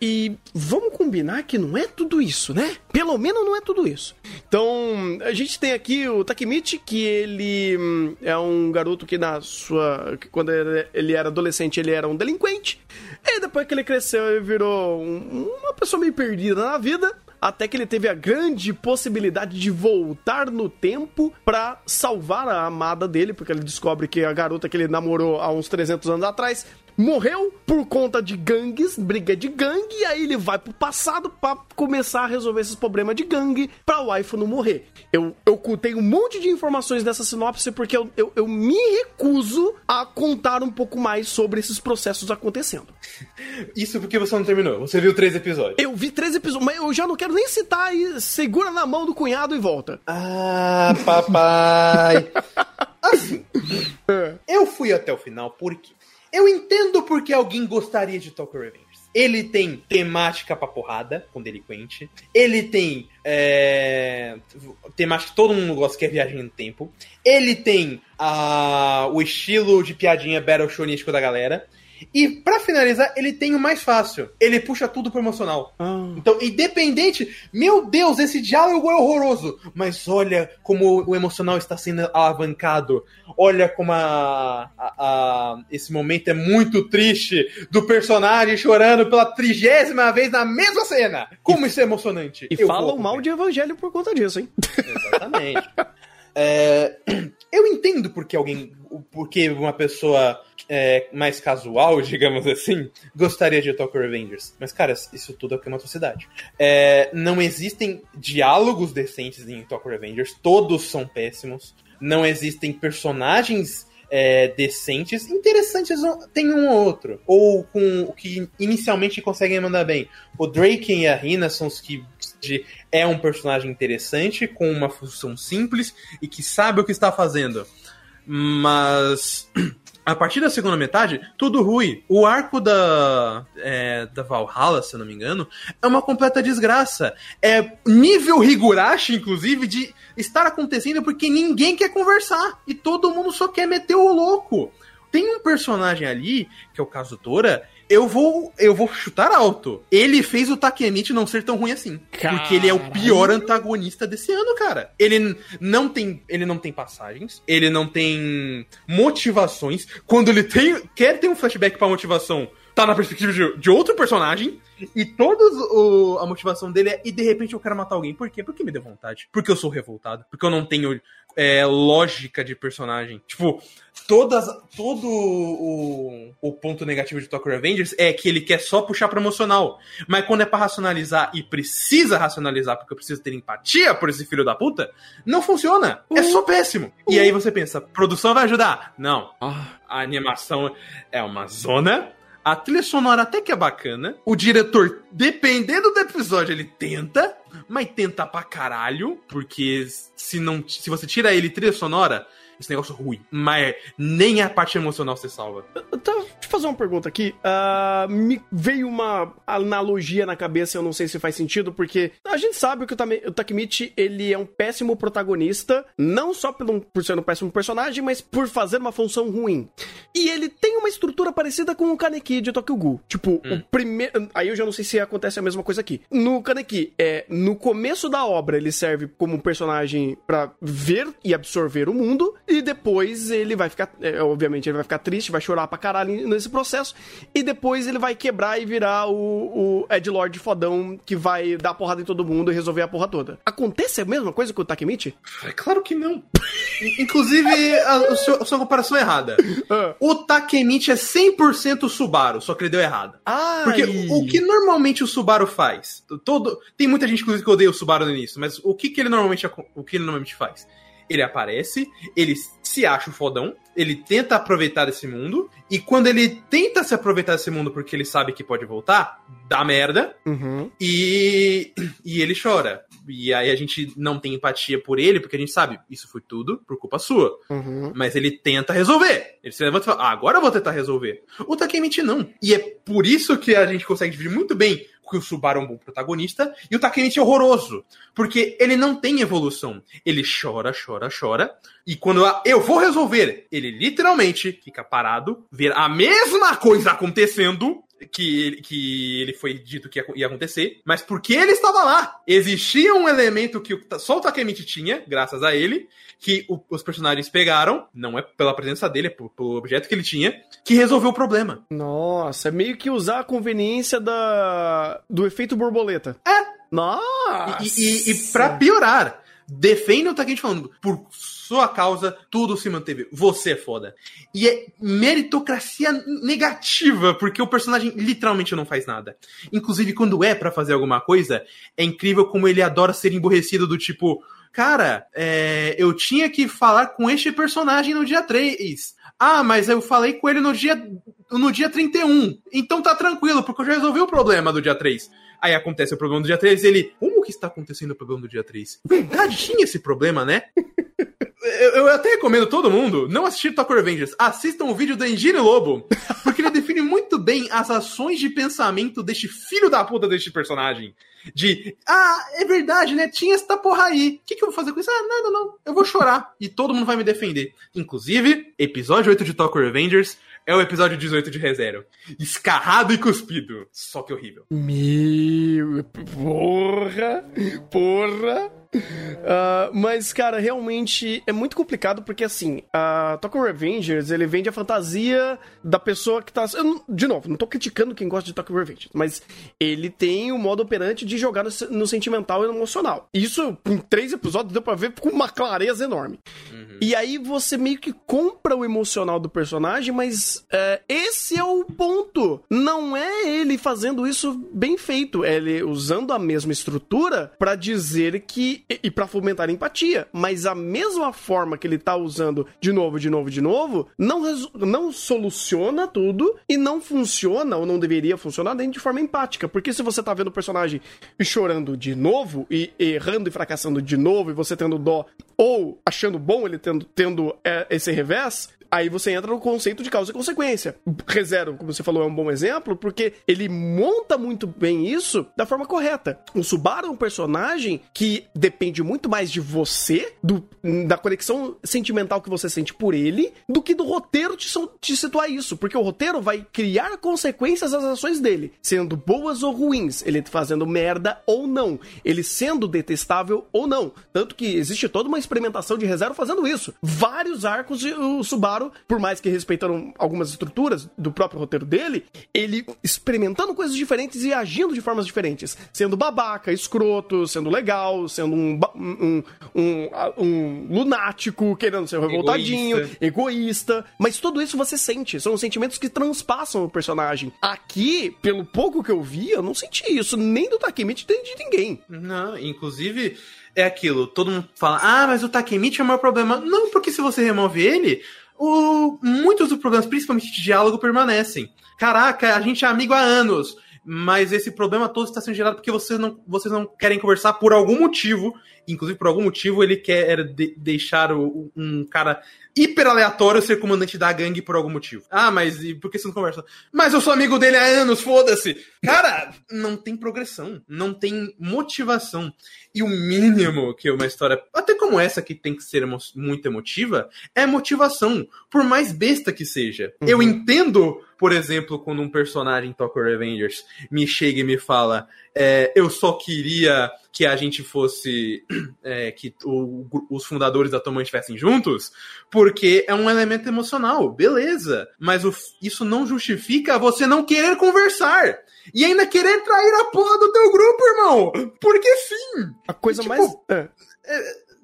E vamos combinar que não é tudo isso, né? Pelo menos não é tudo isso. Então, a gente tem aqui o Takemichi, que ele hum, é um garoto que na sua. que quando ele- ele era adolescente, ele era um delinquente. E depois que ele cresceu, ele virou um- uma pessoa meio perdida na vida. Até que ele teve a grande possibilidade de voltar no tempo pra salvar a amada dele, porque ele descobre que a garota que ele namorou há uns 300 anos atrás morreu por conta de gangues, briga de gangue, e aí ele vai pro passado pra começar a resolver esses problemas de gangue pra waifu não morrer. Eu, eu ocultei um monte de informações dessa sinopse porque eu, eu, eu me recuso a contar um pouco mais sobre esses processos acontecendo. Isso porque você não terminou. Você viu três episódios. Eu vi três episódios, mas eu já não quero nem citar aí. Segura na mão do cunhado e volta. Ah, papai. assim, eu fui até o final porque eu entendo porque alguém gostaria de Tokyo Revengers. Ele tem temática pra porrada, com delinquente. Ele tem é, temática que todo mundo gosta, que é viagem no tempo. Ele tem ah, o estilo de piadinha battle shonístico da galera. E pra finalizar, ele tem o mais fácil. Ele puxa tudo pro emocional. Então, independente, meu Deus, esse diálogo é horroroso. Mas olha como o emocional está sendo alavancado. Olha como a, a- a- esse momento é muito triste do personagem chorando pela trigésima vez na mesma cena. Como isso é emocionante. E Eu falam mal de evangelho por conta disso, hein? Exatamente. É, eu entendo porque alguém. Porque uma pessoa é, mais casual, digamos assim, gostaria de Tokyo Revengers. Mas, cara, isso tudo é é uma atrocidade. É, não existem diálogos decentes em Tokyo Revengers, todos são péssimos. Não existem personagens é, decentes, interessantes tem um ou outro. Ou com o que inicialmente conseguem mandar bem. O Drake e a Rina são os que de- é um personagem interessante, com uma função simples e que sabe o que está fazendo. Mas a partir da segunda metade, tudo ruim. O arco da, é, da Valhalla, se eu não me engano, é uma completa desgraça. É nível Higurashi, inclusive, de estar acontecendo porque ninguém quer conversar. E todo mundo só quer meter o louco. Tem um personagem ali, que é o Kazutora, eu vou, eu vou chutar alto. Ele fez o Takemichi não ser tão ruim assim. Porque ele é o pior antagonista desse ano, cara. Ele não tem, ele não tem passagens, ele não tem motivações. Quando ele tem, quer ter um flashback pra motivação, tá na perspectiva de, de outro personagem. E toda a motivação dele é, e de repente eu quero matar alguém. Por quê? Porque me deu vontade. Porque eu sou revoltado. Porque eu não tenho é, lógica de personagem. Tipo, todas, todo o, o ponto negativo de Tokyo Revengers é que ele quer só puxar pro emocional. Mas quando é pra racionalizar e precisa racionalizar porque eu preciso ter empatia por esse filho da puta, não funciona. É só péssimo. E aí você pensa, produção vai ajudar? Não. Ah, A animação é uma zona. A trilha sonora até que é bacana. O diretor, dependendo do episódio, ele tenta, mas tenta pra caralho, porque se não, se você tira ele trilha sonora, esse negócio é ruim. Mas nem a parte emocional você salva. Tá, deixa eu fazer uma pergunta aqui. Ah, me veio uma analogia na cabeça, eu não sei se faz sentido, porque a gente sabe que o, Takemichi, ele é um péssimo protagonista, não só por ser um péssimo personagem, mas por fazer uma função ruim. E ele tem uma estrutura parecida com o Kaneki de Tokyo. Tipo, o primeiro... Aí eu já não sei se acontece a mesma coisa aqui. No Kaneki, é, no começo da obra, ele serve como um personagem pra ver e absorver o mundo, e depois ele vai ficar, é, obviamente, ele vai ficar triste, vai chorar pra caralho nesse processo, e depois ele vai quebrar e virar o, o Ed Lord fodão que vai dar porrada em todo mundo e resolver a porra toda. Acontece a mesma coisa com o Takemichi? É claro que não. Inclusive, a, o seu- a sua comparação é errada. Ah. O Takemichi é 100% Subaru, só que ele deu errado. Ah, Porque o, o que normalmente o Subaru faz? Todo, tem muita gente inclusive que odeia o Subaru no início, mas o que, que ele normalmente o que ele normalmente faz? Ele aparece, ele se acha o fodão, ele tenta aproveitar desse mundo, e quando ele tenta se aproveitar desse mundo porque ele sabe que pode voltar, dá merda, Uhum. e, e ele chora. E aí a gente não tem empatia por ele, porque a gente sabe, isso foi tudo por culpa sua. Uhum. Mas ele tenta resolver. Ele se levanta e fala, ah, agora eu vou tentar resolver. O Takemichi não. E é por isso que a gente consegue dividir muito bem que o Subaru é um bom protagonista e o Takemichi é horroroso. Porque ele não tem evolução. Ele chora, chora, chora. E quando eu vou resolver, ele literalmente fica parado, ver a mesma coisa acontecendo que ele, que ele foi dito que ia, acontecer, mas porque ele estava lá. Existia um elemento que só o Takemichi tinha, graças a ele, que o- os personagens pegaram, não é pela presença dele, é pelo objeto que ele tinha, que resolveu o problema. Nossa, é meio que usar a conveniência da, do efeito borboleta. É. Nossa! E, e, e pra piorar, defendem o Takemichi falando, por sua causa, tudo se manteve. Você é foda. E é meritocracia negativa, porque o personagem literalmente não faz nada. Inclusive, quando é pra fazer alguma coisa, é incrível como ele adora ser emborrecido do tipo. Cara, é, eu tinha que falar com este personagem no dia 3. Ah, mas eu falei com ele no dia, no dia 31. Então tá tranquilo, porque eu já resolvi o problema do dia 3. Aí acontece o problema do dia 3 e ele. Como que está acontecendo o problema do dia 3? Verdade, tinha esse problema, né? Eu, eu até recomendo todo mundo não assistir Tokyo Revengers. Assistam o vídeo do Engine Lobo, porque ele define muito bem as ações de pensamento deste filho da puta deste personagem. De, ah, é verdade, né? Tinha essa porra aí. O que, que eu vou fazer com isso? Ah, nada, não. Eu vou chorar. E todo mundo vai me defender. Inclusive, episódio 8 de Tokyo Revengers é o episódio 18 de ReZero. Escarrado e cuspido. Só que horrível. Meu, porra, porra. Ah, mas, cara, realmente é muito complicado porque, assim, a Tokyo Revengers, ele vende a fantasia da pessoa que tá... não- de novo, não tô criticando quem gosta de Tokyo Revengers, mas ele tem o modo operante de jogar no, no sentimental e no emocional. Isso, em três episódios, deu pra ver com uma clareza enorme. E aí você meio que compra o emocional do personagem, mas é, esse é o ponto. Não é ele fazendo isso bem feito, é ele usando a mesma estrutura pra dizer que e, e para fomentar a empatia, mas a mesma forma que ele tá usando de novo, de novo, de novo, não não soluciona tudo e não funciona ou não deveria funcionar nem de forma empática, porque se você tá vendo o personagem chorando de novo e errando e fracassando de novo e você tendo dó ou achando bom ele tendo, tendo é, esse revés, aí você entra no conceito de causa e consequência. ReZero, como você falou, é um bom exemplo, porque ele monta muito bem isso da forma correta. O Subaru é um personagem que depende muito mais de você, do- da conexão sentimental que você sente por ele, do que do roteiro te, te situar isso. Porque o roteiro vai criar consequências às ações dele, sendo boas ou ruins, ele fazendo merda ou não, ele sendo detestável ou não. Tanto que existe toda uma experimentação de ReZero fazendo isso. Vários arcos o Subaru, por mais que respeitando algumas estruturas do próprio roteiro dele, ele experimentando coisas diferentes e agindo de formas diferentes. Sendo babaca, escroto, sendo legal, sendo um, um, um, um lunático, querendo ser revoltadinho, Egoísta. egoísta. Mas tudo isso você sente. São sentimentos que transpassam o personagem. Aqui, pelo pouco que eu vi, eu não senti isso nem do Takemichi nem de ninguém. Não, inclusive é aquilo, todo mundo fala, ah, mas o Takemichi é o maior problema. Não, porque se você remove ele, o... muitos dos problemas, principalmente de diálogo, permanecem. Caraca, a gente é amigo há anos, mas esse problema todo está sendo gerado porque vocês não, vocês não querem conversar por algum motivo. Inclusive, por algum motivo, ele quer de- deixar o- um cara hiper aleatório ser comandante da gangue por algum motivo. Ah, mas e por que você não conversa? Mas eu sou amigo dele há anos, foda-se! Cara, não tem progressão, não tem motivação. E o mínimo que uma história, até como essa que tem que ser emo- muito emotiva, é motivação, por mais besta que seja. Eu entendo, por exemplo, quando um personagem em Tokyo Revengers me chega e me fala: é, eu só queria que a gente fosse. é, que o- os fundadores da Toman estivessem juntos, porque é um elemento emocional, beleza. Mas o- isso não justifica você não querer conversar. E ainda querer trair a porra do teu grupo, irmão! Porque sim! A coisa Tipo, mais. é.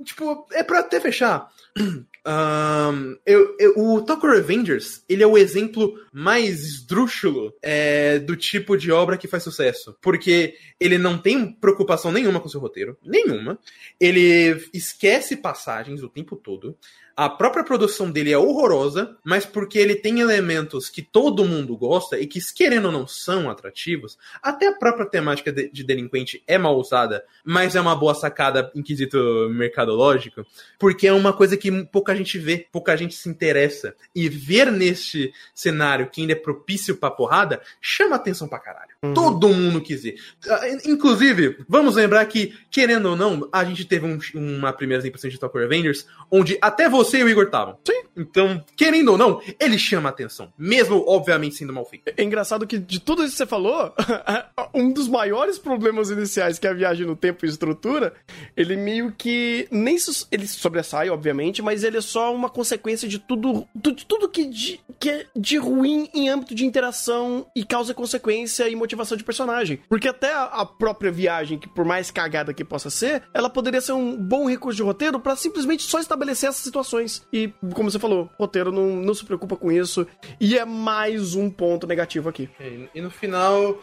Tipo, é pra até fechar. Ahn, eu, eu- o Tokyo Revengers, ele é o exemplo mais esdrúxulo é, do tipo de obra que faz sucesso. Porque ele não tem preocupação nenhuma com seu roteiro. Nenhuma. Ele esquece passagens o tempo todo. A própria produção dele é horrorosa, mas porque ele tem elementos que todo mundo gosta e que, querendo ou não, são atrativos. Até a própria temática de, de delinquente é mal usada, mas é uma boa sacada em quesito mercadológico, porque é uma coisa que pouca gente vê, pouca gente se interessa. E ver neste cenário que ainda é propício pra porrada, chama atenção pra caralho. Todo mundo quis ver. Ah, Inclusive, vamos lembrar que, querendo ou não, a gente teve um- uma primeira impressão de Tokyo Revengers, onde até você você e o Igor estavam. Sim. Então, querendo ou não, ele chama atenção. Mesmo, obviamente, sendo mal feito. É engraçado que de tudo isso que você falou, um dos maiores problemas iniciais que é a viagem no tempo e estrutura, ele meio que nem ele sobressai, obviamente, mas ele é só uma consequência de tudo, de tudo que, de, que é de ruim em âmbito de interação e causa consequência e motivação de personagem. Porque até a, a própria viagem, que por mais cagada que possa ser, ela poderia ser um bom recurso de roteiro pra simplesmente só estabelecer essas situações. E, como você falou, o roteiro não, não se preocupa com isso. E é mais um ponto negativo aqui. E, no final,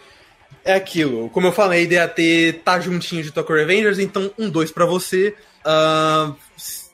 é aquilo. Como eu falei, DAT tá juntinho de Tokyo Revengers, então um dois pra você. Ah,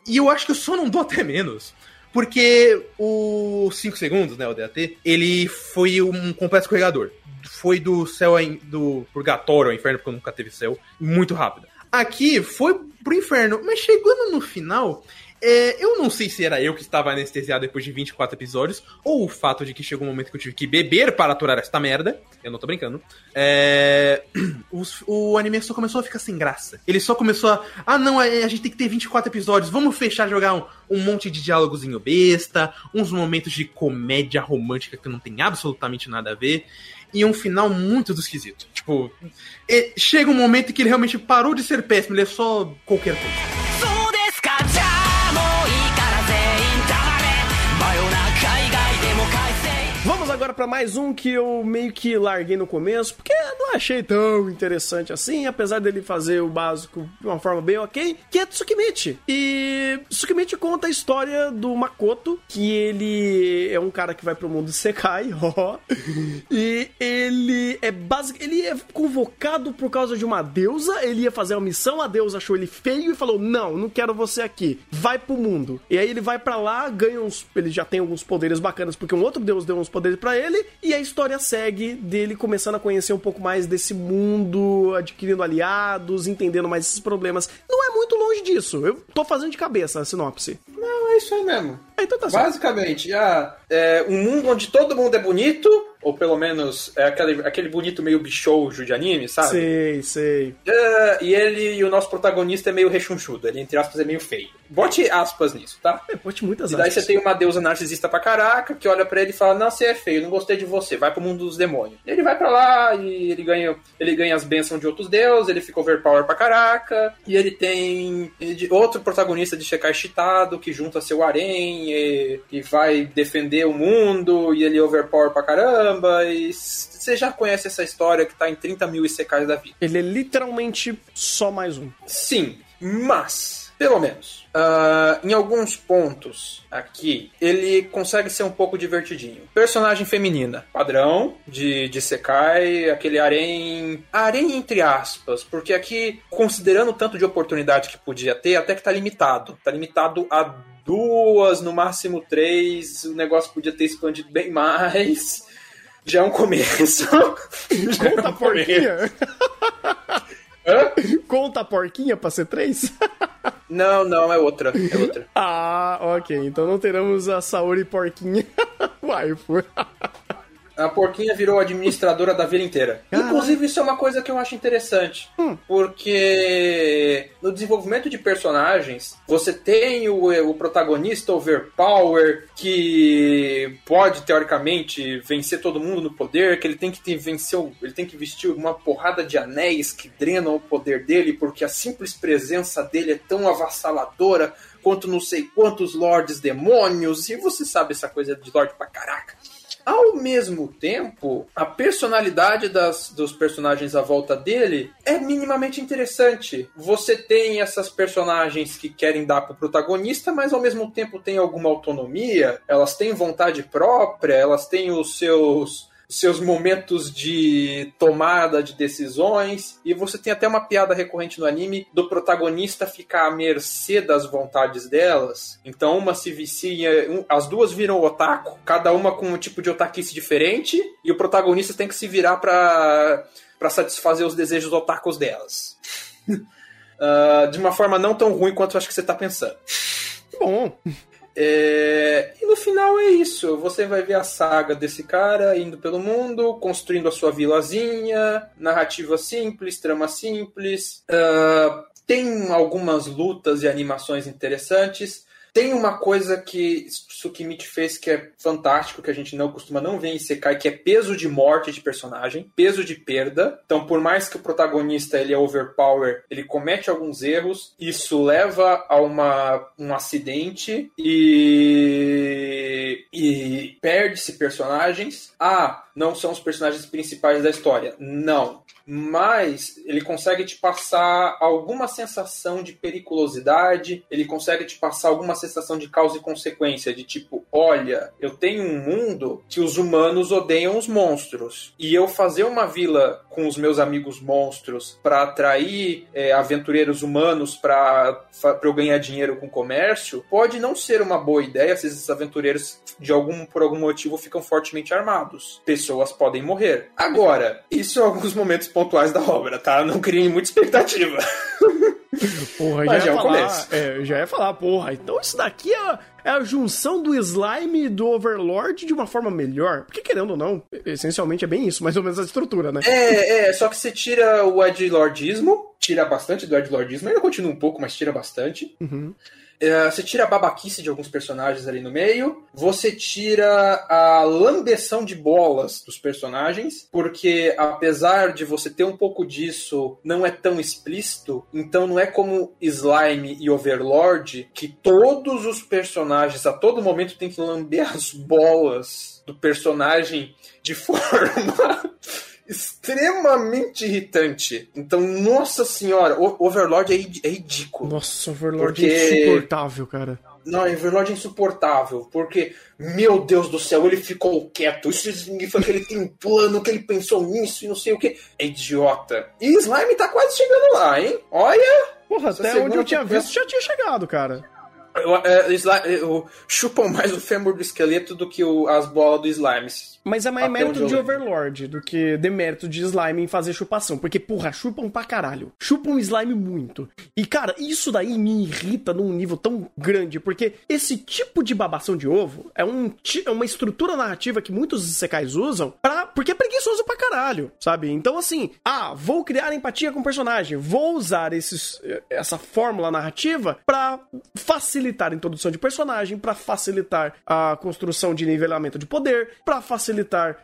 e eu acho que eu só não dou até menos. Porque o 5 segundos, né, o DAT, ele foi um completo escorregador. Foi do céu in- do purgatório ao inferno, porque nunca teve céu, muito rápido. Aqui foi pro inferno, mas chegando no final, é, eu não sei se era eu que estava anestesiado depois de 24 episódios, ou o fato de que chegou um momento que eu tive que beber para aturar esta merda. Eu não tô brincando. É, os- o anime só começou a ficar sem graça. Ele só começou a. Ah, não, a, a gente tem que ter 24 episódios. Vamos fechar, jogar um, um monte de diálogozinho besta, uns momentos de comédia romântica que não tem absolutamente nada a ver. E um final muito do esquisito. Tipo, e- chega um momento que ele realmente parou de ser péssimo, ele é só qualquer coisa. Agora pra mais um que eu meio que larguei no começo, porque não achei tão interessante assim, apesar dele fazer o básico de uma forma bem ok, que é Tsukimichi. E Tsukimichi conta a história do Makoto, que ele é um cara que vai pro mundo Sekai, ó. e ele é basic, ele é convocado por causa de uma deusa, ele ia fazer uma missão, a deusa achou ele feio e falou: "Não, não quero você aqui. Vai pro mundo". E aí ele vai pra lá, ganha uns, ele já tem alguns poderes bacanas porque um outro deus deu uns poderes ele e a história segue dele começando a conhecer um pouco mais desse mundo, adquirindo aliados, entendendo mais esses problemas. Não é muito longe disso. Eu tô fazendo de cabeça a sinopse. Não, é isso aí mesmo. Ah, Então tá certo. Basicamente, ah, é um mundo onde todo mundo é bonito, ou pelo menos é aquele, aquele bonito meio bichoujo de anime, sabe? Sei, sei. É, e ele e o nosso protagonista é meio rechonchudo, ele entre aspas é meio feio. Bote aspas nisso, tá? É, bote muitas E daí aspas. você tem uma deusa narcisista pra caraca que olha pra ele e fala: Não, você é feio, não gostei de você, vai pro mundo dos demônios. Ele vai pra lá e ele ganha, ele ganha as bênçãos de outros deuses, ele fica overpower pra caraca. E ele tem ele outro protagonista de Shekai Shitado que junta seu harém e, e vai defender o mundo. E ele overpower pra caramba. E você já conhece essa história que tá em 30 mil Isekais da vida. Ele é literalmente só mais um. Sim, mas, pelo menos, ah, em alguns pontos aqui, ele consegue ser um pouco divertidinho. Personagem feminina, padrão de, de Sekai, aquele harém. Harém entre aspas, porque aqui, considerando o tanto de oportunidade que podia ter, até que tá limitado. Tá limitado a duas, no máximo três. O negócio podia ter expandido bem mais. Já é um começo. Já é um começo. Conta a porquinha pra ser três? Não, não, é outra. É outra. ah, ok. Então não teremos a Saori porquinha. Waifu. A porquinha virou administradora da vida inteira. Inclusive, isso é uma coisa que eu acho interessante. Porque no desenvolvimento de personagens, você tem o, o protagonista overpower que pode, teoricamente, vencer todo mundo no poder, que ele tem que ter, vencer, ele tem que vestir uma porrada de anéis que drenam o poder dele, porque a simples presença dele é tão avassaladora quanto não sei quantos lords demônios, e você sabe essa coisa de lord pra caraca. Ao mesmo tempo, a personalidade das, dos personagens à volta dele é minimamente interessante. Você tem essas personagens que querem dar pro protagonista, mas ao mesmo tempo tem alguma autonomia, elas têm vontade própria, elas têm os seus seus momentos de tomada de decisões e você tem até uma piada recorrente no anime do protagonista ficar à mercê das vontades delas. Então uma se vicia, um- as duas viram otaku, cada uma com um tipo de otaquice diferente e o protagonista tem que se virar pra para satisfazer os desejos otakus delas. Ah, de uma forma não tão ruim quanto eu acho que você tá pensando. Bom, É, E no final é isso. Você vai ver a saga desse cara indo pelo mundo, construindo a sua vilazinha, narrativa simples, trama simples. Ah, tem algumas lutas e animações interessantes. Tem uma coisa que Tsukimichi fez que é fantástico, que a gente não costuma não ver em Sekai, que é peso de morte de personagem, peso de perda. Então, por mais que o protagonista ele é overpower, ele comete alguns erros, isso leva a uma, um acidente e, e perde-se personagens. Ah, não são os personagens principais da história. Não. Mas ele consegue te passar alguma sensação de periculosidade, ele consegue te passar alguma sensação de causa e consequência, de tipo, olha, eu tenho um mundo que os humanos odeiam os monstros. E eu fazer uma vila com os meus amigos monstros para atrair é, aventureiros humanos para eu ganhar dinheiro com comércio, pode não ser uma boa ideia se esses aventureiros, de algum, por algum motivo, ficam fortemente armados. Pessoas podem morrer. Agora, isso em alguns momentos pontuais da obra, tá? Não criem muita expectativa. Porra, Mas já é falar, começo. é, já ia falar, porra, então isso daqui é, é a junção do slime e do overlord de uma forma melhor. Porque querendo ou não, essencialmente é bem isso, mais ou menos a estrutura, né? É, é, só que você tira o edgelordismo, tira bastante do edgelordismo, ainda continua um pouco, mas tira bastante. Uhum. É, você tira a babaquice de alguns personagens ali no meio, você tira a lambeção de bolas dos personagens, porque apesar de você ter um pouco disso, não é tão explícito, então não é como Slime e Overlord, que todos os personagens a todo momento tem que lamber as bolas do personagem de forma extremamente irritante. Então, nossa senhora, o Overlord é, é ridículo. Nossa, overlord Porque- é insuportável, cara. Não, Overlord é insuportável, porque, meu Deus do céu, ele ficou quieto. Isso significa que ele tem um plano, que ele pensou nisso e não sei o que. É idiota. E Slime tá quase chegando lá, hein? Olha, Porra, até onde eu tinha visto já tinha chegado, cara. eu, é, Slime, eu, chupam mais o fêmur do esqueleto do que o- as bolas do Slime. Mas é mais Até mérito de Overlord do que demérito de slime em fazer chupação. Porque, porra, chupam pra caralho. Chupam slime muito. E, cara, isso daí me irrita num nível tão grande. Porque esse tipo de babação de ovo é, um, é uma estrutura narrativa que muitos secais usam pra, porque é preguiçoso pra caralho, sabe? Então, assim, ah, vou criar empatia com o personagem. Vou usar esses, essa fórmula narrativa pra facilitar a introdução de personagem, pra facilitar a construção de nivelamento de poder, pra facilitar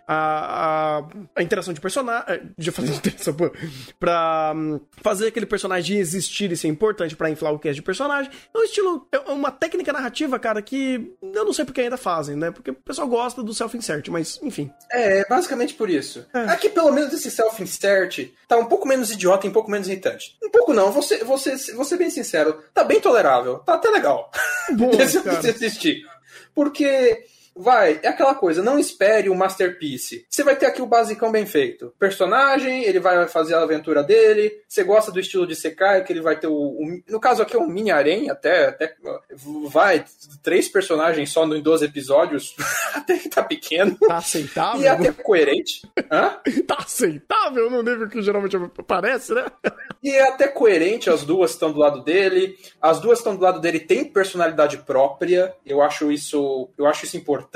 a, a, a interação de personagem. De fazer interação, pô, pra hum, fazer aquele personagem existir e ser importante pra inflar o cast de personagem. É um estilo, é uma técnica narrativa, cara, que eu não sei porque ainda fazem, né? Porque o pessoal gosta do self-insert, mas enfim. É, basicamente por isso. Aqui, pelo menos, esse self-insert tá um pouco menos idiota e um pouco menos irritante. Um pouco não, você, você, vou ser bem sincero, tá bem tolerável, tá até legal. Você cara. Porque, vai, é aquela coisa, não espere o masterpiece. Você vai ter aqui o basicão bem feito. Personagem, ele vai fazer a aventura dele. Você gosta do estilo de Sekai, que ele vai ter o. o- no caso aqui é um mini até, até. Vai, três personagens só em 12 episódios. até que tá pequeno. Tá aceitável? E é até coerente. Hã? Tá aceitável no nível que geralmente aparece, né? E é até coerente, as duas estão do lado dele. As duas estão do lado dele, têm personalidade própria. Eu acho isso, eu acho isso importante.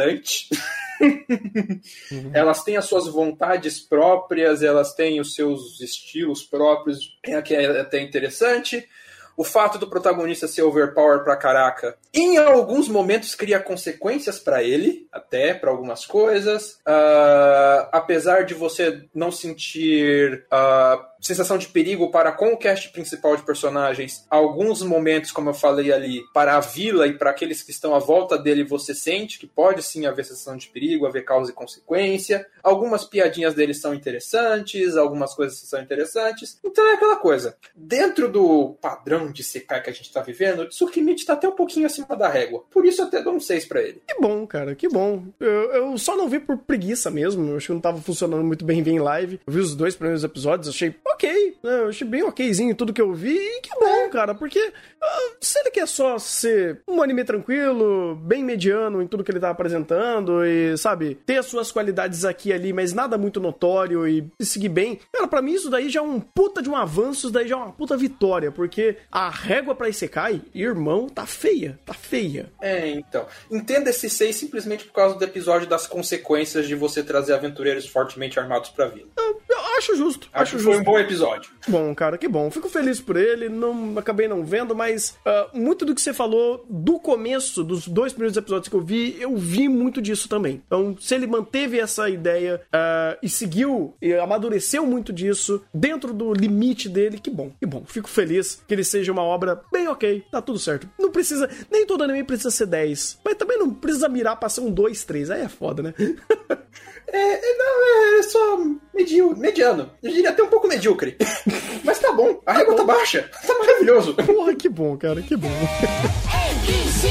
Elas têm as suas vontades próprias, elas têm os seus estilos próprios, é que é até interessante. O fato do protagonista ser overpower pra caraca, em alguns momentos cria consequências pra ele, até pra algumas coisas. Ah, apesar de você não sentir ah, sensação de perigo para com o cast principal de personagens, alguns momentos, como eu falei ali, para a vila e para aqueles que estão à volta dele, você sente que pode sim haver sensação de perigo, haver causa e consequência. Algumas piadinhas dele são interessantes, algumas coisas são interessantes. Então é aquela coisa. Dentro do padrão de Sekai que a gente tá vivendo, Tsukimichi tá até um pouquinho acima da régua. Por isso eu até dou um 6 pra ele. Que bom, cara, que bom. Eu, eu só não vi por preguiça mesmo. Eu acho que não tava funcionando muito bem ver em live. Eu vi os dois primeiros episódios, achei ok. né? Eu achei bem okzinho tudo que eu vi. E que bom, cara, porque ah, se ele quer só ser um anime tranquilo, bem mediano em tudo que ele tá apresentando e, sabe, ter as suas qualidades aqui e ali, mas nada muito notório e seguir bem, cara, pra mim isso daí já é um puta de um avanço, isso daí já é uma puta vitória, porque a régua pra Isekai, irmão, tá feia, tá feia. É, então. Entenda esse 6 simplesmente por causa do episódio das consequências de você trazer aventureiros fortemente armados pra vila. Eu, eu Acho justo. Acho Acho que foi justo. um bom episódio. Bom, cara, que bom. Fico feliz por ele. Não acabei não vendo, mas ah, muito do que você falou do começo, dos dois primeiros episódios que eu vi, eu vi muito disso também. Então, se ele manteve essa ideia ah, e seguiu e amadureceu muito disso dentro do limite dele, que bom, que bom. Fico feliz que ele seja uma obra bem ok, tá tudo certo. Não precisa, nem todo anime precisa ser 10, mas também não precisa mirar pra ser um 2, 3. Aí é foda, né? É, é, não, é, é só medio, mediano. Eu diria até um pouco medíocre. Mas tá bom, a tá régua tá baixa. Tá maravilhoso. Porra, que bom, cara, que bom. ABC,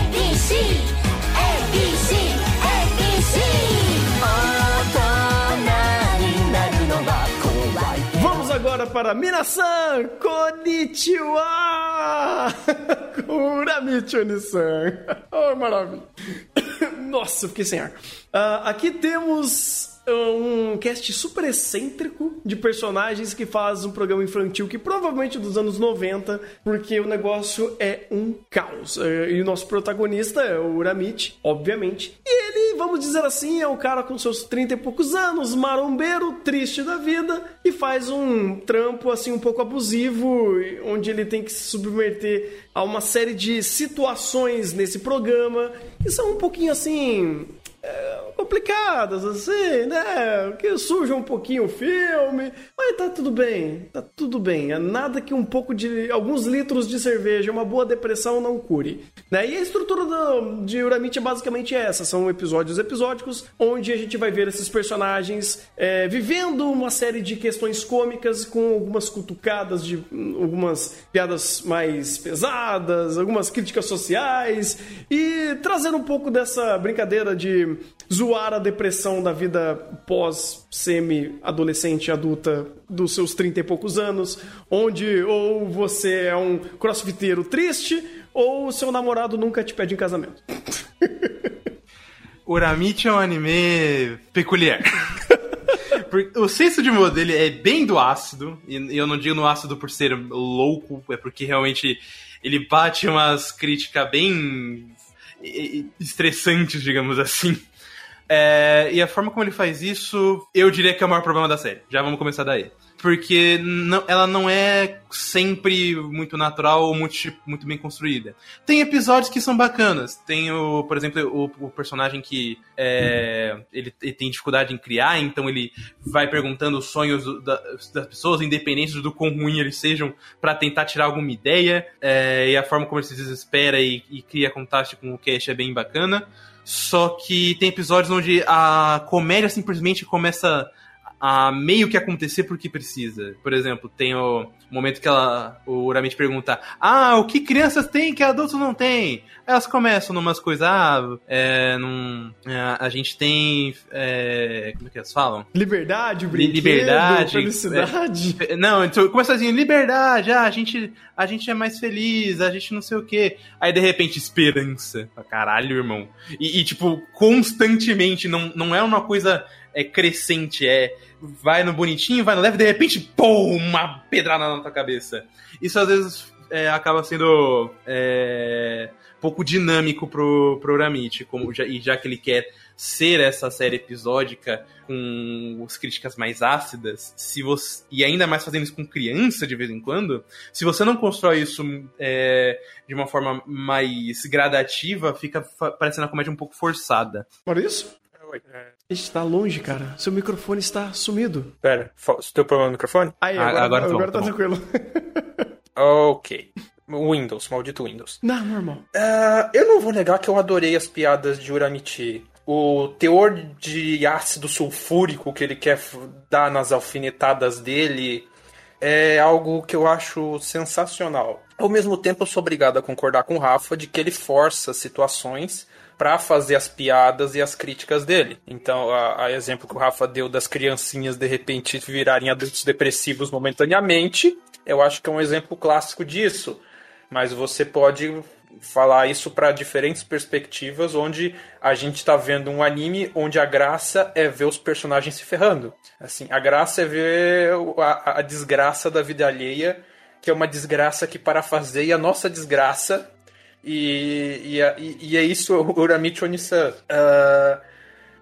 ABC, ABC, Vamos agora para Minasan Konnichiwa! Uramichi Onisan. Oh, maravilha. Nossa, fiquei sem ar. Ah, aqui temos um cast super excêntrico de personagens que faz um programa infantil que provavelmente é dos anos 90, porque o negócio é um caos. Eh, E o nosso protagonista é o Uramichi, obviamente. E ele, vamos dizer assim, é um cara com seus 30 e poucos anos, marombeiro, triste da vida, e faz um trampo assim um pouco abusivo, onde ele tem que se submeter a uma série de situações nesse programa que são um pouquinho assim é, complicadas, assim, né? Que suja um pouquinho o filme, mas tá tudo bem, tá tudo bem. É nada que um pouco de. alguns litros de cerveja, uma boa depressão não cure. Né? E a estrutura do, de Uramichi é basicamente essa: são episódios episódicos, onde a gente vai ver esses personagens é, vivendo uma série de questões cômicas com algumas cutucadas de algumas piadas mais pesadas, algumas críticas sociais e trazendo um pouco dessa brincadeira de zoar a depressão da vida pós semi-adolescente adulta dos seus 30 e poucos anos, onde ou você é um crossfiteiro triste ou o seu namorado nunca te pede em casamento. Uramichi é um anime peculiar. O senso de humor dele é bem do ácido, e eu não digo no ácido por ser louco, é porque realmente ele bate umas críticas bem estressantes, digamos assim. É, e a forma como ele faz isso, eu diria que é o maior problema da série. Já vamos começar daí. Porque não- ela não é sempre muito natural ou muito, muito bem construída. Tem episódios que são bacanas. Tem, o, por exemplo, o, o personagem que é, ele, ele tem dificuldade em criar, então ele vai perguntando os sonhos do- da- das pessoas, independente do quão ruim eles sejam, pra tentar tirar alguma ideia. É, e a forma como ele se desespera e, e cria contato com o Cash é bem bacana. Só que tem episódios onde a comédia simplesmente começa a meio que acontecer porque precisa. Por exemplo, tem o momento que ela, o Uramente pergunta: Ah, o que crianças têm que adultos não têm? Aí elas começam numas coisas, ah, é, num, é, a gente tem. é, como é que elas falam? Liberdade, brinquedo, liberdade, felicidade. Não, então começa assim, liberdade, ah, a gente, a gente é mais feliz, a gente não sei o quê. Aí de repente, esperança. Caralho, irmão. E, e, tipo, constantemente, não, não é uma coisa é, crescente, é vai no bonitinho, vai no leve, de repente, pô, uma pedrada na tua cabeça. Isso às vezes é, acaba sendo é, pouco dinâmico pro, pro Uramichi, como já, e já que ele quer ser essa série episódica com as críticas mais ácidas, se você e ainda mais fazendo isso com criança de vez em quando, se você não constrói isso é, de uma forma mais gradativa, fica parecendo a comédia um pouco forçada. Olha isso? Está longe, cara. Seu microfone está sumido. Pera, você tem problema no microfone? Aí, Ah, agora, agora agora, tá tá tá tranquilo. Ok. Windows, maldito Windows. Não, normal. Ah, eu não vou negar que eu adorei as piadas de Uramichi. O teor de ácido sulfúrico que ele quer dar nas alfinetadas dele é algo que eu acho sensacional. Ao mesmo tempo, eu sou obrigado a concordar com o Rafa de que ele força situações pra fazer as piadas e as críticas dele. Então, a, a exemplo que o Rafa deu das criancinhas de repente virarem adultos depressivos momentaneamente, eu acho que é um exemplo clássico disso. Mas você pode falar isso para diferentes perspectivas, onde a gente tá vendo um anime onde a graça é ver os personagens se ferrando. Assim, a graça é ver a, a desgraça da vida alheia, que é uma desgraça que parafaseia a nossa desgraça. E, e, e- é isso Uramichi Onisan. Ah,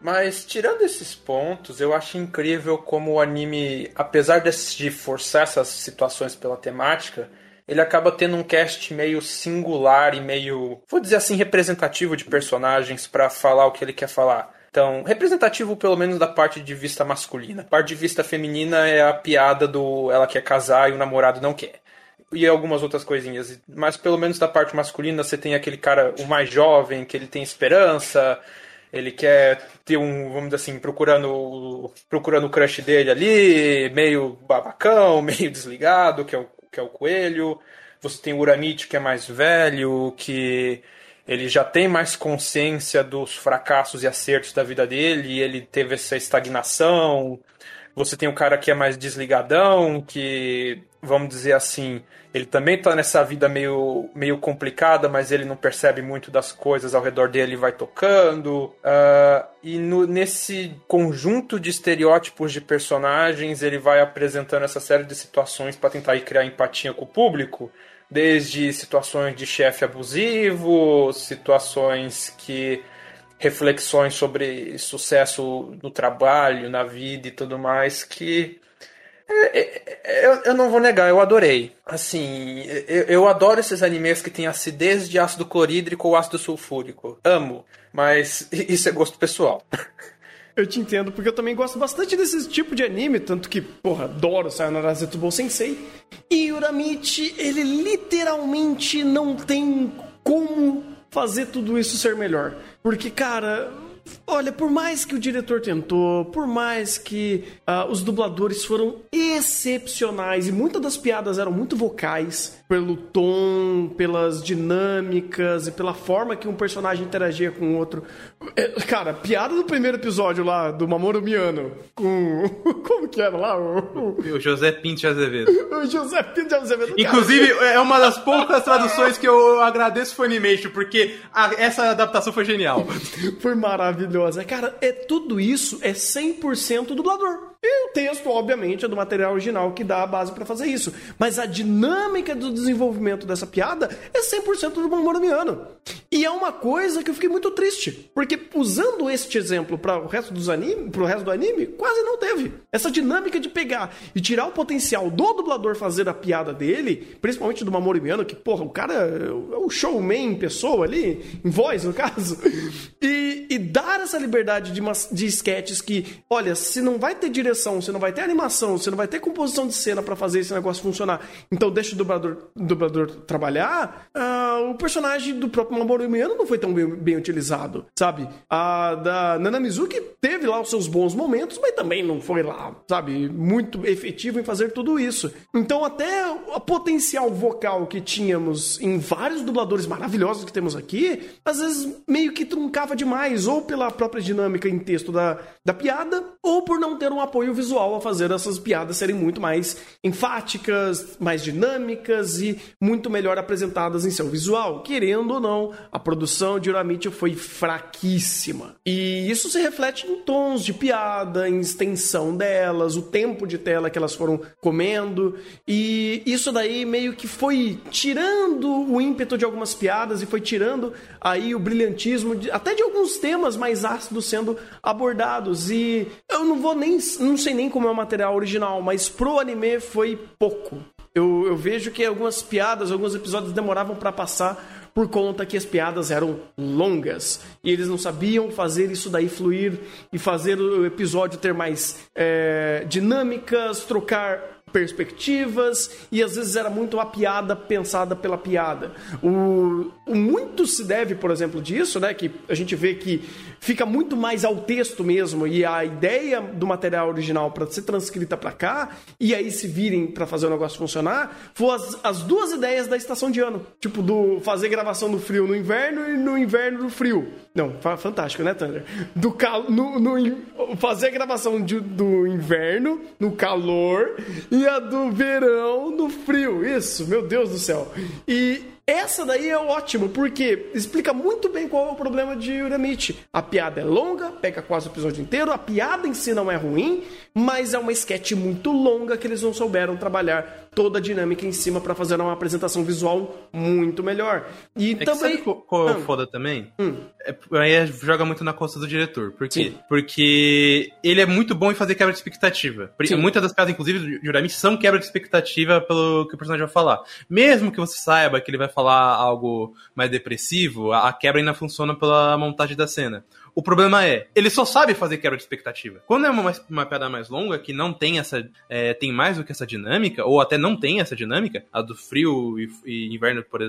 Mas tirando esses pontos, eu acho incrível como o anime, apesar de forçar essas situações pela temática, ele acaba tendo um cast meio singular e meio, vou dizer assim, representativo de personagens pra falar o que ele quer falar. Então, representativo pelo menos da parte de vista masculina. A parte de vista feminina é a piada do ela quer casar e o namorado não quer. E algumas outras coisinhas. Mas pelo menos da parte masculina você tem aquele cara, o mais jovem, que ele tem esperança, ele quer ter um, vamos dizer assim, procurando, procurando o crush dele ali, meio babacão, meio desligado, que é o, que é o coelho. Você tem o Uranite, que é mais velho, que ele já tem mais consciência dos fracassos e acertos da vida dele, ele teve essa estagnação. Você tem o cara que é mais desligadão, que, vamos dizer assim, ele também tá nessa vida meio, meio complicada, mas ele não percebe muito das coisas ao redor dele e vai tocando. Ah, e no- nesse conjunto de estereótipos de personagens, ele vai apresentando essa série de situações para tentar criar empatia com o público. Desde situações de chefe abusivo, situações que reflexões sobre sucesso no trabalho, na vida e tudo mais, que é, é, é, eu, não vou negar, eu adorei. Assim, eu, adoro esses animes que tem acidez de ácido clorídrico ou ácido sulfúrico. Amo, mas isso é gosto pessoal. Eu te entendo, porque eu também gosto bastante desse tipo de anime, tanto que, porra, adoro Sayonara Zetsubou Sensei. E Uramichi, ele literalmente não tem como fazer tudo isso ser melhor. Porque, cara, olha, por mais que o diretor tentou, por mais que ah, os dubladores foram excepcionais e muitas das piadas eram muito vocais, pelo tom, pelas dinâmicas e pela forma que um personagem interagia com o outro. É, Cara, piada do primeiro episódio lá do Mamoru Miano com. Como que era lá? O, O José Pinto de Azevedo. o José Pinto de Azevedo. Inclusive, é uma das poucas traduções que eu agradeço Funimation, porque a- essa adaptação foi genial. Foi maravilhosa. Cara, é tudo isso é 100% dublador. E o texto, obviamente, é do material original que dá a base pra fazer isso. Mas a dinâmica do desenvolvimento dessa piada é 100% do Mamoru Miano. E é uma coisa que eu fiquei muito triste. Porque usando este exemplo para o resto dos anime, pro resto do anime, quase não teve. Essa dinâmica de pegar e tirar o potencial do dublador fazer a piada dele, principalmente do Mamoru Miano, que, porra, o cara é o showman em pessoa ali, em voz, no caso. E, e dar essa liberdade de, de sketches que, olha, se não vai ter direção, se não vai ter animação, se não vai ter composição de cena pra fazer esse negócio funcionar, então deixa o dublador, dublador trabalhar, ah, o personagem do próprio Mamoru Miano não foi tão bem, bem utilizado, sabe? A da Nana Mizuki teve lá os seus bons momentos, mas também não foi lá, sabe, muito efetivo em fazer tudo isso. Então até o potencial vocal que tínhamos em vários dubladores maravilhosos que temos aqui, às vezes meio que truncava demais, ou pela própria dinâmica em texto da, da piada, ou por não ter um apoio visual a fazer essas piadas serem muito mais enfáticas, mais dinâmicas e muito melhor apresentadas em seu visual. Querendo ou não, a produção de Uramichi foi fraquíssima. E isso se reflete em tons de piada, em extensão delas, o tempo de tela que elas foram comendo. E isso daí meio que foi tirando o ímpeto de algumas piadas e foi tirando aí o brilhantismo de- até de alguns temas mais ácidos sendo abordados. E eu não vou nem. não sei nem como é o material original, mas pro anime foi pouco. Eu, eu vejo que algumas piadas, alguns episódios demoravam pra passar por conta que as piadas eram longas e eles não sabiam fazer isso daí fluir e fazer o episódio ter mais é, dinâmicas, trocar perspectivas e às vezes era muito a piada pensada pela piada. O, o muito se deve, por exemplo, disso, né, que a gente vê que fica muito mais ao texto mesmo e a ideia do material original para ser transcrita para cá e aí se virem para fazer o negócio funcionar, foi as, as duas ideias da estação de ano, tipo do fazer gravação no frio no inverno e no inverno no frio. Não, fa- fantástico, né, Thunder? Do cal no, no fazer a gravação de- do inverno no calor e a do verão no frio. Isso, meu Deus do céu. E essa daí é ótimo, porque explica muito bem qual é o problema de Uramichi. A piada é longa, pega quase o episódio inteiro, a piada em si não é ruim, mas é uma sketch muito longa que eles não souberam trabalhar toda a dinâmica em cima pra fazer uma apresentação visual muito melhor. E É que também. sabe qual- é o Ah. foda também? Hum. É, aí é- joga muito na costa do diretor. Por quê? Sim. Porque ele é muito bom em fazer quebra de expectativa. Sim. Muitas das piadas, inclusive, do Jurami, são quebra de expectativa pelo que o personagem vai falar. Mesmo que você saiba que ele vai falar algo mais depressivo, a a quebra ainda funciona pela montagem da cena. O problema é, ele só sabe fazer quebra de expectativa. Quando é uma, uma piada mais longa, que não tem essa. é, tem mais do que essa dinâmica, ou até não tem essa dinâmica, a do frio e, e inverno, por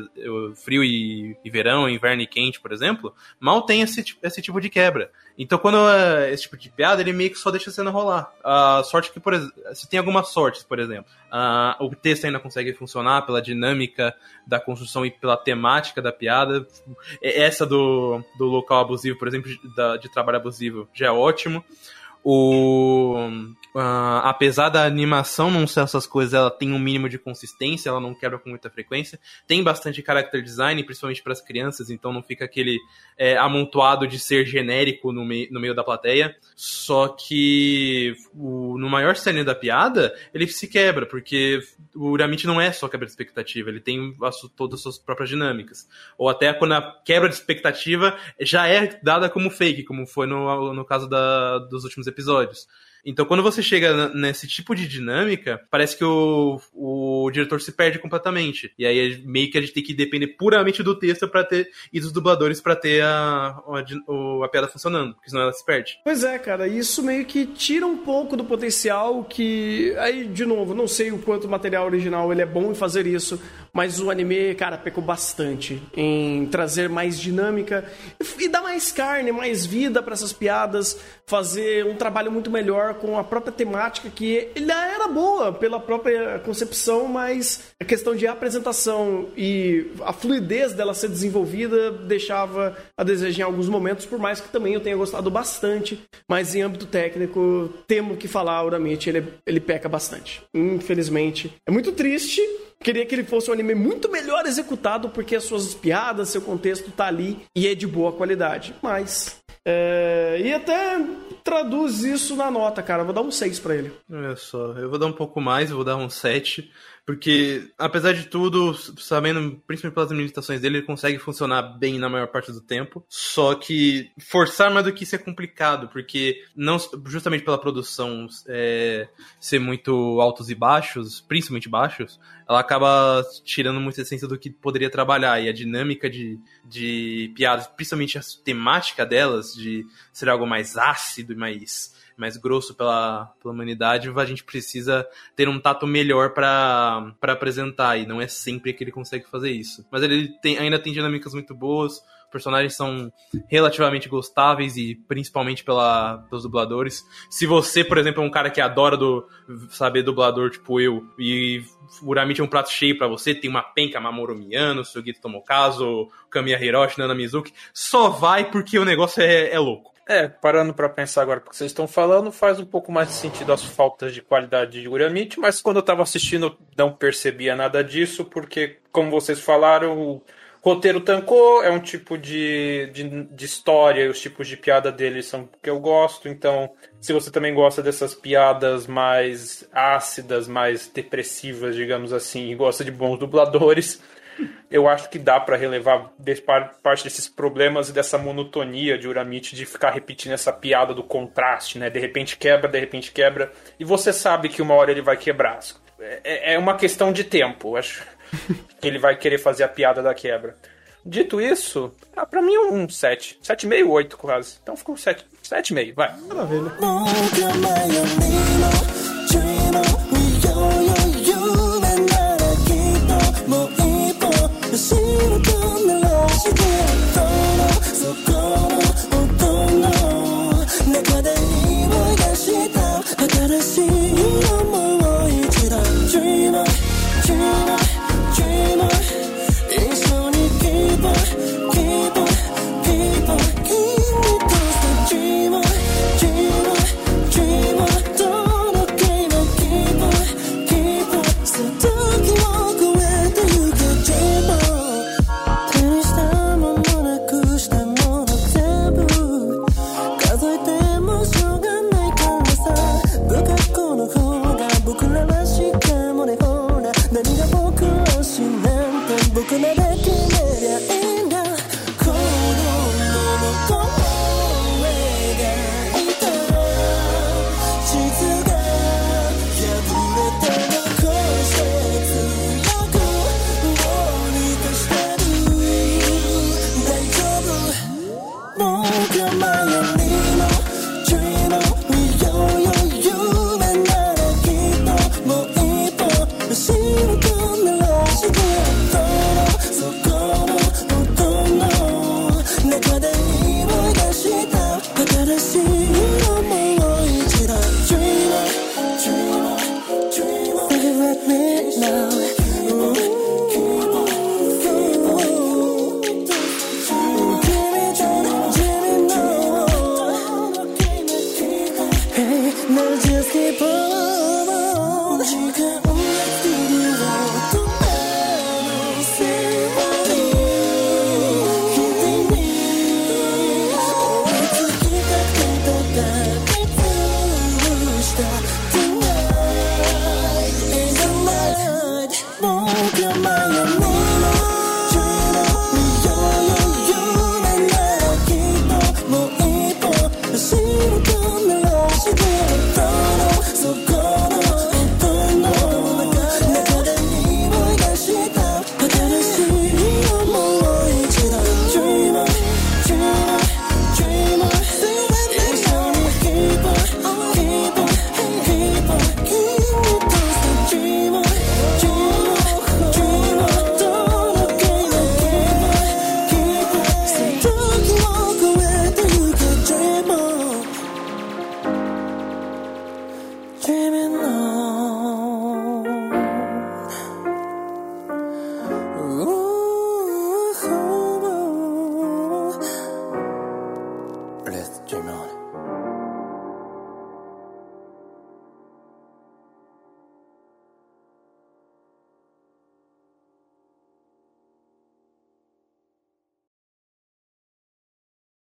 frio e, e verão, inverno e quente, por exemplo, mal tem esse, esse tipo de quebra. Então, quando é esse tipo de piada, ele meio que só deixa a cena rolar. A sorte que, por exemplo, se tem algumas sortes, por exemplo, o texto ainda consegue funcionar pela dinâmica da construção e pela temática da piada. Essa do, do local abusivo, por exemplo, da- de trabalho abusivo, já é ótimo. O, ah, apesar da animação não ser essas coisas, ela tem um mínimo de consistência, ela não quebra com muita frequência. Tem bastante character design, principalmente para as crianças, então não fica aquele é, amontoado de ser genérico no, mei- no meio da plateia. Só que o- no maior cena da piada, ele se quebra, porque o Uramite não é só quebra de expectativa, ele tem su- todas as suas próprias dinâmicas. Ou até quando a quebra de expectativa já é dada como fake, como foi no, no caso da- dos últimos episódios episódios. Então, quando você chega nesse tipo de dinâmica, parece que o, o diretor se perde completamente. E aí, é meio que a gente tem que depender puramente do texto para ter e dos dubladores para ter a, a, a piada funcionando, porque senão ela se perde. Pois é, cara, isso meio que tira um pouco do potencial que. Aí, de novo, não sei o quanto o material original ele é bom em fazer isso, mas o anime, cara, pecou bastante em trazer mais dinâmica e dar mais carne, mais vida para essas piadas, fazer um trabalho muito melhor com a própria temática que já era boa pela própria concepção, mas a questão de apresentação e a fluidez dela ser desenvolvida deixava a desejar em alguns momentos, por mais que também eu tenha gostado bastante, mas em âmbito técnico, temo que falar, o Uramite, ele, ele peca bastante. Infelizmente. É muito triste, Queria que ele fosse um anime muito melhor executado, porque as suas piadas, seu contexto tá ali e é de boa qualidade. Mas. É, E até traduz isso na nota, cara. Vou dar um 6 pra ele. Olha só, eu vou dar um pouco mais, eu vou dar um 7, porque apesar de tudo, sabendo, principalmente pelas limitações dele, ele consegue funcionar bem na maior parte do tempo. Só que forçar mais do que isso é complicado, porque não justamente pela produção é, ser muito altos e baixos, principalmente baixos, ela acaba tirando muita essência do que poderia trabalhar. E a dinâmica de, de piadas, principalmente a temática delas, de ser algo mais ácido e mais mais grosso pela, pela humanidade, a gente precisa ter um tato melhor para apresentar, e não é sempre que ele consegue fazer isso. Mas ele tem, ainda tem dinâmicas muito boas, personagens são relativamente gostáveis e principalmente pela, pelos dubladores. Se você, por exemplo, é um cara que adora do, saber dublador, tipo eu, e Uramite é um prato cheio para você, tem uma penca Mamoru Miyano, Sugito Tomokazu, Kamiya Hiroshi, Nana Mizuki, só vai porque o negócio é, é louco. É, parando pra pensar agora porque vocês estão falando, faz um pouco mais de sentido as faltas de qualidade de Uramite, mas quando eu tava assistindo não percebia nada disso, porque, como vocês falaram, o roteiro tancou, é um tipo de, de, de história, os tipos de piada dele são que eu gosto, então, se você também gosta dessas piadas mais ácidas, mais depressivas, digamos assim, e gosta de bons dubladores, eu acho que dá pra relevar parte desses problemas e dessa monotonia de Uramite de ficar repetindo essa piada do contraste, né? De repente quebra, de repente quebra, e você sabe que uma hora ele vai quebrar. É, é uma questão de tempo, eu acho que ele vai querer fazer a piada da quebra. Dito isso, ah, pra mim é um 7. 7,5, 8 quase. Então ficou 7, 7,5, vai. Maravilha.